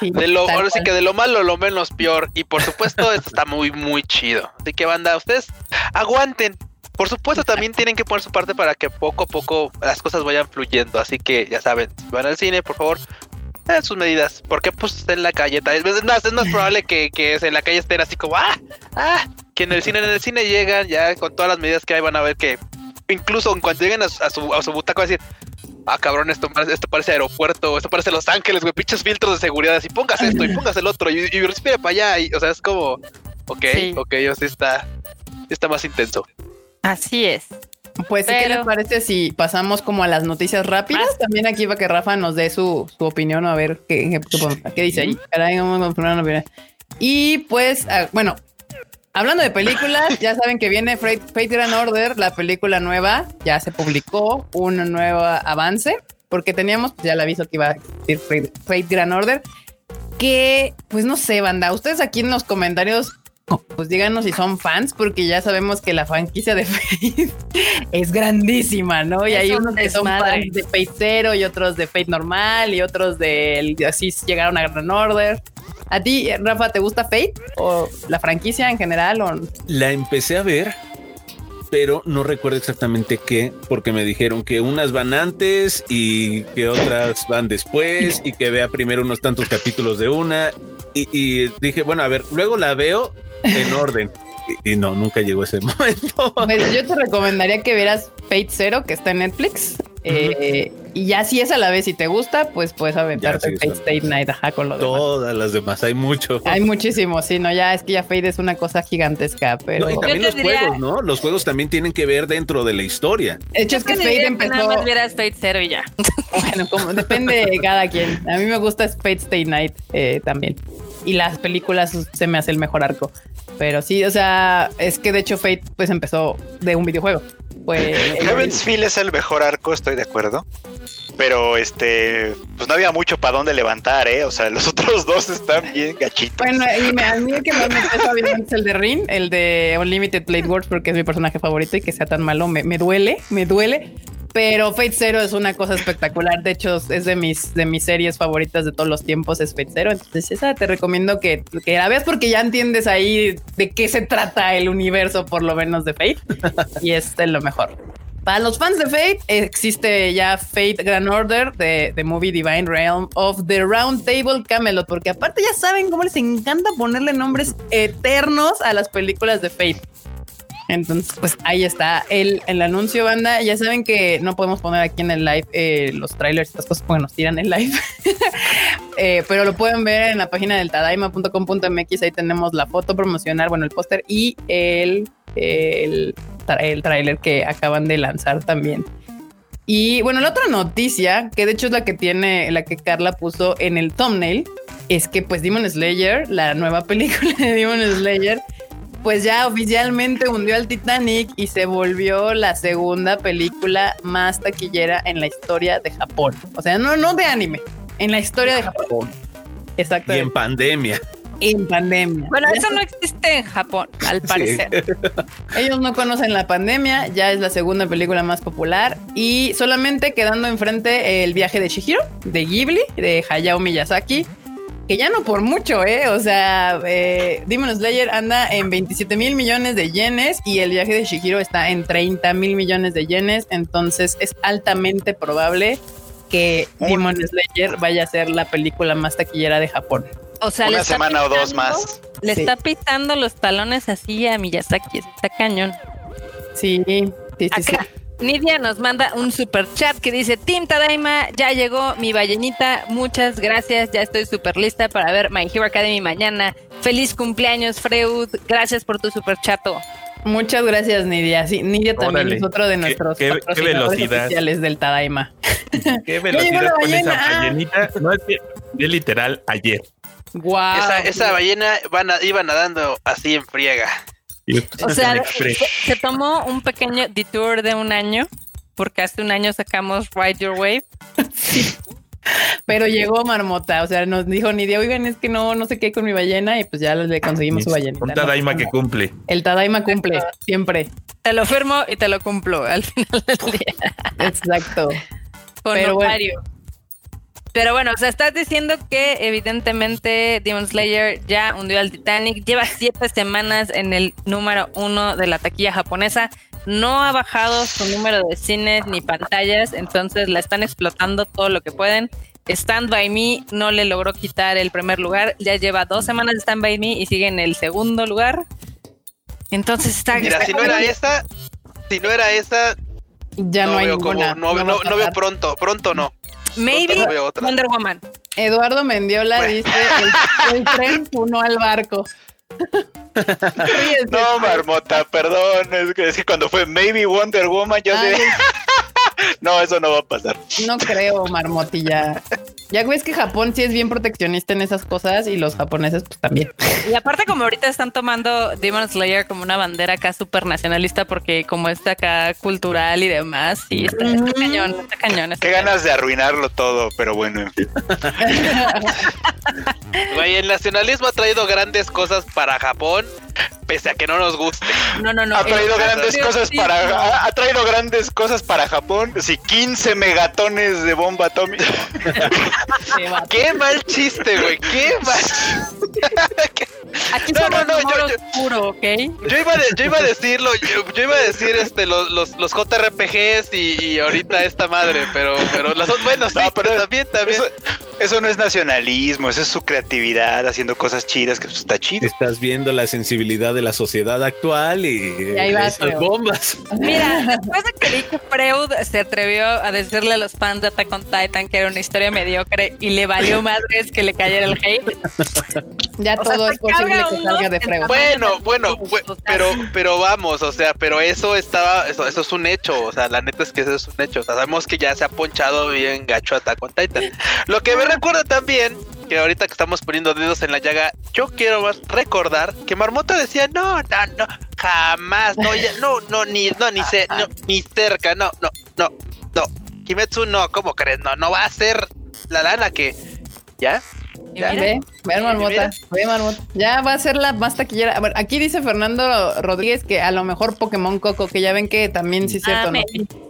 de lo, ahora sí que de lo malo, lo menos peor. Y por supuesto, esto está muy, muy chido. Así que, banda, ustedes aguanten. Por supuesto, también tienen que poner su parte para que poco a poco las cosas vayan fluyendo. Así que, ya saben, si van al cine, por favor, eh, sus medidas. Porque pues en la calle, es más, es más probable que, que en la calle estén así como, ah, ah, que en el cine, en el cine llegan ya con todas las medidas que hay, van a ver que incluso en cuanto lleguen a, su, a su butaca, va a decir, ah, cabrón, esto, esto parece aeropuerto, esto parece Los Ángeles, güey, pinches filtros de seguridad, así pongas esto y pongas el otro, y, y respire para allá, y, o sea, es como, ok, ok, yo sí está, está más intenso. Así es. Pues, ¿qué les parece si pasamos como a las noticias rápidas? Ah. También aquí va que Rafa nos dé su, su opinión, a ver qué, qué, dice ahí. Y pues, ah, bueno, Hablando de películas, ya saben que viene Fate, Grand Order, la película nueva, ya se publicó un nuevo avance, porque teníamos, ya le aviso que iba a existir Fate, Grand Order, que, pues no sé, banda, ustedes aquí en los comentarios, pues díganos si son fans, porque ya sabemos que la franquicia de Fate es grandísima, ¿no? Y hay unos que son fans de Fate Zero y otros de Fate normal y otros de así llegaron a Grand Order. ¿A ti, Rafa, te gusta Fate o la franquicia en general? O... La empecé a ver, pero no recuerdo exactamente qué, porque me dijeron que unas van antes y que otras van después y que vea primero unos tantos capítulos de una. Y, dije, bueno, a ver, luego la veo en orden. Y, no, nunca llegó ese momento. Pues yo te recomendaría que vieras Fate Zero, que está en Netflix. Eh, y ya si es a la vez y te gusta, pues puedes aventarte Fate State Night, ajá, con lo Todas las demás, hay mucho. Hay muchísimo, sí, no, ya es que ya Fate es una cosa gigantesca, pero... y también los juegos, ¿no? Los juegos también tienen que ver dentro de la historia. De hecho, es que Fate empezó... Nada más vieras Fate Zero y ya. Bueno, como depende de cada quien. A mí me gusta Fate Stay Night eh, también. Y las películas se me hace el mejor arco. Pero sí, o sea, es que de hecho Fate pues empezó de un videojuego. Pues Heaven's Feel es el mejor arco, estoy de acuerdo. Pero este, pues no había mucho para dónde levantar, ¿eh? O sea, los otros dos están bien gachitos. Bueno, y me, a mí el que más me pesa obviamente es el de Rin, el de Unlimited Blade Wars, porque es mi personaje favorito y que sea tan malo me, me duele, me duele. Pero Fate Zero es una cosa espectacular. De hecho, es de mis, de mis series favoritas de todos los tiempos, es Fate Zero. Entonces, esa te recomiendo que, que la veas porque ya entiendes ahí de qué se trata el universo, por lo menos de Fate. y es de lo mejor. Para los fans de Fate, existe ya Fate Grand Order de, de Movie Divine Realm of the Round Table Camelot, porque aparte ya saben cómo les encanta ponerle nombres eternos a las películas de Fate. Entonces, pues ahí está el, el, anuncio, banda. Ya saben que no podemos poner aquí en el live eh, los trailers, estas cosas porque nos tiran el live. Eh, pero lo pueden ver en la página del tadaima.com.mx. Ahí tenemos la foto promocional, bueno, el póster y el, el, el trailer que acaban de lanzar también. Y bueno, la otra noticia, que de hecho es la que tiene, la que Carla puso en el thumbnail, es que pues Demon Slayer, la nueva película de Demon Slayer, pues ya oficialmente hundió al Titanic y se volvió la segunda película más taquillera en la historia de Japón. O sea, no, no de anime, en la historia de Japón. Exacto. Y en pandemia. En pandemia. Bueno, eso no existe en Japón, al parecer. Ellos no conocen la pandemia, ya es la segunda película más popular y solamente quedando enfrente el viaje de Shihiro, de Ghibli, de Hayao Miyazaki, que ya no por mucho, ¿eh? O sea, eh, Demon Slayer anda en 27 mil millones de yenes y el viaje de Shihiro está en 30 mil millones de yenes, entonces es altamente probable que Demon Slayer vaya a ser la película más taquillera de Japón. O sea, Una semana o dos más. Le Sí. está pisando los talones así a Miyazaki, está cañón. Sí, sí, sí, sí. Nidia nos manda un super chat que dice: Team Tadaima, ya llegó mi ballenita. Muchas gracias. Ya estoy súper lista para ver My Hero Academy mañana. Feliz cumpleaños, Freud. Gracias por tu super chato. Muchas gracias, Nidia. Sí, Nidia también Órale. es otro de nuestros qué- qué patrocinadores velocidad. oficiales del Tadaima. Qué velocidad con esa ballena. Ballenita. No es que es literal ayer. Wow. Esa, esa ballena va na- iba nadando así en friega. O sea, se, se tomó un pequeño detour de un año, porque hace un año sacamos Ride Your Wave. Pero llegó Marmota, o sea, nos dijo Nidia, oigan, es que no, no sé qué con mi ballena y pues ya le conseguimos su ballena. Un Tadaima que cumple. El Tadaima cumple, siempre. Te lo firmo y te lo cumplo al final del día. Exacto. Con Pero bueno. Pero bueno, o sea, estás diciendo que evidentemente Demon Slayer ya hundió al Titanic, lleva siete semanas en el número uno de la taquilla japonesa, no ha bajado su número de cines ni pantallas, entonces la están explotando todo lo que pueden. Stand By Me no le logró quitar el primer lugar, ya lleva dos semanas de Stand By Me y sigue en el segundo lugar. Entonces está... Mira, está si no era esa, si no era esa, Ya no, hay veo ninguna. como, no, no, no veo pronto, pronto no. Maybe no veo otra. Wonder Woman. Eduardo Mendiola Bueno. dice, el, el tren funó al barco. No, Marmota, perdón. Es que, es que cuando fue Maybe Wonder Woman, yo Ay, sé. No, eso no va a pasar. no creo, Marmotilla. Ya ves que Japón sí es bien proteccionista en esas cosas y los japoneses pues también. Y aparte como ahorita están tomando Demon Slayer como una bandera acá súper nacionalista porque como está acá cultural y demás, y está, está cañón, está cañón. está Qué cañón. ganas de arruinarlo todo, pero bueno, en fin. El nacionalismo ha traído grandes cosas para Japón, pese a que no nos guste. No, no, no. Ha traído el grandes cosas patriotismo- para ha, ha traído grandes cosas para Japón. Sí, 15 megatones de bomba atómica. Qué mal chiste, güey. Qué mal. Aquí No, no, no, humor yo- oscuro, ¿ok? Yo iba, de- yo iba a decirlo, yo, yo iba a decir este los, los, los JRPGs y, y ahorita esta madre, pero, pero las bueno, sí, No, pero también, también. Eso, eso no es nacionalismo, eso es su creatividad haciendo cosas chidas, que pues, está chido. Estás viendo la sensibilidad de la sociedad actual y, ahí va, esas bombas. Mira, después de que Rick Freud se atrevió a decirle a los fans de Attack on Titan que era una historia mediocre y le valió madres que le cayera el hate, Ya O todo es posible que salga de frego. Bueno, bueno, pero, pero vamos, o sea, pero eso estaba, eso, eso es un hecho, o sea, la neta es que eso es un hecho, o sea, sabemos que ya se ha ponchado bien gacho Attack on Titan. Lo que me recuerda también, que ahorita que estamos poniendo dedos en la llaga, yo quiero más recordar que Marmota decía, no, no, no, jamás, no, ya, no, no, ni, no, ni, se, no, ni cerca, no, no, no, no, Kimetsu no, ¿cómo crees? No, no va a ser la lana que, ¿ya? Ya, mira, Ve, ve marmota, ve marmota. Ya va a ser la más taquillera. A ver, aquí dice Fernando Rodríguez que a lo mejor Pokémon Coco, que ya ven que también sí es cierto, ah, ¿no?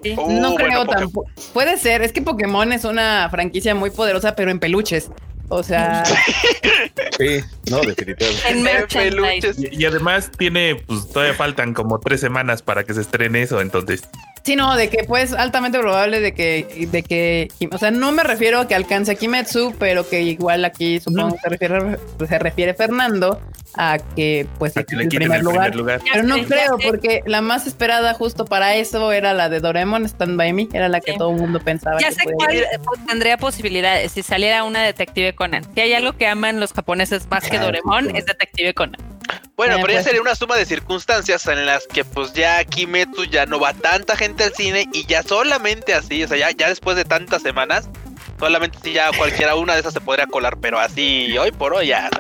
sí. Uh, no creo tampoco. Puede ser, es que Pokémon es una franquicia muy poderosa, pero en peluches. O sea, Sí, no, definitivamente. En. Y, y además tiene, pues todavía faltan como tres semanas para que se estrene eso, entonces. Sí, no, de que pues altamente probable de que, de que, o sea, no me refiero a que alcance a Kimetsu, pero que igual aquí supongo que se refiere, se refiere Fernando a que pues A sí, que le el primer el lugar. primer lugar. Ya Pero no creo, porque la más esperada justo para eso era la de Doraemon Stand By Me, era la que Sí. todo el mundo pensaba. Ya que sé cuál ir. tendría posibilidades si saliera una detective Conan. Si hay algo que aman los japoneses más que Doremon, sí. es detective Conan. Bueno, Eh, pero ya pues. sería una suma de circunstancias en las que pues ya Kimetsu ya no va tanta gente al cine y ya solamente así, o sea, ya, ya después de tantas semanas, solamente si ya cualquiera una de esas se podría colar, pero así hoy por hoy ya.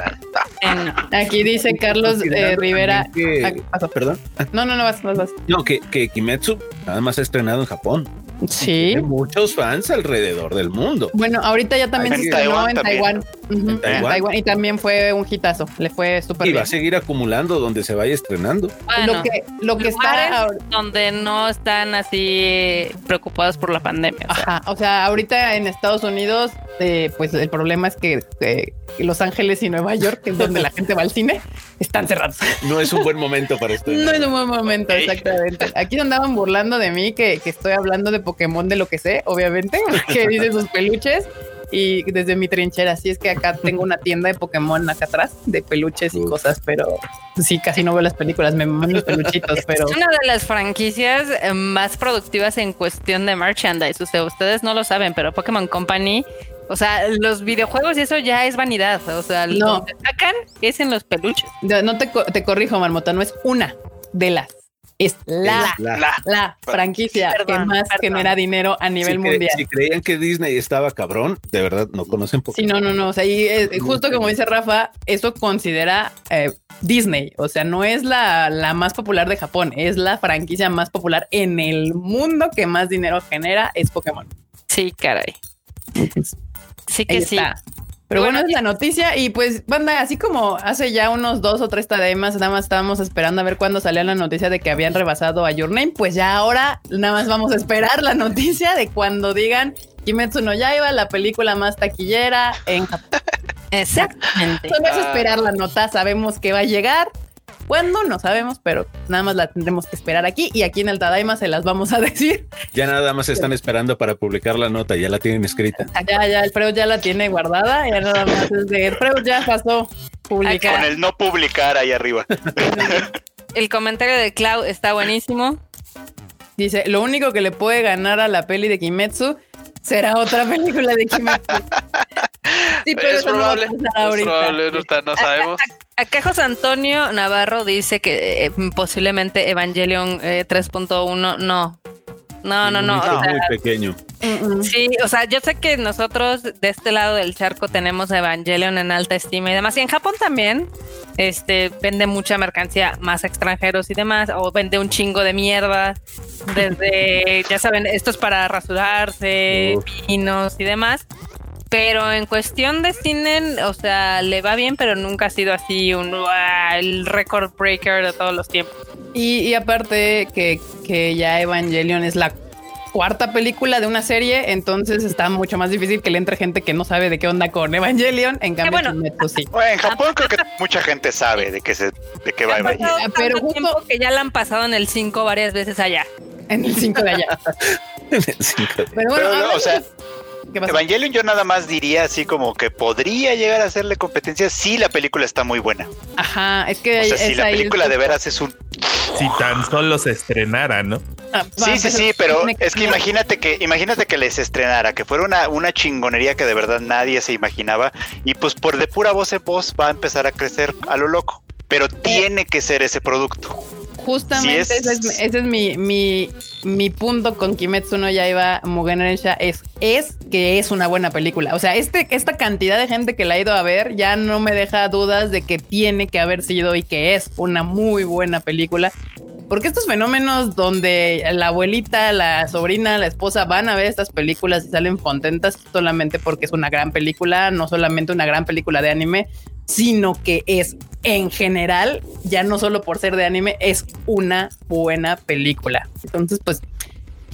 Aquí dice Carlos eh, Rivera. Que, pasa. perdón. No, no, no, vas, vas, vas. No, que, que Kimetsu nada más ha estrenado en Japón. Sí. Tiene muchos fans alrededor del mundo. Bueno, ahorita ya también se estrenó Taiwán en. Taiwán. Ujú, en Taiwán. Taiwán. Y también fue un hitazo. Le fue súper Y va bien. a seguir acumulando donde se vaya estrenando. Bueno, lo que, lo que está ahor- donde no están así preocupados por la pandemia. o sea, Ajá, o sea, ahorita en Estados Unidos, eh, pues el problema es que eh, Los Ángeles y Nueva York, que es donde la gente va al cine, están cerrados. No es un buen momento para esto. No es un buen momento, Ok. exactamente. Aquí andaban burlando de mí que, que estoy hablando de Pokémon de lo que sé, obviamente, que dicen sus peluches. Y desde mi trinchera, así es que acá tengo una tienda de Pokémon acá atrás, de peluches y Uf. cosas, pero sí, casi no veo las películas, me maman los peluchitos, pero Es una de las franquicias eh, más productivas en cuestión de merchandise. O sea, ustedes no lo saben, pero Pokémon Company, o sea, los videojuegos y eso ya es vanidad. O sea, No. lo que sacan es en los peluches. no no te, te corrijo, Marmota, no es una de las, es la, La- La- la franquicia que más perdón. genera dinero a nivel si, cre- mundial. si creían que Disney estaba cabrón, de verdad no conocen Sí, Pokémon. no, no, no. O sea, y eh, justo como dice Rafa, eso considera eh, Disney. O sea, no es la, la más popular de Japón, es la franquicia más popular en el mundo que más dinero genera, es Pokémon. Sí, caray. Sí que Ahí sí. está. Pero bueno, Bueno, es la noticia y pues, banda, así como hace ya unos dos o tres tademas, nada más estábamos esperando a ver cuándo salía la noticia de que habían rebasado a Your Name, pues ya ahora nada más vamos a esperar la noticia de cuando digan Kimetsu no Yaiba, la película más taquillera en Japón. Exactamente. Solo es esperar la nota, sabemos que va a llegar. ¿Cuándo? No sabemos, pero nada más la tendremos que esperar aquí y aquí en el Tadaima se las vamos a decir. Ya nada más están esperando para publicar la nota, ya la tienen escrita. Ya, ya, el Freud ya la tiene guardada, ya nada más es de el Freud ya pasó publicar. Con el no publicar ahí arriba. El comentario de Clau está buenísimo. Dice, lo único que le puede ganar a la peli de Kimetsu será otra película de Kimetsu. Sí, pero es no a probable. Es probable, no, está- no sabemos. Acá José Antonio Navarro dice que eh, posiblemente Evangelion eh, 3.1 no. No, no, no. Muy, o sea, muy pequeño. Sí, o sea, yo sé que nosotros de este lado del charco tenemos Evangelion en alta estima y demás. Y en Japón también este, vende mucha mercancía más extranjeros y demás, o vende un chingo de mierda. Desde, ya saben, esto es para rasurarse, Uf. pinos y demás. Pero en cuestión de cine, o sea, le va bien, pero nunca ha sido así un "Uah", el record breaker de todos los tiempos. Y, y aparte que, que ya Evangelion es la cuarta película de una serie, entonces está mucho más difícil que le entre gente que no sabe de qué onda con Evangelion. En cambio, bueno. Kimetsu sí. Bueno, en Japón creo que mucha gente sabe de qué se, de qué va Ah, pero justo- que ya la han pasado en el 5 varias veces allá. En el 5 de allá. Cinco. Pero bueno, Pero, hablando- o sea. Evangelion yo nada más diría así como que podría llegar a hacerle competencia si la película está muy buena. Ajá, es que O sea, es si la película de veras es un... Si tan solo se estrenara, ¿no? Ah, Sí, sí, sí, pero es que imagínate que imagínate que les estrenara, que fuera una, una chingonería que de verdad nadie se imaginaba y pues por de pura voz en voz va a empezar a crecer a lo loco. Pero tiene que ser ese producto. Justamente es- ese es, ese es mi, mi, mi punto con Kimetsu no Yaiba Mugen Rensha es, es que es una buena película. O sea, este, esta cantidad de gente que la ha ido a ver ya no me deja dudas de que tiene que haber sido y que es una muy buena película. Porque estos fenómenos donde la abuelita, la sobrina, la esposa van a ver estas películas y salen contentas solamente porque es una gran película, no solamente una gran película de anime, sino que es en general, ya no solo por ser de anime, es una buena película. Entonces, pues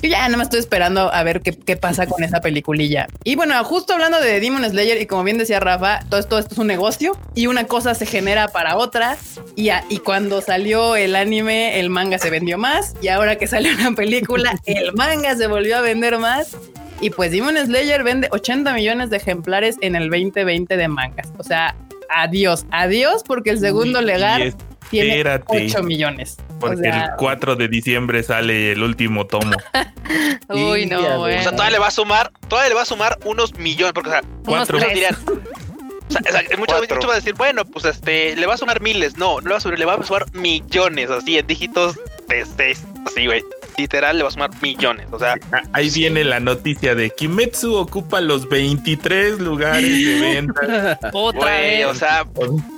yo ya nada más estoy esperando a ver qué, qué pasa con esa peliculilla. Y bueno, justo hablando de Demon Slayer, y como bien decía Rafa, todo esto, esto es un negocio y una cosa se genera para otra. Y, a- y cuando salió el anime, el manga se vendió más. Y ahora que salió una película, el manga se volvió a vender más. Y pues Demon Slayer vende 80 millones de ejemplares en el 2020 de mangas. O sea, adiós, adiós, porque el segundo legal tiene espérate. 8 millones. O Porque sea, el 4 de diciembre sale el último tomo. Uy, no, güey. O sea, todavía le va a sumar, todavía le va a sumar unos millones, porque o sea, Cuatro. dirán. O sea, o sea, muchos, muchos van a decir, bueno, pues este, le va a sumar miles. No, no le va a sumar, le va a sumar millones, así, en dígitos de seis, así, güey. Literal le va a sumar millones. O sea, ah, ahí viene la noticia de Kimetsu ocupa los 23 lugares de venta. Otra vez. O sea,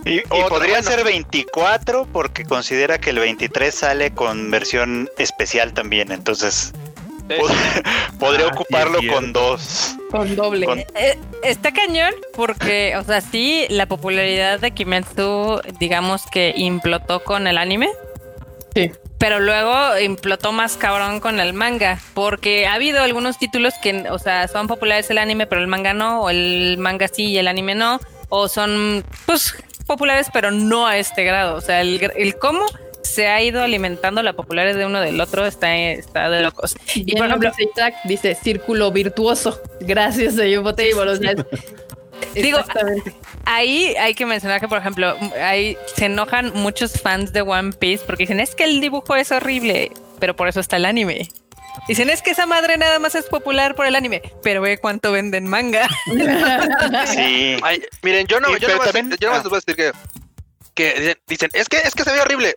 y, podría ser 24 porque considera que el 23 sale con versión especial también. Entonces, podría ah, ocuparlo con dos. Con doble. Eh, eh, está cañón porque, o sea, sí, la popularidad de Kimetsu, digamos que implotó con el anime. Sí. Pero luego implotó más cabrón con el manga, porque ha habido algunos títulos que, o sea, son populares el anime, pero el manga no, o el manga sí y el anime no, o son, pues, populares, pero no a este grado. O sea, el, el cómo se ha ido alimentando la popularidad de uno del otro, está, está de locos. Y, por ejemplo, dice círculo virtuoso, gracias a Ufotable. Digo, ahí hay que mencionar que, por ejemplo, ahí se enojan muchos fans de One Piece porque dicen es que el dibujo es horrible, pero por eso está el anime. Dicen es que esa madre nada más es popular por el anime, pero ve cuánto venden manga. sí. miren, yo no, yo no, voy a, yo no voy a decir que, que dicen, es que es que se ve horrible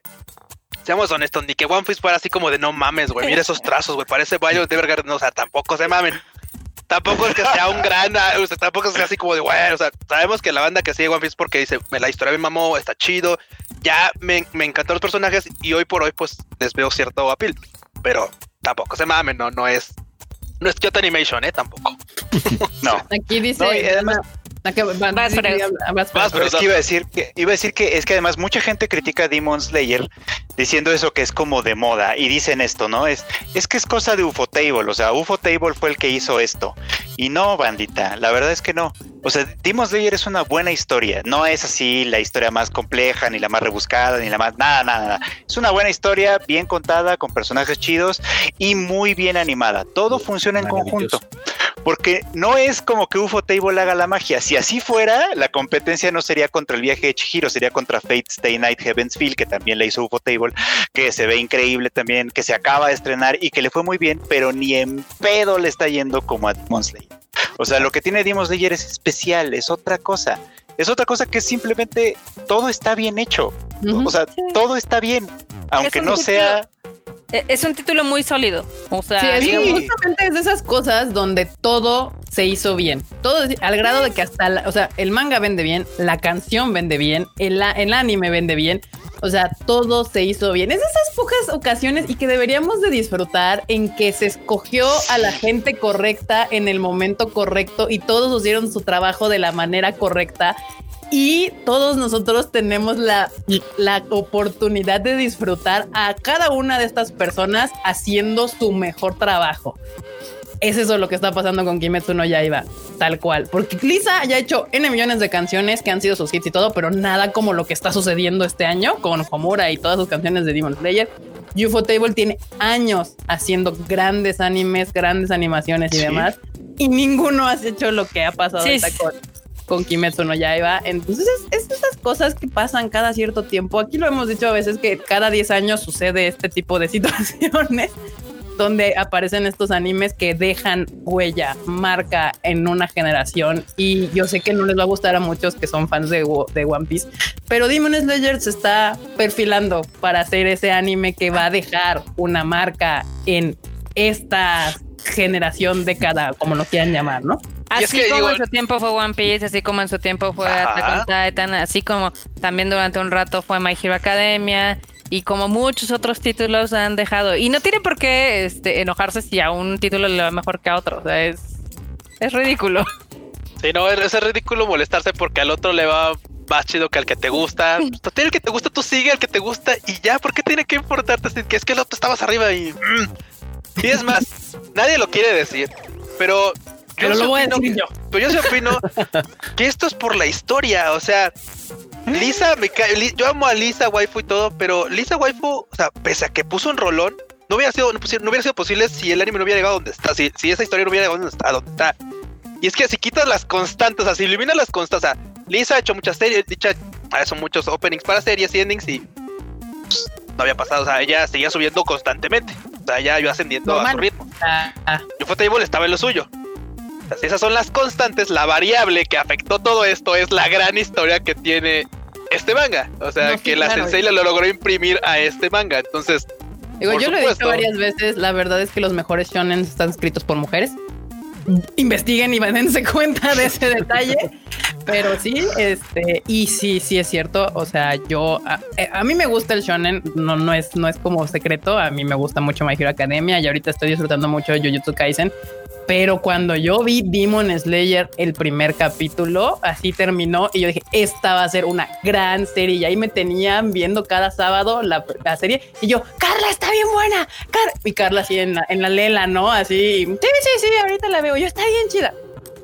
seamos honestos, ni que One Piece fuera así como de no mames, güey, mira esos trazos, güey, parece Violet Evergarden, o sea, tampoco se mamen. Tampoco es que sea un gran, o sea, tampoco es así como de, güey, o sea, sabemos que la banda que sigue One Piece porque dice, la historia me mamó, está chido, ya me, me encantan los personajes y hoy por hoy pues les veo cierto appeal, pero tampoco se mamen, no, no es, no es Kyoto Animation, eh, tampoco. no. Aquí dice, pero es que iba a decir que iba a decir que es que además mucha gente critica a Demon Slayer diciendo eso que es como de moda y dicen esto, ¿no? Es es que es cosa de Ufotable, o sea, Ufotable fue el que hizo esto. Y no, bandita, la verdad es que no. O sea, Demon Slayer es una buena historia, no es así la historia más compleja ni la más rebuscada ni la más nada, nada, nada. Es una buena historia, bien contada con personajes chidos y muy bien animada. Todo funciona en conjunto. Porque no es como que Ufotable haga la magia, si así fuera, la competencia no sería contra el viaje de Chihiro, sería contra Fate Stay Night Heaven's Feel, que también le hizo UFO Table, que se ve increíble también, que se acaba de estrenar y que le fue muy bien, pero ni en pedo le está yendo como a Demon Slayer. O sea, lo que tiene Demon Slayer es especial, es otra cosa. Es otra cosa que simplemente todo está bien hecho. O sea, todo está bien, aunque no sea es un título muy sólido. O sea, sí, justamente es de esas cosas donde todo se hizo bien. Todo al grado de que hasta, o sea, el manga vende bien, la canción vende bien, el, el anime vende bien. O sea, todo se hizo bien. Es de esas pocas ocasiones y que deberíamos de disfrutar en que se escogió a la gente correcta en el momento correcto y todos hicieron su trabajo de la manera correcta y todos nosotros tenemos la, la, oportunidad de disfrutar a cada una de estas personas haciendo su mejor trabajo. Es eso lo que está pasando con Kimetsu no Yaiba, tal cual. Porque Lisa ya ha hecho N millones de canciones que han sido sus hits y todo, pero nada como lo que está sucediendo este año con Homura y todas sus canciones de Demon Slayer. UFO Table tiene años haciendo grandes animes, grandes animaciones y demás, y ninguno ha hecho lo que ha pasado sí, con, con Kimetsu no Yaiba. Entonces, es, esas cosas que pasan cada cierto tiempo. Aquí lo hemos dicho a veces que cada 10 años sucede este tipo de situaciones donde aparecen estos animes que dejan huella, marca en una generación. Y yo sé que no les va a gustar a muchos que son fans de, de One Piece, pero Demon Slayer se está perfilando para hacer ese anime que va a dejar una marca en esta generación, década, como lo quieran llamar, ¿no? Así como en su tiempo fue One Piece, así como en su tiempo fue Attack on Titan, así como también durante un rato fue My Hero Academia y como muchos otros títulos han dejado. Y no tiene por qué este, enojarse si a un título le va mejor que a otro. O sea, es, es ridículo. Sí, no, es, ridículo molestarse porque al otro le va más chido que al que te gusta. Pues, el que te gusta, tú sigue al que te gusta y ya, ¿por qué tiene que importarte? Que es que el otro estabas arriba y... Mm. Y es más, nadie lo quiere decir, pero pero yo lo a yo. Pero yo sí opino que esto es por la historia. O sea, Lisa me cae. Yo amo a Lisa Waifu y todo, pero Lisa Waifu, o sea, pese a que puso un rolón, no hubiera sido, no, hubiera sido posible si el anime no hubiera llegado donde está, si, si esa historia no hubiera llegado donde está, donde está. Y es que si quitas las constantes, así eliminas las constantes, o sea, Lisa ha hecho muchas series, dicha, son muchos openings para series y endings y pues, no había pasado, o sea, ella seguía subiendo constantemente, o sea, ya iba ascendiendo a su ritmo. Ah, ah. Yo estaba en lo suyo. Esas son las constantes, la variable que afectó todo esto es la gran historia que tiene este manga. O sea, que la Sensei lo logró imprimir a este manga. Entonces, Digo, yo lo he dicho varias veces, la verdad es que los mejores shonen están escritos por mujeres. Investiguen y dense cuenta de ese detalle. Pero sí, este, y sí, sí es cierto. O sea, yo a, eh, a, mí me gusta el shonen, no, no es, no es como secreto. A mí me gusta mucho My Hero Academia y ahorita estoy disfrutando mucho de Jujutsu Kaisen. Pero cuando yo vi Demon Slayer el primer capítulo, así terminó y yo dije, esta va a ser una gran serie. Y ahí me tenían viendo cada sábado la, la serie y yo, Carla está bien buena. y Carla así en la, en la lela, ¿no? Así, sí, sí, sí, ahorita la veo. Yo está bien chida.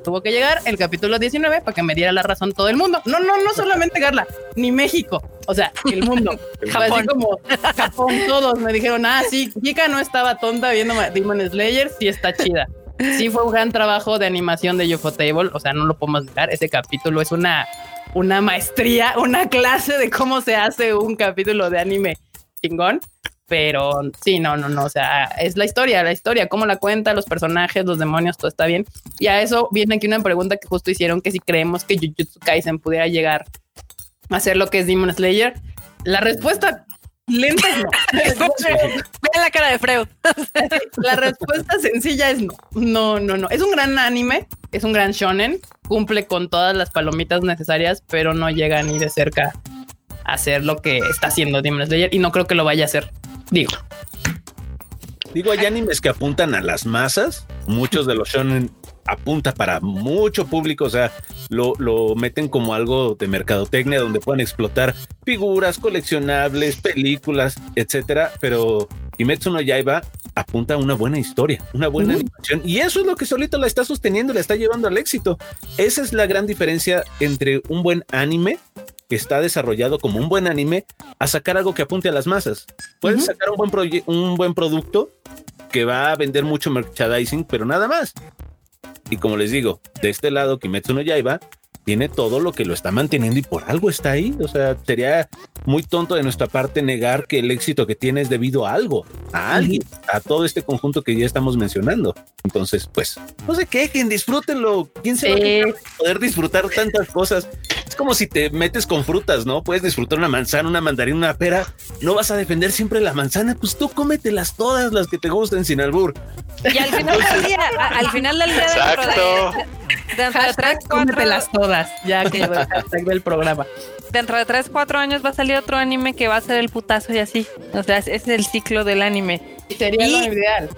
Tuvo que llegar el capítulo 19 para que me diera la razón todo el mundo. No, no, no solamente Carla, ni México. O sea, el mundo. Japón. Así como Japón, todos me dijeron, ah, sí, Kika no estaba tonta viendo Demon Slayer, sí está chida sí fue un gran trabajo de animación de UFO Table, o sea, no lo podemos negar, ese capítulo es una, una maestría, una clase de cómo se hace un capítulo de anime chingón, pero sí, no, no, no, o sea, es la historia, la historia, cómo la cuenta, los personajes, los demonios, todo está bien. Y a eso viene aquí una pregunta que justo hicieron, que si creemos que Jujutsu Kaisen pudiera llegar a ser lo que es Demon Slayer, la respuesta Lenta no. Vean la cara de Freud. la respuesta sencilla es no. No, no, no. Es un gran anime, es un gran shonen, cumple con todas las palomitas necesarias, pero no llega ni de cerca a hacer lo que está haciendo Demon Slayer y no creo que lo vaya a hacer. Digo. Digo, hay animes que apuntan a las masas. Muchos de los shonen apunta para mucho público, o sea, lo, lo meten como algo de mercadotecnia donde pueden explotar figuras coleccionables, películas, etcétera, pero Kimetsu no Yaiba apunta a una buena historia, una buena animación y eso es lo que solito la está sosteniendo, la está llevando al éxito. Esa es la gran diferencia entre un buen anime que está desarrollado como un buen anime a sacar algo que apunte a las masas. Puedes sacar un buen, un buen producto que va a vender mucho merchandising, pero nada más. Y como les digo, de este lado, Kimetsu no Yaiba tiene todo lo que lo está manteniendo y por algo está ahí. O sea, sería muy tonto de nuestra parte negar que el éxito que tiene es debido a algo, a alguien, a todo este conjunto que ya estamos mencionando. Entonces, pues, no se quejen, disfrútenlo. ¿Quién se va a poder disfrutar tantas cosas? Es como si te metes con frutas, ¿no? Puedes disfrutar una manzana, una mandarina, una pera. No vas a defender siempre la manzana, pues tú cómetelas todas las que te gusten sin albur. Y al final del día, al final del día Exacto. dentro de tres, cómetelas todas, ya que el hashtag del programa. Dentro de tres, cuatro años va a salir otro anime que va a ser el putazo y así. O sea, ese es el ciclo del anime. Sería lo ideal.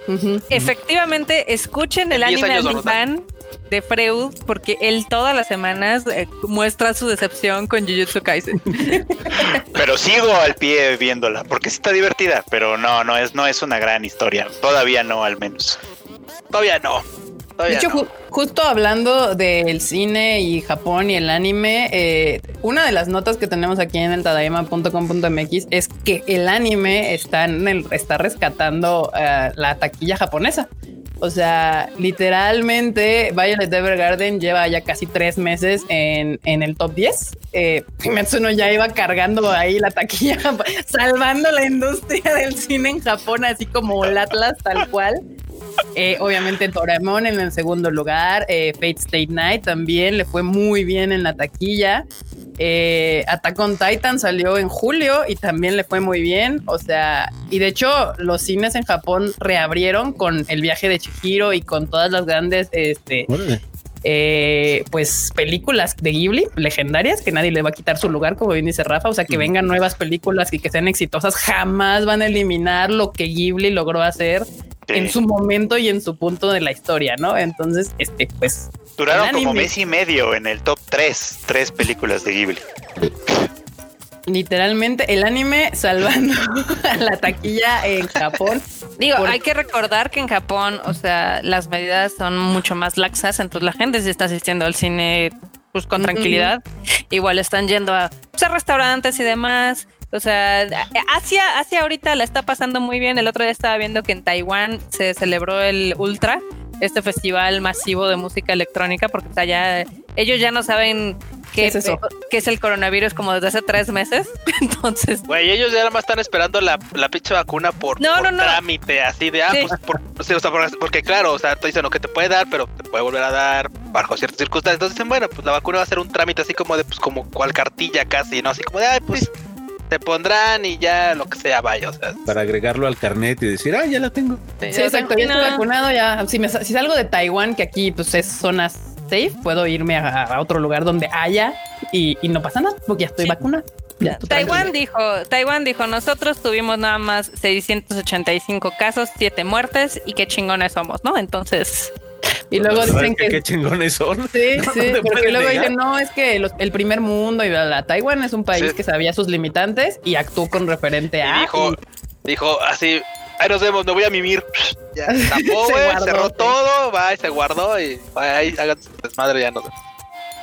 Efectivamente, escuchen el anime fan de Freud porque él todas las semanas eh, muestra su decepción con Jujutsu Kaisen. Pero sigo al pie viéndola porque sí está divertida, pero no, no es, no es una gran historia. Todavía no, al menos. Todavía no. De hecho, justo hablando del cine y Japón y el anime, eh, una de las notas que tenemos aquí en el tadaima.com.mx es que el anime está, en el, está rescatando uh, la taquilla japonesa. O sea, literalmente Violet Evergarden lleva ya casi tres meses en, en el top 10. Eh, Kimetsu ya iba cargando ahí la taquilla, salvando la industria del cine en Japón, así como el Atlas tal cual. Eh, obviamente Doraemon en el segundo lugar, eh, Fate State Night también le fue muy bien en la taquilla. Eh, Attack on Titan salió en julio y también le fue muy bien. O sea, y de hecho, los cines en Japón reabrieron con el viaje de Chihiro y con todas las grandes este, eh, pues películas de Ghibli legendarias que nadie le va a quitar su lugar, como bien dice Rafa. O sea, que vengan nuevas películas y que sean exitosas, jamás van a eliminar lo que Ghibli logró hacer en su momento y en su punto de la historia, ¿no? Entonces, este, pues. Duraron como mes y medio en el top 3, tres películas de Ghibli. Literalmente el anime salvando a la taquilla en Japón. Digo, hay que recordar que en Japón, o sea, las medidas son mucho más laxas, entonces la gente se está asistiendo al cine pues con tranquilidad. Igual están yendo a, pues, a restaurantes y demás. O sea, Asia, Asia ahorita la está pasando muy bien. El otro día estaba viendo que en Taiwán se celebró el Ultra, este festival masivo de música electrónica, porque allá ellos ya no saben qué, es eso, qué es el coronavirus como desde hace tres meses. Entonces, güey, ellos ya nada más están esperando la, la pinche vacuna por, no, no, no. trámite, así de, ah, pues, por, o sea, porque claro, o sea, te dicen lo que te puede dar, pero te puede volver a dar bajo ciertas circunstancias. Entonces dicen, bueno, pues la vacuna va a ser un trámite así como de, pues como cual cartilla casi, ¿no? Así como de, ay, pues se pondrán y ya lo que sea, vaya. O sea, Para agregarlo al carnet y decir, ah, ya la tengo. Sí, exacto. Ya estoy vacunado. Ya, si, me, si salgo de Taiwán, que aquí pues es zonas safe, puedo irme a, a otro lugar donde haya y, y, no pasa nada porque ya estoy vacunado. Ya, Taiwán dijo, Taiwán dijo, nosotros tuvimos nada más 685 casos, 7 muertes y qué chingones somos, ¿no? Entonces, y luego dicen que, qué chingones son. Sí, sí, porque luego dicen, no, es que los, el primer mundo y la Taiwán es un país sí. que sabía sus limitantes y actuó con referente a. Y dijo, y... dijo así, ahí nos vemos, me voy a mimir. Ya tapó, güey, cerró sí. todo, va y se guardó y va, ahí hagan su desmadre, ya nos vemos.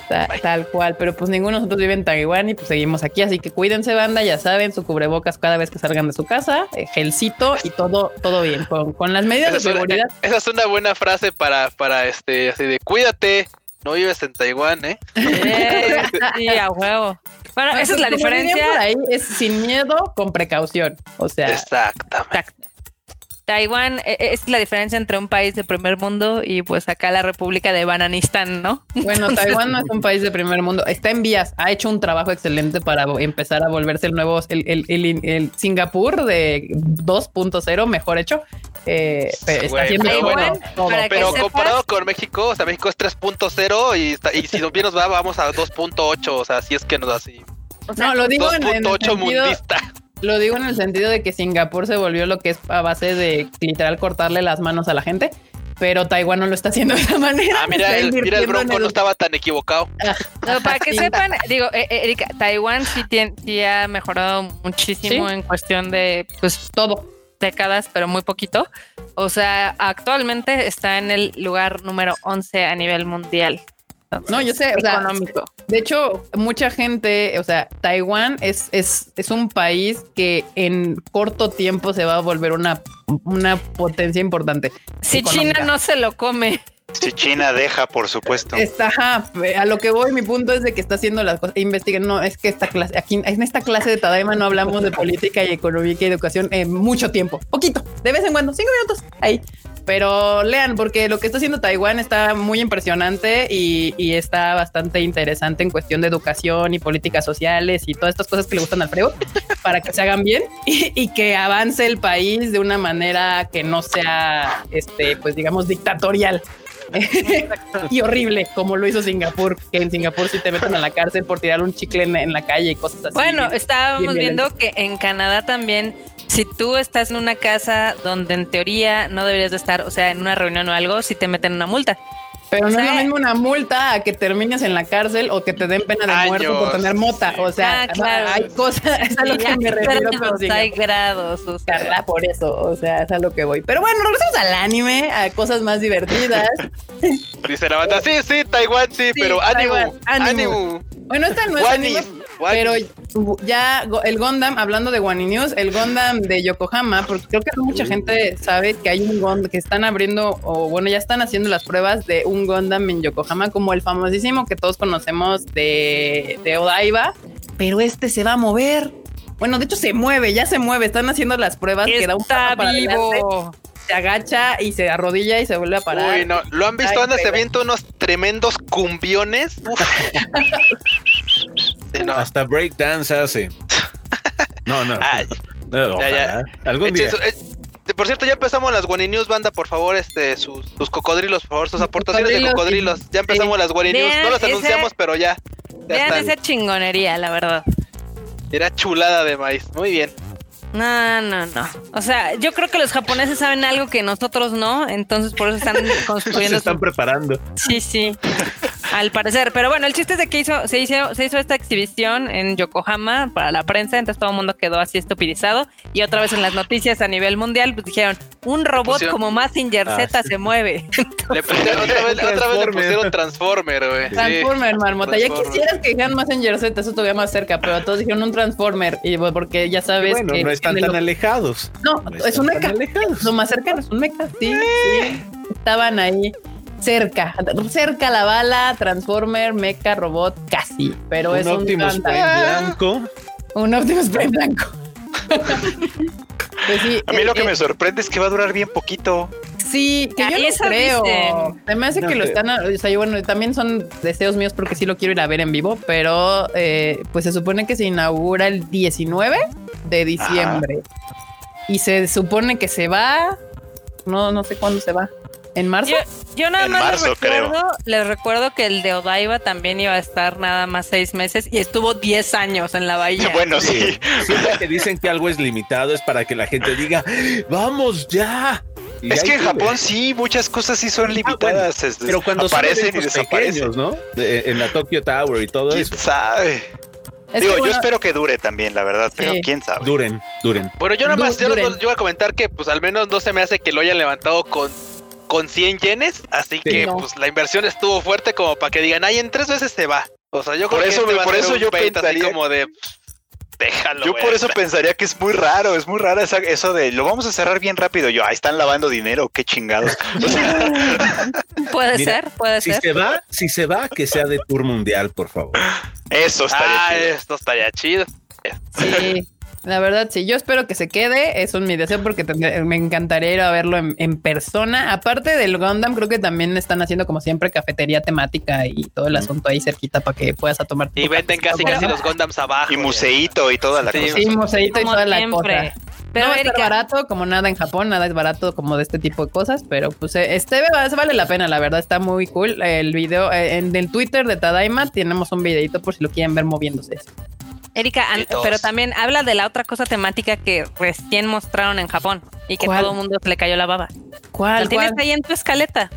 Tal, tal, cual, pero pues ninguno de nosotros vive en Taiwán y pues seguimos aquí, así que cuídense banda, ya saben, su cubrebocas cada vez que salgan de su casa, eh, gelcito y todo, todo bien, con, con las medidas esa de seguridad. Una, esa es una buena frase para, para este, así de cuídate, no vives en Taiwán, ¿eh? eh sí, a huevo. Bueno, esa es la diferencia. Ahí es sin miedo, con precaución, o sea. Exactamente. Exact Taiwán es la diferencia entre un país de primer mundo y pues acá la República de Bananistán, ¿no? Bueno, Taiwán no es un país de primer mundo, está en vías, ha hecho un trabajo excelente para empezar a volverse el nuevo, el, el, el, el Singapur de 2.0, mejor hecho. Eh, pero está haciendo pero, bueno, pero comparado sepas, con México, o sea, México es 3.0 y, está, y si bien nos va, vamos a 2.8, o sea, si es que nos da así. O sea, no, lo digo 2.8 mundista. Lo digo en el sentido de que Singapur se volvió lo que es a base de literal cortarle las manos a la gente, pero Taiwán no lo está haciendo de esa manera. Ah, mira, el, mira el bronco el... no estaba tan equivocado. No, para que sepan, digo, eh, Erika, Taiwán sí, tiene, sí ha mejorado muchísimo ¿Sí? en cuestión de, pues, todo décadas, pero muy poquito. O sea, actualmente está en el lugar número 11 a nivel mundial. No, yo sé, o sea, económico. De hecho, mucha gente, o sea, Taiwán es, es, es un país que en corto tiempo se va a volver una, una potencia importante. Si económica. China no se lo come. Si China deja, por supuesto. Está, a lo que voy, mi punto es de que está haciendo las cosas. Investiguen, no, es que esta clase, aquí en esta clase de Tadaima no hablamos de política y economía y educación en mucho tiempo, poquito, de vez en cuando, cinco minutos, ahí. Pero lean, porque lo que está haciendo Taiwán está muy impresionante y, y, está bastante interesante en cuestión de educación y políticas sociales y todas estas cosas que le gustan al Freud para que se hagan bien y, y, que avance el país de una manera que no sea, este, pues digamos, dictatorial. y horrible, como lo hizo Singapur, que en Singapur sí te meten a la cárcel por tirar un chicle en, en la calle y cosas así. Bueno, estábamos bien viendo que en Canadá también, si tú estás en una casa donde en teoría no deberías de estar, o sea, en una reunión o algo, si te meten una multa. Pero no o sea, es lo mismo una multa a que termines en la cárcel o que te den pena de años. muerte por tener mota. O sea, ah, claro. hay cosas, es a lo que me refiero. Pero hay grados. O sea. por eso, o sea, es a lo que voy. Pero bueno, regresamos al anime, a cosas más divertidas. Dice la banda, sí, sí, Taiwán, sí, sí pero ánimo, ánimo, ánimo. Bueno, esta no es Guanis, pero ya el Gundam, hablando de Wani News, el Gundam de Yokohama, porque creo que mucha gente sabe que hay un Gundam que están abriendo, o bueno, ya están haciendo las pruebas de un Gundam en Yokohama, como el famosísimo que todos conocemos de, de Odaiba, pero este se va a mover. Bueno, de hecho se mueve, ya se mueve, están haciendo las pruebas Está que da un paso para vivo. se agacha y se arrodilla y se vuelve a parar. Uy, no, ¿lo han visto? Anda, se avienta unos tremendos cumbiones. sí, no. Hasta breakdance hace. No, no. Ay, no ya, ya. Algún día. Eso, eh, por cierto, ya empezamos las Guani News, banda, por favor, este, sus, sus cocodrilos, por favor, sus aportaciones cocodrilos, de cocodrilos. Sí. Ya empezamos las Guani News, no las anunciamos, pero ya. ya vean esa chingonería, la verdad. Era chulada de maíz, muy bien. No, no, no. O sea, yo creo que los japoneses saben algo que nosotros no, entonces por eso están construyendo. Se están preparando. Sí, sí. Al parecer. Pero bueno, el chiste es de que hizo, se, hizo, se hizo esta exhibición en Yokohama para la prensa, entonces todo el mundo quedó así estupidizado. Y otra vez en las noticias a nivel mundial, pues dijeron, un robot pusieron... como Massinger ah, Z sí. se mueve. Le pusieron, otra, vez, otra vez le pusieron Transformer, güey. Transformer, sí. marmota. Ya quisieras que dijeran Massinger Z, eso todavía más cerca, pero todos dijeron un Transformer. Y porque ya sabes bueno, que. No están tan alejados. No, no es un mecha. Lo más cercano es un mecha, sí, sí. Estaban ahí cerca, cerca la bala, Transformer, mecha, robot, casi. Pero un es Optimus un Prime blanco. Un Optimus Prime blanco. pues sí, A mí eh, lo que eh, me sorprende es que va a durar bien poquito. Sí, que yo no eso creo. dicen. Se me hace No que lo están, o sea, yo, bueno, también son deseos míos porque sí lo quiero ir a ver en vivo, pero eh, pues se supone que se inaugura el 19 de diciembre y se supone que se va, no, no sé cuándo se va, en marzo. Yo, yo nada En más marzo, les recuerdo, les recuerdo que el de Odaiba también iba a estar nada más seis meses y estuvo 10 años en la bahía. Bueno, sí. Siempre que dicen que algo es limitado es para que la gente diga, vamos ya. Y Es que en. Japón sí, muchas cosas sí son limitadas. es- Pero cuando aparecen y desaparecen. pequeños, ¿no? De- en la Tokyo Tower y todo ¿Quién eso. sabe? Es Digo, yo espero que dure también, la verdad, pero Sí. quién sabe. Duren, duren. Bueno, yo nada más, Du- yo, yo iba a comentar que pues al menos no se me hace que lo hayan levantado con, con 100 yenes, así que no. pues la inversión estuvo fuerte como para que digan, ay, en tres veces se va. O sea, yo Por creo eso que este me- va a por ser eso un yo bait así pensaría- como de déjalo. Yo por eso pensaría que es muy raro, es muy esa- eso de lo vamos a cerrar bien rápido. Yo, ahí están lavando dinero, qué chingados. O sea, Puede Mira, ser, puede Si ser. se va, si se va, que sea de tour mundial, por favor. eso estaría Ah, chido. esto estaría chido. Sí, la verdad, sí. Yo espero que se quede. Eso es mi deseo porque tendré- me encantaría ir a verlo en, en persona. Aparte del Gundam, creo que también están haciendo como siempre cafetería temática y todo el asunto ahí cerquita para que puedas a tomar. Y venden casi casi los Gundams abajo. Y museíto y toda la Sí, cosa. Sí, museito y toda la cosa. Pero no va a estar Erika, barato como nada en Japón, nada es barato como de este tipo de cosas, pero pues eh, este va- vale la pena, la verdad está muy cool. El video eh, en el Twitter de Tadaima tenemos un videito por si lo quieren ver moviéndose. Erika, pero también habla de la otra cosa temática que recién mostraron en Japón y que ¿Cuál? todo el mundo se le cayó la baba. ¿Cuál? Lo tienes cuál? ahí en tu escaleta.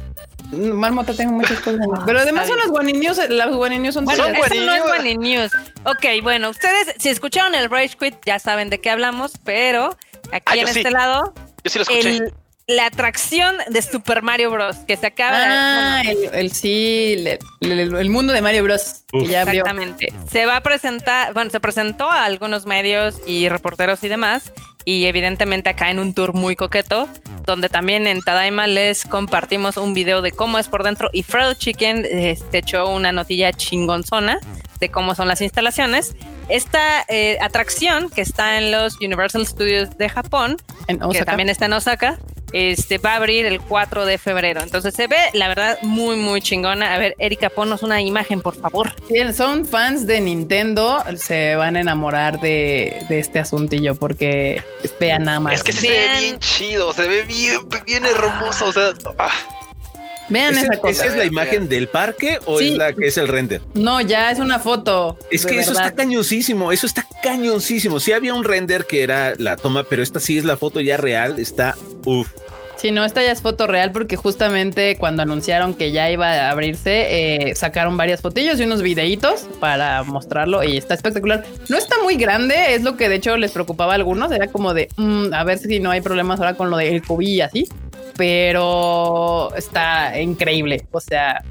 Mm, Marmota, tengo muchas cosas. Pero además son las Guani News, las News son Bueno, eso no es News. Guani News. Ok, bueno, ustedes si escucharon el Rage Quit ya saben de qué hablamos, pero aquí Ah, en sí. este lado, Yo sí lo escuché. el- la atracción de Super Mario Bros. que se acaba Ah, bueno, el, el sí, el, el- el mundo de Mario Bros. que ya abrió. Exactamente. Se va a presentar, bueno, se presentó a algunos medios y reporteros y demás, y evidentemente acá en un tour muy coqueto, donde también en Tadaima les compartimos un video de cómo es por dentro y Fred Chicken este, echó una notilla chingonzona de cómo son las instalaciones. Esta eh, atracción que está en los Universal Studios de Japón, En que también está en Osaka, este va a abrir el 4 de febrero. Entonces se ve, la verdad, muy, muy chingona. A ver, Erika, ponnos una imagen, por favor. Si son fans de Nintendo, se van a enamorar de, de este asuntillo porque vean nada más. Es que se ve bien chido, se ve bien, bien hermoso. O sea, ah, vean ¿Ese- esa ¿Esa cosa. es la imagen del parque o Sí. es la que es el render? No, ya es una foto. Es que eso verdad. está cañoncísimo, eso está cañoncísimo. Sí había un render que era la toma, pero esta sí es la foto ya real, está uff. Sí, no, esta ya es foto real porque justamente cuando anunciaron que ya iba a abrirse, eh, sacaron varias fotillos y unos videitos para mostrarlo y está espectacular. No está muy grande, es lo que de hecho les preocupaba a algunos, era como de mm, a ver si no hay problemas ahora con lo del COVID y así, pero está increíble, o sea,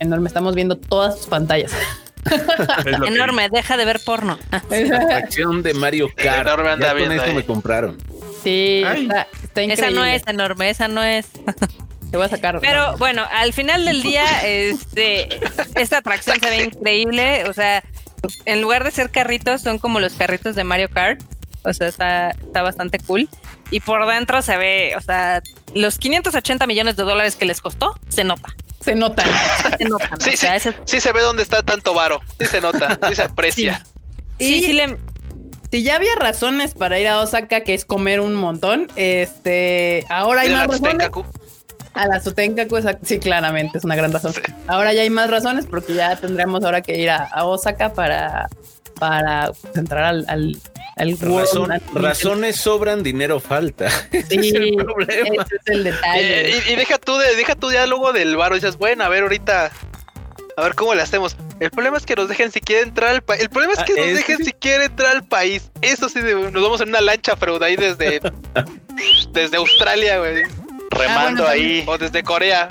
enorme, estamos viendo todas sus pantallas. Que- Enorme, deja de ver porno. Acción de Mario Kart. Enorme anda Ya con esto me compraron. Sí, Ay. está, está increíble. Esa no es enorme, esa no es. Te voy a sacar. Pero bueno, al final del día, este, esta atracción se ve increíble. O sea, en lugar de ser carritos, son como los carritos de Mario Kart. O sea, está, está bastante cool. Y por dentro se ve, o sea, los 580 millones de dólares que les costó, se nota. se nota. Se nota. Sí, o sea, ese- sí se ve dónde está tanto varo. Sí se nota, sí se aprecia. sí, Y- sí le, Si ya había razones para ir a Osaka, que es comer un montón, este, ahora hay más la razones. A la Sotenkaku, exact- sí, claramente, es una gran razón. Ahora ya hay más razones porque ya tendremos ahora que ir a, a Osaka para, para pues, entrar al, al, al Razón- World- al- razones sobran, dinero falta. Ese Sí, es el problema. ese es el detalle. Eh, y, y deja tú de, deja ya luego del varo. Dices, bueno, a ver ahorita. A ver cómo le hacemos. El problema es que nos dejen siquiera entrar al país. El problema es que Ah, nos es dejen que sí. siquiera entrar al país. Eso sí, de- nos vamos en una lancha, Freud, ahí desde, desde Australia, güey. Remando bueno, ahí. O desde Corea.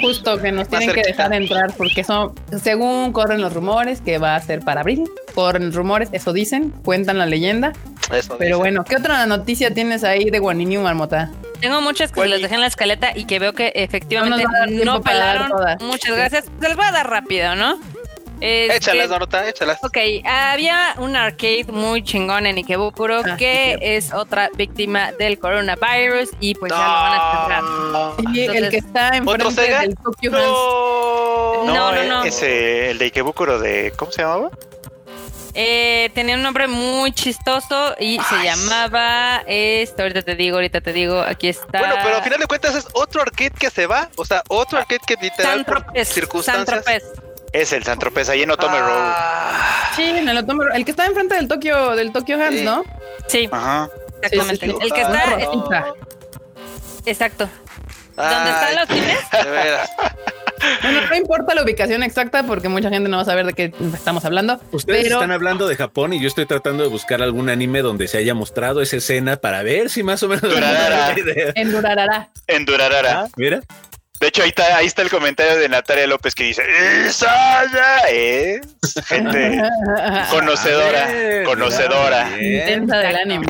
Justo que nos tienen que dejar entrar porque son, según corren los rumores, que va a ser para abril. Corren rumores, eso dicen, cuentan la leyenda. Eso Pero bueno, ¿qué otra noticia tienes ahí de Guaniniu Marmota? Tengo muchas que Bueno, les dejé en la escaleta y que veo que efectivamente No no, pelaron. Muchas gracias. Se les voy a dar rápido, ¿no? Este, Échalas, Dorota, échalas. Ok, había un arcade muy chingón en Ikebukuro Ah, que sí, es otra víctima del coronavirus y pues ya lo van a cerrar. Y el Entonces, que está ¿Otro enfrente Sega? del Tokyo. No. No, no, no. Ese, el de Ikebukuro de. ¿Cómo se llamaba? Eh, tenía un nombre muy chistoso y se llamaba esto, ahorita te digo, ahorita te digo, aquí está. Bueno, pero al final de cuentas es otro arcade que se va. O sea, otro arcade que literal por Santropez, circunstancias. Santropez. Es el San Tropez, ahí en Otome Road. Ah, Sí, en el Otome Road. El que está enfrente del Tokyo, del Tokyo Hands, Sí. ¿no? Sí, Ajá. exactamente. sí, sí. El que está, Ah, es- Rosita. exacto. ¿Dónde están los cines? De veras. Bueno, no importa la ubicación exacta porque mucha gente no va a saber de qué estamos hablando. Ustedes Pero- están hablando de Japón y yo estoy tratando de buscar algún anime donde se haya mostrado esa escena para ver si más o menos Durarara. En Durarara. En Durarara. Ah, mira, De hecho, ahí está, ahí está el comentario de Natalia López que dice: ¡Isaya! Es gente conocedora, A ver, conocedora. Intensa del anime.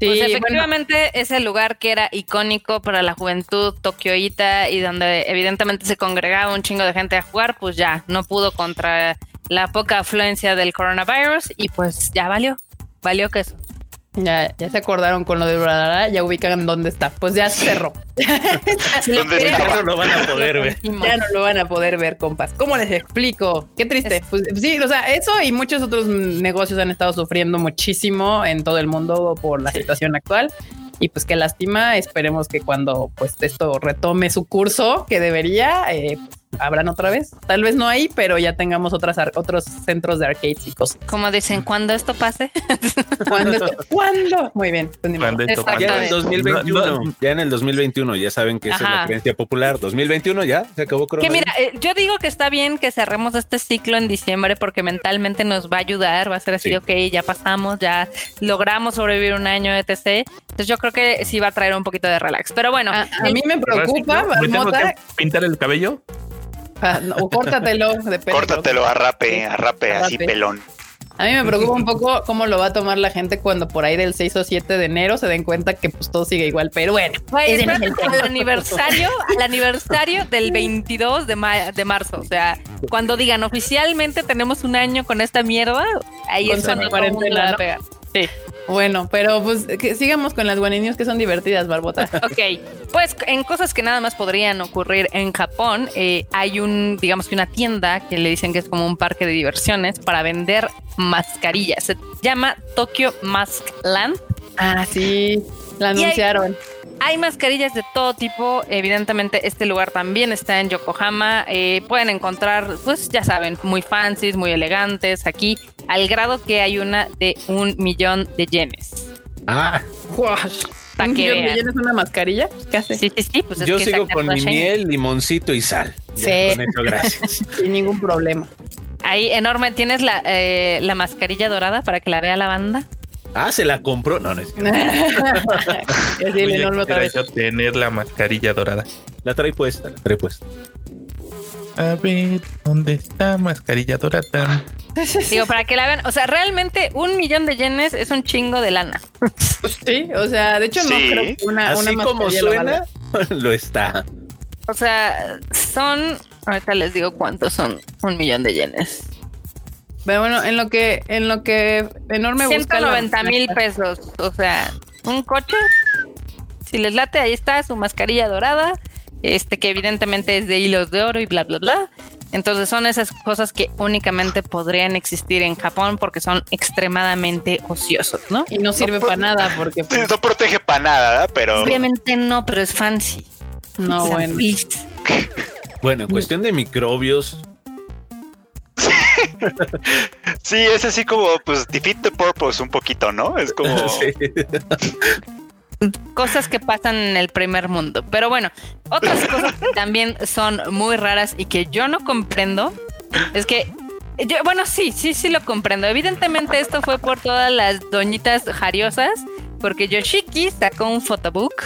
Sí, Pues bueno, efectivamente es el lugar que era icónico para la juventud tokioita y donde evidentemente se congregaba un chingo de gente a jugar, pues ya no pudo contra la poca afluencia del coronavirus y pues ya valió, valió que eso. Ya, ya se acordaron con lo de Durarara, ya ubican dónde está. Pues ya cerró. ¿Dónde Ya no lo van a poder ver. Ya no lo van a poder ver, compas. ¿Cómo les explico? Qué triste. Pues sí, o sea, eso y muchos otros negocios han estado sufriendo muchísimo en todo el mundo por la situación actual. Y pues qué lástima. Esperemos que cuando pues esto retome su curso, que debería, eh, abran otra vez. Tal vez no ahí, pero ya tengamos otras ar- otros centros de arcades y cosas. Como dicen, cuando esto pase, ¿Cuándo? esto- ¿Cuándo? Muy bien. pues. Cuando esto Exacto. Ya en pase. el 2021, No, no, ya en el 2021, ya saben que esa es la Ajá. creencia popular. 2021 ya se acabó que coronavirus. mira, eh, yo digo que está bien que cerremos este ciclo en diciembre porque mentalmente nos va a ayudar, va a ser así, Sí. ok, ya pasamos, ya logramos sobrevivir un año, etc. Entonces yo creo que sí va a traer un poquito de relax. Pero bueno, A, a mí me preocupa, ¿Me tengo que pintar el cabello? Ah, o córtatelo de pelo. Córtatelo a rape, a rape, así Rape. pelón. A mí me preocupa un poco cómo lo va a tomar la gente cuando por ahí del 6 o 7 de enero se den cuenta que pues todo sigue igual. Pero bueno, Güey, ese no es espérate el aniversario, al aniversario del 22 de, ma- de marzo. O sea, cuando digan oficialmente tenemos un año con esta mierda, ahí Con es cuando sana todo el mundo cuarentena, la va a ¿no? Pegar. Bueno, pero pues que sigamos con las guaninios que son divertidas, Barbota. Ok, pues en cosas que nada más podrían ocurrir en Japón, eh, hay un, digamos que una tienda que le dicen que es como un parque de diversiones para vender mascarillas. Se llama Tokyo Mask Land. Ah, sí, la anunciaron. Hay mascarillas de todo tipo. Evidentemente, este lugar también está en Yokohama. Eh, pueden encontrar, pues ya saben, muy fancies, muy elegantes aquí, al grado que hay una de un millón de yenes. Ah. Pa' ¿Un que millón de yenes una mascarilla? ¿Qué hace? Sí, sí, sí. Pues es yo que sigo con mi miel, limoncito y sal. Ya, Sí. Con eso, gracias. Sin ningún problema. Ahí enorme. ¿Tienes la, eh, la mascarilla dorada para que la vea la banda? Ah, se la compró. No, no es Oye, enorme otra vez. tener la mascarilla dorada. La trae puesta, la trae puesta. A ver, ¿dónde está mascarilla dorada? Digo, para que la vean. O sea, realmente un millón de yenes es un chingo de lana. Sí, o sea, de hecho no creo que una, una Así como mascarilla lo suena, lo está. O sea, son. Ahorita les digo cuántos son un millón de yenes. Pero bueno, en lo que, en lo que enorme busca la- 190 mil pesos. O sea, un coche. Si les late, ahí está su mascarilla dorada. Este que evidentemente es de hilos de oro y bla, bla, bla. Entonces son esas cosas que únicamente podrían existir en Japón porque son extremadamente ociosos, ¿no? Y no sirve para nada porque Sí, pues, No protege para nada, ¿verdad? pero Obviamente no, pero es fancy. no, bueno. Bueno, en cuestión de microbios, sí, es así como, pues, defeat the purpose un poquito, ¿no? Es como... sí. cosas que pasan en el primer mundo. Pero bueno, otras cosas que también son muy raras y que yo no comprendo es que yo, bueno, sí, sí, sí lo comprendo. Evidentemente esto fue por todas las doñitas jariosas, porque Yoshiki sacó un photobook.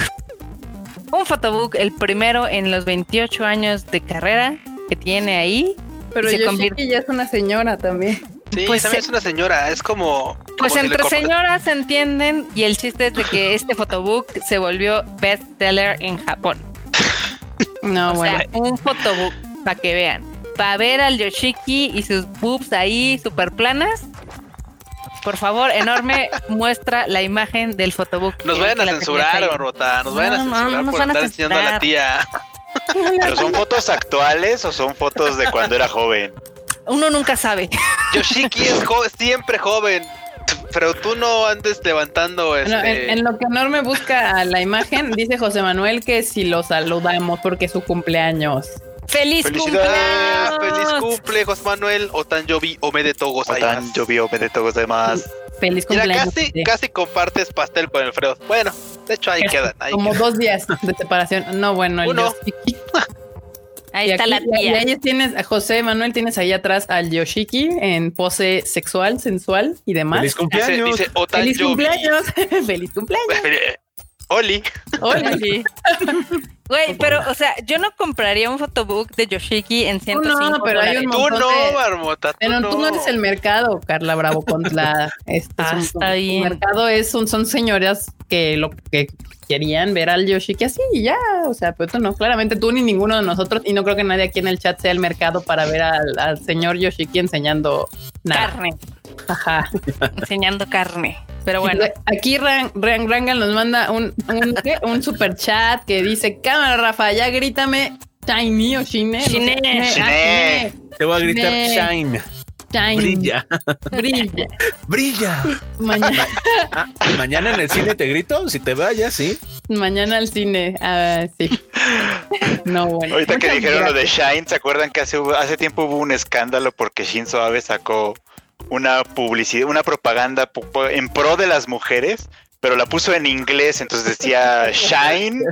Un photobook, el primero en los 28 años de carrera que tiene ahí. Pero se Yoshiki convierte- ya es una señora también. Sí, Pues también se- es una señora, es como. Pues como entre señoras se entienden y el chiste es de que este photobook se volvió bestseller en Japón. No, o bueno. sea, un photobook para que vean. para ver al Yoshiki y sus boobs ahí super planas, por favor, enorme, muestra la imagen del fotobook. Nos vayan a censurar, Barbota. Nos vayan a censurar por estar enseñando a la tía. ¿Pero son fotos actuales o son fotos de cuando era joven? Uno nunca sabe. Yoshiki es siempre joven. Pero tú no andes levantando este... en, lo que Enorme busca la imagen, dice José Manuel que si lo saludamos porque es su cumpleaños. ¡Feliz cumpleaños! ¡Feliz cumple, José Manuel! Otan Yobi Omedeto Otan Yobi Omedeto demás. Feliz cumpleaños. casi, casi compartes pastel con Alfredo. Bueno, de hecho ahí quedan. Como dos días de separación. No, bueno, Uno. Ahí está la tía. Y ahí tienes a José Manuel, tienes ahí atrás al Yoshiki en pose sexual, sensual y demás. Feliz cumpleaños. Dice, Feliz cumpleaños. Feliz cumpleaños. Oli. Oli. Güey, pero, o sea, yo no compraría un photobook de Yoshiki en 105 No, pero hay un Tú no, de... Marmota. Tú Pero no. tú no eres el mercado, Carla Bravo contra este Ah, es un- está El bien. mercado es un, son señoras que lo que querían ver al Yoshiki así y ya, o sea, pero tú no, claramente tú ni ninguno de nosotros y no creo que nadie aquí en el chat sea el mercado para ver al, al señor Yoshiki enseñando nada. Carne, Ajá. enseñando carne. Pero bueno, Aquí Ran, Ran- Rangan nos manda un, un, super chat que dice, cámara Rafa, ya grítame Shiny o Shine. no sé, Shine. ah, Shine. Te voy a gritar shine. Shine. Brilla. Brilla. Brilla. Mañana, Ah, mañana en el cine te grito, si te vayas, sí. mañana al cine. Ah, sí. No, bueno. Ahorita que dijeron lo de. Shine, ¿se acuerdan que hace, hace tiempo hubo un escándalo porque Shinzo Abe sacó una publicidad, una propaganda en pro de las mujeres? Pero la puso en inglés, entonces decía Shine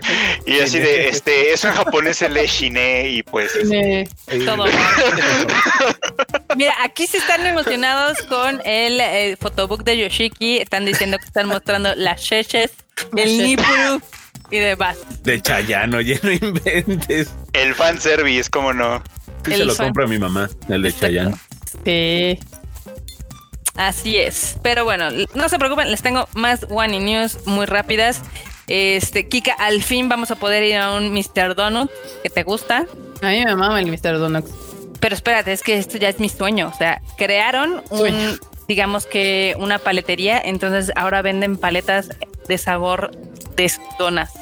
y así de este, eso en japonés se lee Shine y pues Shine. todo. Mira, aquí se están emocionados con el eh, photobook de Yoshiki. Están diciendo que están mostrando las cheches, el nipuru y demás. De Chayano, ya no inventes. el fanservice, ¿cómo no? Sí El se lo fan. compra mi mamá, el de Chayanne. Sí. Así es. Pero bueno, no se preocupen, les tengo más One News muy rápidas. Este, Kika, al fin vamos a poder ir a un Mr. Donut que te gusta. A mí me mama el Mr. Donuts. Pero espérate, es que esto ya es mi sueño. O sea, crearon un, Sueño. digamos que una paletería, entonces ahora venden paletas de sabor de donas.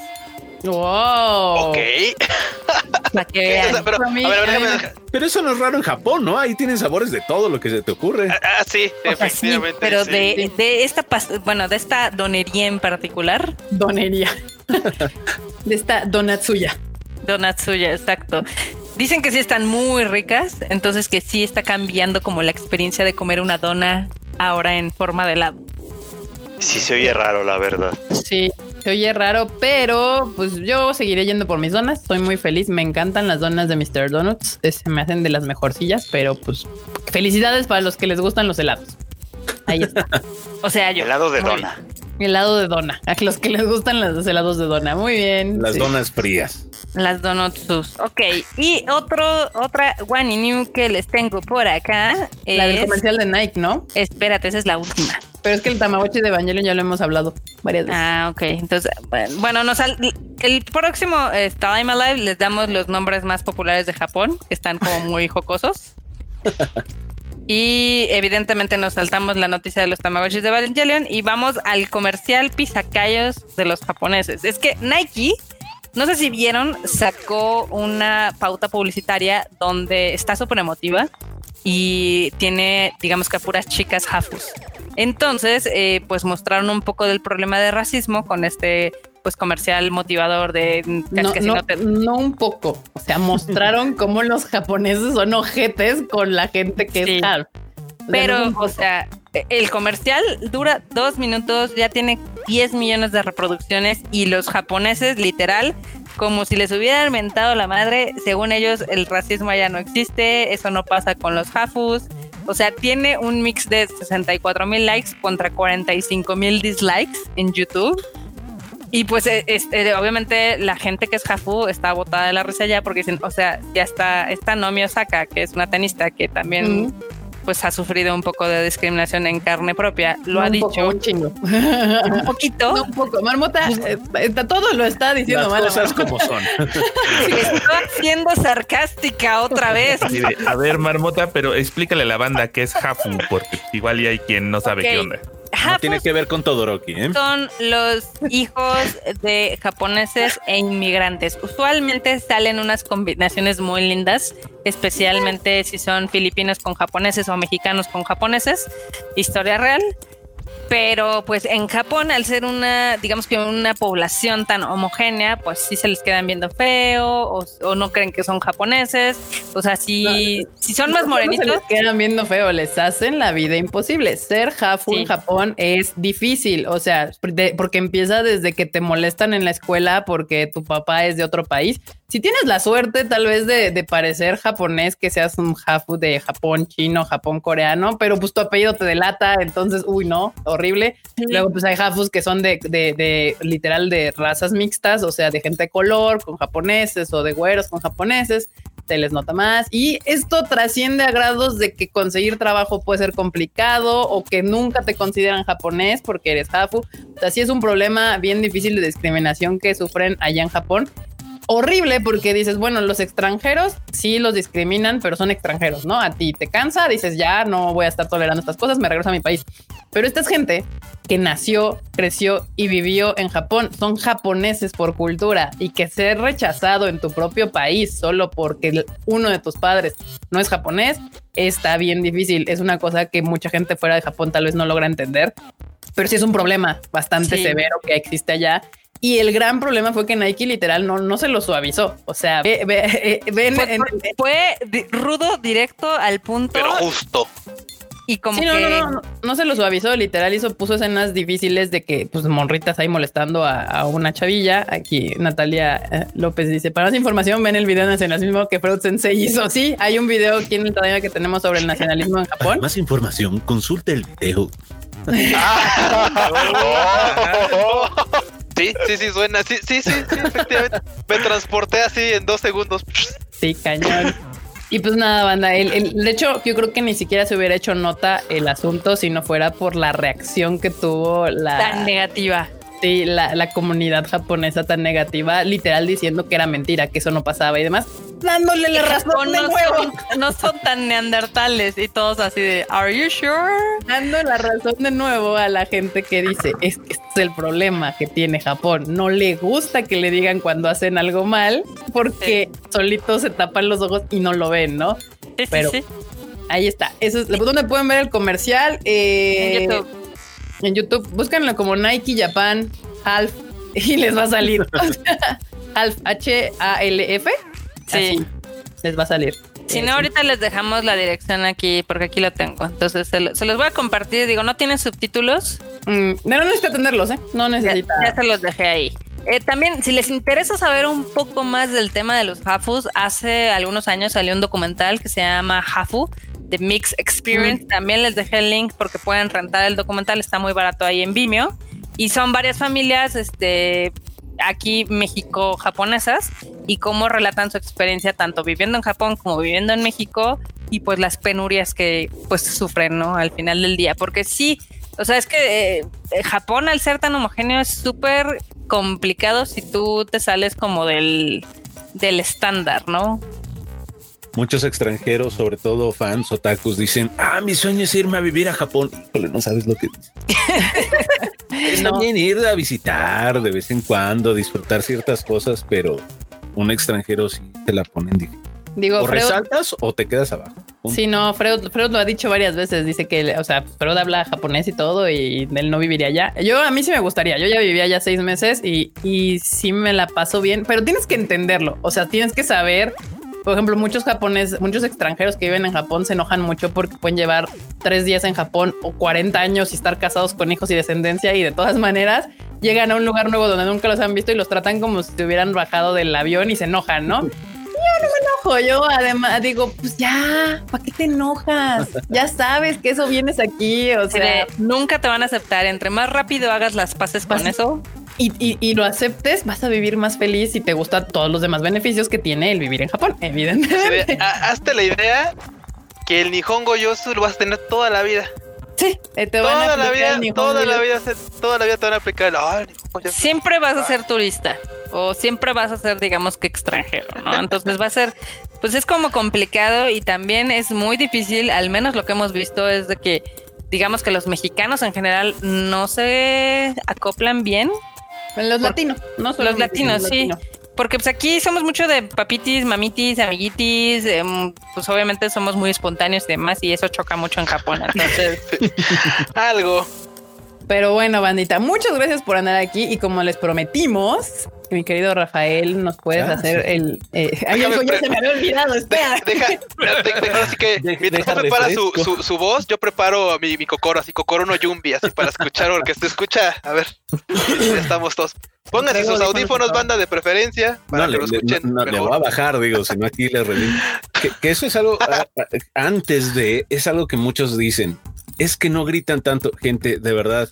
Wow. Ok. Para que O vean. sea, pero, A mí- a ver, a ver, a mí déjame- Pero eso no es raro en Japón, ¿no? Ahí tienen sabores de todo lo que se te ocurre. Ah, sí, O sea, sí, efectivamente. pero sí. de, de esta bueno, de esta donería en particular, Donería. de esta Donatsuya. Donatsuya, exacto. Dicen que sí están muy ricas, entonces que sí está cambiando como la experiencia de comer una dona ahora en forma de helado. Sí se oye raro, la verdad. Sí, se oye raro, pero pues yo seguiré yendo por mis donas. Estoy muy feliz. Me encantan las donas de Mr. Donuts. Se me hacen de las mejorcillas, pero pues felicidades para los que les gustan los helados. Ahí está. O sea, yo. Helado de Muy dona. Helado de dona. A los que les gustan los helados de dona. Muy bien. Las Sí. donas frías. Las donutsus. Ok. Y otro, otra one new que les tengo por acá La del comercial de Nike, ¿no? Espérate, esa es la última. Pero es que el Tamagotchi de Evangelion ya lo hemos hablado varias veces. Ah, ok. Entonces, bueno, bueno, nos sal- el próximo eh, Time Alive les damos los nombres más populares de Japón, que están como muy jocosos. Y evidentemente nos saltamos la noticia de los Tamagotchis de Evangelion y vamos al comercial pisacayos de los japoneses. Es que Nike, no sé si vieron, sacó una pauta publicitaria donde está súper emotiva y tiene, digamos que puras chicas hafus. Entonces, eh, pues mostraron un poco del problema de racismo con este pues comercial motivador de mm, No, que si no, no te- no un poco. O sea, mostraron cómo los japoneses son ojetes con la gente que Sí. es Pero, o sea, el comercial dura dos minutos, ya tiene 10 millones de reproducciones y los japoneses, literal, como si les hubieran mentado la madre, según ellos, el racismo ya no existe, eso no pasa con los hafus. O sea, tiene un mix de 64 mil likes contra 45 mil dislikes en YouTube. Y pues eh, este, obviamente la gente que es Hafu está botada de la risa ya porque dicen, o sea, ya está esta Nomi Osaka, que es una tenista que también pues ha sufrido un poco de discriminación en carne propia. Lo ha dicho. un chingo. un poquito. un poco. Marmota, eh, todo lo está diciendo Las cosas como son. Estoy siendo sarcástica otra vez. a ver, Marmota, pero explícale a la banda qué es Hafu, porque igual ya hay quien no sabe qué onda. No tiene que ver con Todoroki, ¿eh? Son los hijos de japoneses e inmigrantes. Usualmente salen unas combinaciones muy lindas, especialmente si son filipinos con japoneses o mexicanos con japoneses. Historia real pero pues en Japón, al ser una, digamos que una población tan homogénea, pues sí se les quedan viendo feo o, no creen que son japoneses. O sea, si, si son más morenitos. se les quedan viendo feo, les hacen la vida imposible. Ser Hafu en Japón es difícil, o sea, porque empieza desde que te molestan en la escuela porque tu papá es de otro país si tienes la suerte tal vez de, parecer japonés, que seas un hafu de Japón, chino, Japón, coreano, pero pues tu apellido te delata, entonces, uy, no, horrible. Luego pues hay hafus que son de, de, literal de razas mixtas, o sea, de gente de color con japoneses o de güeros con japoneses, se les nota más. Y esto trasciende a grados de que conseguir trabajo puede ser complicado o que nunca te consideran japonés porque eres hafu. O sea, sí es un problema bien difícil de discriminación que sufren allá en Japón horrible porque dices, bueno, los extranjeros sí los discriminan, pero son extranjeros, ¿no? A ti te cansa, dices, ya no voy a estar tolerando estas cosas, me regreso a mi país. Pero esta es gente que nació, creció y vivió en Japón, son japoneses por cultura y que ser rechazado en tu propio país solo porque uno de tus padres no es japonés está bien difícil. Es una cosa que mucha gente fuera de Japón tal vez no logra entender, pero sí es un problema bastante severo que existe allá y el gran problema fue que Nike literal no, no se lo suavizó. O sea, ve, eh, fue, rudo, directo al punto. Pero justo. Y como sí, no, no, no, no, se lo suavizó, literal hizo, puso escenas difíciles de que, pues, monritas ahí molestando a, una chavilla. Aquí Natalia eh, López dice, para más información ven el video nacionalismo que Freud Sensei hizo. Sí, hay un video aquí en el todavía que tenemos sobre el nacionalismo en Japón. más información, consulte el video. Sí, sí, sí, suena. Sí, sí, sí, sí, efectivamente. Me transporté así en dos segundos. Sí, cañón. Y pues nada, banda. El, de hecho, yo creo que ni siquiera se hubiera hecho nota el asunto si no fuera por la reacción que tuvo la. Tan negativa. Sí, la, la comunidad japonesa tan negativa, literal diciendo que era mentira, que eso no pasaba y demás dándole la razón de no nuevo. Son, no son tan neandertales y todos así de, ¿Are you sure? Dando la razón de nuevo a la gente que dice, es que este es el problema que tiene Japón. No le gusta que le digan cuando hacen algo mal porque solitos se tapan los ojos y no lo ven, ¿no? Sí, Pero sí, ahí está. Eso es donde pueden ver el comercial. Eh, en YouTube. En YouTube, búscanlo como Nike Japan Half y les va a salir. Half, H-A-L-F Sí. les va a salir. Si no, ahorita les dejamos la dirección aquí, porque aquí lo tengo. Entonces se, los voy a compartir. Digo, ¿no tienen subtítulos? Mm, no, necesita tenerlos, ¿eh? No necesita. Ya, se los dejé ahí. Eh, también, si les interesa saber un poco más del tema de los Hafus, hace algunos años salió un documental que se llama Hafu, The Mix Experience. También les dejé el link porque pueden rentar el documental, está muy barato ahí en Vimeo. Y son varias familias, este, aquí México japonesas y cómo relatan su experiencia tanto viviendo en Japón como viviendo en México y pues las penurias que pues sufren, ¿no? Al final del día, porque sí, o sea, es que eh, Japón al ser tan homogéneo es súper complicado si tú te sales como del, del estándar, ¿no? Muchos extranjeros, sobre todo fans otakus, dicen, ah, mi sueño es irme a vivir a Japón. Híjole, no sabes lo que Está bien ir a visitar de vez en cuando, disfrutar ciertas cosas, pero un extranjero sí te la ponen difícil. Digo, o resaltas o te quedas abajo. Sí, no, Freud, lo ha dicho varias veces. Dice que, o sea, Freud habla japonés y todo y él no viviría allá. Yo, a mí sí me gustaría. Yo ya vivía allá seis meses y, y sí me la paso bien, pero tienes que entenderlo. O sea, tienes que saber por ejemplo, muchos japoneses, muchos extranjeros que viven en Japón se enojan mucho porque pueden llevar tres días en Japón o 40 años y estar casados con hijos y descendencia y de todas maneras llegan a un lugar nuevo donde nunca los han visto y los tratan como si se hubieran bajado del avión y se enojan, ¿no? Yo no me enojo, yo además digo, pues ya, ¿para qué te enojas? Ya sabes que eso vienes aquí, o sea, nunca te van a aceptar. Entre más rápido hagas las paces con eso, y, lo aceptes, vas a vivir más feliz y te gustan todos los demás beneficios que tiene el vivir en Japón, evidentemente. hazte la idea que el Nihongo Yosu lo vas a tener toda la vida. Sí, eh, te van Toda a la aplicar vida, el toda la vida, se- toda la vida te van a aplicar. Nihongo Yosu. Siempre vas a ser turista o siempre vas a ser, digamos que extranjero, ¿no? Entonces va a ser, pues es como complicado y también es muy difícil, al menos lo que hemos visto es de que, digamos que los mexicanos en general no se acoplan bien Los latinos, no solo Los latinos, sí. Porque pues aquí somos mucho de papitis, mamitis, amiguitis, em, pues obviamente somos muy espontáneos y demás y eso choca mucho en Japón. Entonces, Algo. Pero bueno, bandita, muchas gracias por andar aquí y como les prometimos, mi querido Rafael, nos puedes Ah, hacer el... Eh, ay, ya pre- se me había olvidado, espera. Deja, deja, deja- así que mientras tú preparas su, su, su voz, yo preparo mi, mi cocoro, así cocoro no yumbi, así para escuchar, porque se escucha, a ver, ya estamos todos. Pónganse sus audífonos, banda de preferencia, para No, que le, lo le- escuchen no, le mejor. voy a bajar, digo, si no aquí le reviento. Que, que eso es algo, a- a- antes de, es algo que muchos dicen, es que no gritan tanto, gente, de verdad.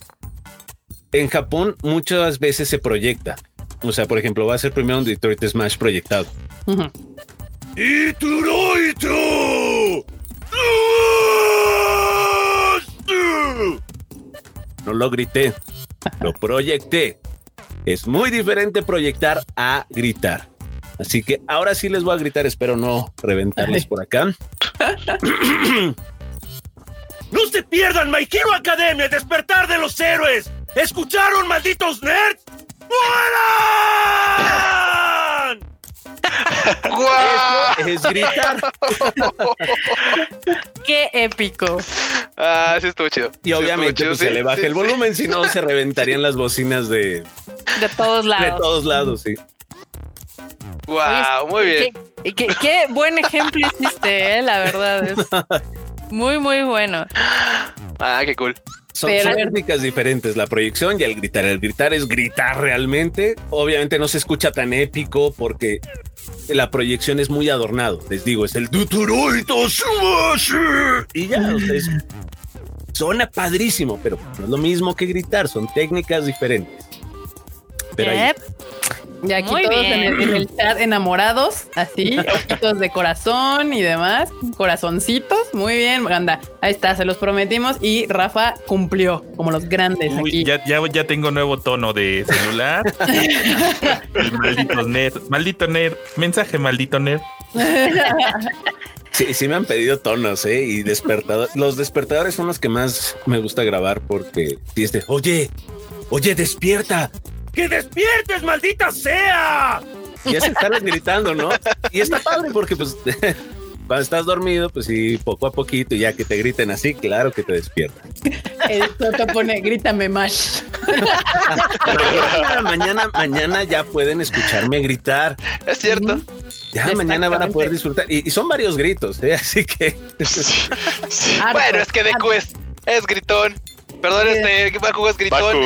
En Japón muchas veces se proyecta. O sea, por ejemplo, va a ser primero un Detroit Smash proyectado. Ujú. No lo grité, lo proyecté. Es muy diferente proyectar a gritar. Así que ahora sí les voy a gritar, espero no reventarles por acá. ¡No se pierdan My Hero Academia, despertar de los héroes! ¿Escucharon, malditos nerds? ¡Mueran! ¡Guau! Es gritar. qué épico. Ah, sí estuvo chido. Y Sí obviamente chido, pues, se le baja sí, el sí. volumen, si no se reventarían las bocinas de, De todos de lados. todos lados, sí. Guau, muy bien. Qué, qué- qué buen ejemplo hiciste, eh, la verdad. Es muy, muy bueno. Ah, qué cool. Son, Pero- son técnicas diferentes, la proyección y el gritar. El gritar es gritar realmente. Obviamente no se escucha tan épico porque la proyección es muy adornado. Les digo, es el. Y ya, o sea, es- suena padrísimo, pero no es lo mismo que gritar, son técnicas diferentes. Pero ahí. Y aquí Muy todos en el, en el chat enamorados, así, ojitos de corazón y demás, corazoncitos. Muy bien, banda. Ahí está, se los prometimos y Rafa cumplió, como los grandes Uy, aquí. ya, ya, ya tengo nuevo tono de celular. El Malditos nerd. Maldito nerd. Mensaje, maldito nerd. sí, sí me han pedido tonos, ¿eh? Y despertadores. Los despertadores son los que más me gusta grabar porque si este, oye, oye, despierta. ¡Que despiertes, maldita sea! Y es estar gritando, ¿no? Y está padre porque pues cuando estás dormido, pues sí, poco a poquito, y ya que te griten así, claro que te despierta. El Toto pone, grítame más. Mañana, mañana ya pueden escucharme gritar. Es cierto. Ya mañana van a poder disfrutar. Y, y son varios gritos, ¿eh? así que bueno, es que Deku es, es gritón. Perdón, Sí. este, Bakugo es gritón.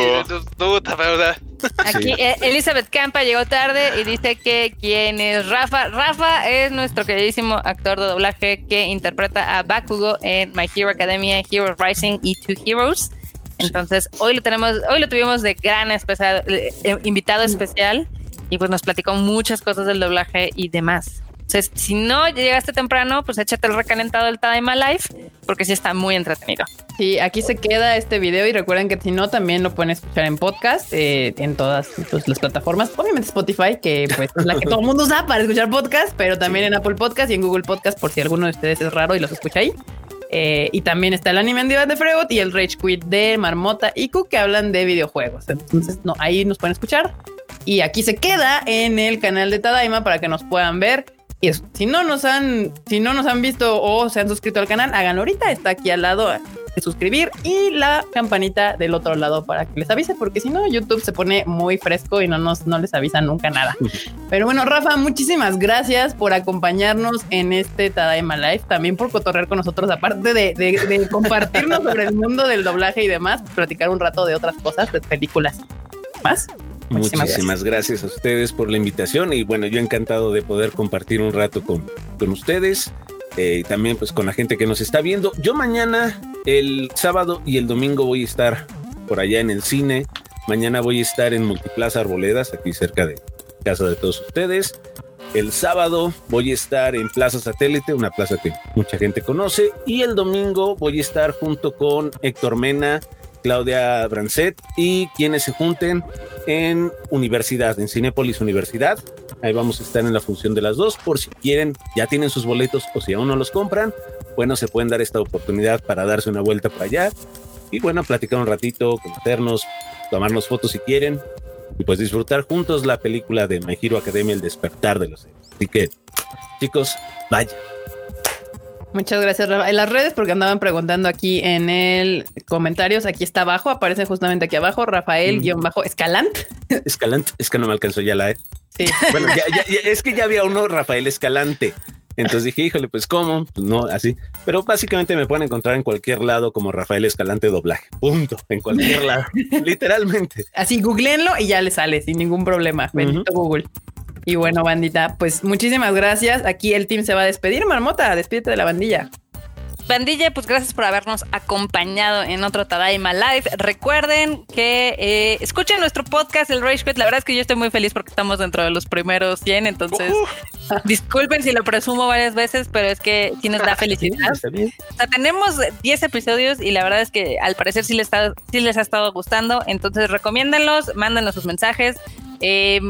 Puta, pero, o sea, Aquí eh, Elizabeth Campa llegó tarde y dice que quién es Rafa. Rafa es nuestro queridísimo actor de doblaje que interpreta a Bakugo en My Hero Academia, Hero Rising y Two Heroes. Entonces, hoy lo tenemos, hoy lo tuvimos de gran especial, eh, eh, invitado especial y pues nos platicó muchas cosas del doblaje y demás. Entonces, si no llegaste temprano, pues échate el recalentado del Time Alive porque sí está muy entretenido. Sí, aquí se queda este video y recuerden que si no, también lo pueden escuchar en podcast, eh, en todas pues, las plataformas. Obviamente Spotify, que pues es la que todo el mundo usa para escuchar podcast, pero también en Apple Podcast y en Google Podcast por si alguno de ustedes es raro y los escucha ahí. Eh, y también está el anime en Divas de Fregot y el Rage Quit de Marmota y Ku que hablan de videojuegos. Entonces, no, ahí nos pueden escuchar. Y aquí se queda en el canal de Tadaima para que nos puedan ver. Y eso, si no nos han, si no nos han visto o se han suscrito al canal, háganlo ahorita. Está aquí al lado de suscribir y la campanita del otro lado para que les avise, porque si no, YouTube se pone muy fresco y no nos no les avisa nunca nada. Pero bueno, Rafa, muchísimas gracias por acompañarnos en este Tadaima Live, también por cotorrear con nosotros, aparte de, de- de compartirnos sobre el mundo del doblaje y demás, platicar un rato de otras cosas, de películas más. Muchísimas gracias. a ustedes por la invitación y bueno, yo encantado de poder compartir un rato con, con ustedes eh, y también pues con la gente que nos está viendo. Yo mañana, el sábado y el domingo voy a estar por allá en el cine. Mañana voy a estar en Multiplaza Arboledas, aquí cerca de casa de todos ustedes. El sábado voy a estar en Plaza Satélite, una plaza que mucha gente conoce. Y el domingo voy a estar junto con Héctor Mena, Claudia Brancet y quienes se junten en Universidad, en Cinépolis Universidad. Ahí vamos a estar en la función de las dos. Por si quieren, ya tienen sus boletos o si aún no los compran, bueno, se pueden dar esta oportunidad para darse una vuelta para allá. Y bueno, platicar un ratito, conocernos, tomarnos fotos si quieren y pues disfrutar juntos la película de My Hero Academia, El despertar de los. Así que, chicos, vaya. Muchas gracias, Rafa. En las redes, porque andaban preguntando aquí en el comentarios, aquí está abajo, aparece justamente aquí abajo, Rafael-Escalant. Escalant, es que no me alcanzó ya la E. Sí. Bueno, es que ya había uno, Rafael Escalante. Entonces dije, híjole, pues cómo, pues no, así. Pero básicamente me pueden encontrar en cualquier lado como Rafael Escalante doblaje. Punto. En cualquier lado. Literalmente. Así, googleenlo y ya le sale sin ningún problema. Bendito Google. Y bueno, bandita, pues muchísimas gracias. Aquí el team se va a despedir. Marmota, despídete de la bandilla. Bandilla, pues gracias por habernos acompañado en otro Tadaima Live. Recuerden que eh, escuchen nuestro podcast, el Rage Quit. La verdad es que yo estoy muy feliz porque estamos dentro de los primeros 100, entonces disculpen si lo presumo varias veces, pero es que sí nos da felicidad. O sea, tenemos 10 episodios y la verdad es que al parecer sí les, sí les ha estado gustando, entonces recomiéndenlos, mándenos sus mensajes. Eh,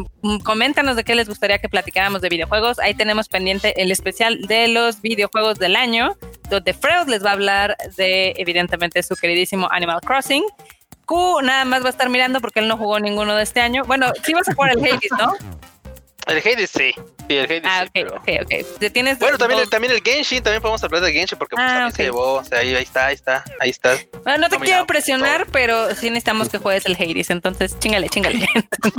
coméntanos de qué les gustaría que platicáramos de videojuegos. Ahí tenemos pendiente el especial de los videojuegos del año, donde Freud les va a hablar de, evidentemente, su queridísimo Animal Crossing. Q nada más va a estar mirando porque él no jugó ninguno de este año. Bueno, sí vas a jugar el Hades, ¿no? El Hades sí. Sí, el Hades ah, sí, ok, ok, ¿Tienes bueno, también el, también el Genshin, también podemos hablar de Genshin porque pues, ah, se llevó, o sea, ahí, está, ahí está, ahí está. Bueno, no te quiero presionar, pero sí necesitamos que juegues el Hades, entonces chingale, chingale.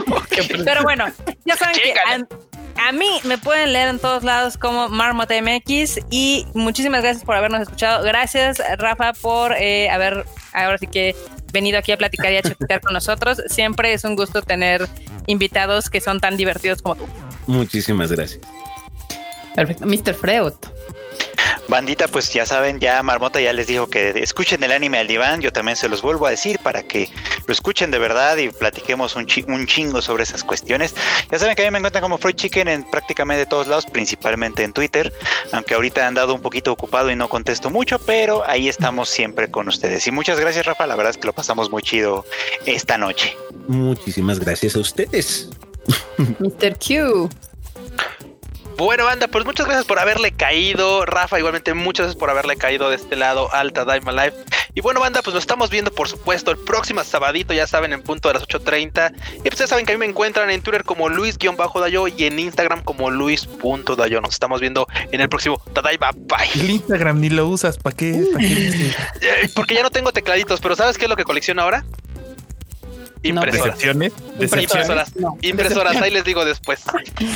pero bueno, ya saben que a, mí me pueden leer en todos lados como Marmot MX y muchísimas gracias por habernos escuchado. Gracias, Rafa, por eh, haber ahora sí que venido aquí a platicar y a chatear con nosotros. Siempre es un gusto tener invitados que son tan divertidos como tú. Muchísimas gracias. Perfecto. Mr. Freud. Bandita, pues ya saben, ya Marmota ya les dijo que escuchen el anime al diván, yo también se los vuelvo a decir para que lo escuchen de verdad y platiquemos un, un chingo sobre esas cuestiones. Ya saben que a mí me encuentran como Freud Chicken en prácticamente todos lados, principalmente en Twitter, aunque ahorita han andado un poquito ocupado y no contesto mucho, pero ahí estamos siempre con ustedes. Y muchas gracias, Rafa, la verdad es que lo pasamos muy chido esta noche. Muchísimas gracias a ustedes. Mr. Q. Bueno, banda, pues muchas gracias por haberle caído. Rafa, igualmente, muchas gracias por haberle caído de este lado Alta Daima Live. Y bueno, banda, pues nos estamos viendo, por supuesto, el próximo sabadito, ya saben, en punto de las 8.30. Y pues ya saben que a mí me encuentran en Twitter como Luis-Dayo y en Instagram como Luis.dayo. Nos estamos viendo en el próximo Tadaima. Bye. El Instagram ni lo usas, ¿para qué? ¿Pa qué? Eh, porque ya no tengo tecladitos, pero ¿sabes qué es lo que colecciono ahora? Impresoras. Impresoras. Impresoras. Ahí les digo después.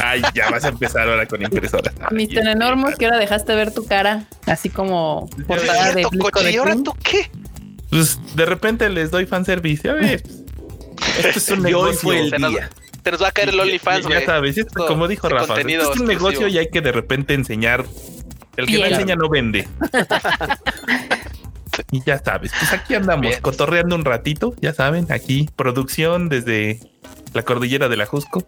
Ay, ya vas a empezar ahora con impresoras. Mister Enormous, que ahora dejaste ver tu cara, así como portada de ¿Y ahora tú qué? Pues de repente les doy fanservice. A ver, esto es un negocio. Se nos, se nos va a caer el OnlyFans, Ya sabes, como dijo Rafa, esto es un negocio y hay que de repente enseñar. El que no enseña no vende. Y ya sabes, pues aquí andamos cotorreando un ratito, ya saben, aquí producción desde la cordillera de la Jusco.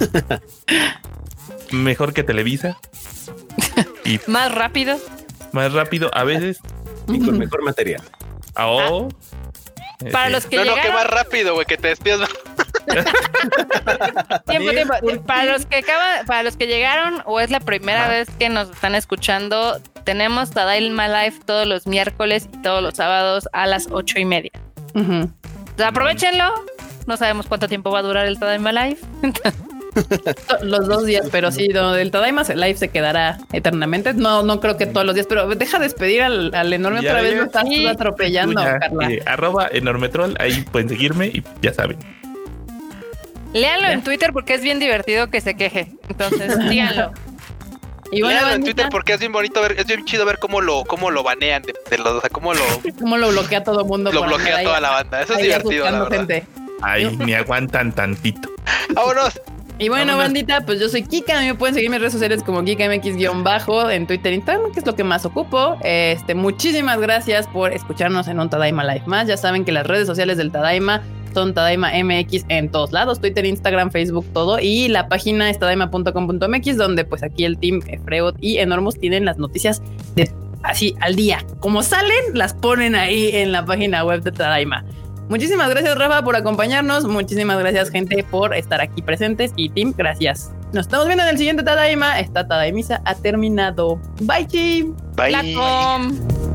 Mejor que Televisa. y más rápido. Más rápido, a veces. Y con mejor material. Ah, oh. Para los que no, llegaron... no, que más rápido, güey, que te despidas. tiempo, tiempo. Para los que acaban, para los que llegaron o es la primera vez que nos están escuchando, tenemos Tadaima Live todos los miércoles y todos los sábados a las ocho y media. aprovechenlo. No sabemos cuánto tiempo va a durar el Tadaima Live. los dos días, pero sí, el Tadaima Live se quedará eternamente. No, no creo que todos los días, pero deja despedir al, al enorme otra vez, lo estás atropellando, Carla. Eh, arroba enormetrol, ahí pueden seguirme y ya saben. Léanlo en Twitter porque es bien divertido que se queje. Entonces, díganlo. Y bueno, en Twitter porque es bien bonito ver, es bien chido ver cómo lo, cómo lo banean de, los, o sea, cómo lo, cómo lo bloquea todo el mundo. Lo bloquea toda la banda. Eso es divertido, la Gente. Ay, ni aguantan tantito. Vámonos. Y bueno, bandita, pues yo soy Kika. Me pueden seguir en mis redes sociales como KikaMX-bajo en Twitter e Instagram, que es lo que más ocupo. Este, muchísimas gracias por escucharnos en un Tadaima Live más. Ya saben que las redes sociales del Tadaima Tadaima MX en todos lados, Twitter, Instagram, Facebook, todo. Y la página es tadaima.com.mx, donde pues aquí el team Freud y Enormous tienen las noticias de así al día. Como salen, las ponen ahí en la página web de Tadaima. Muchísimas gracias, Rafa, por acompañarnos. Muchísimas gracias, gente, por estar aquí presentes. Y Tim, gracias. Nos estamos viendo en el siguiente Tadaima. Esta Tadaimisa ha terminado. Bye, Chi. Bye.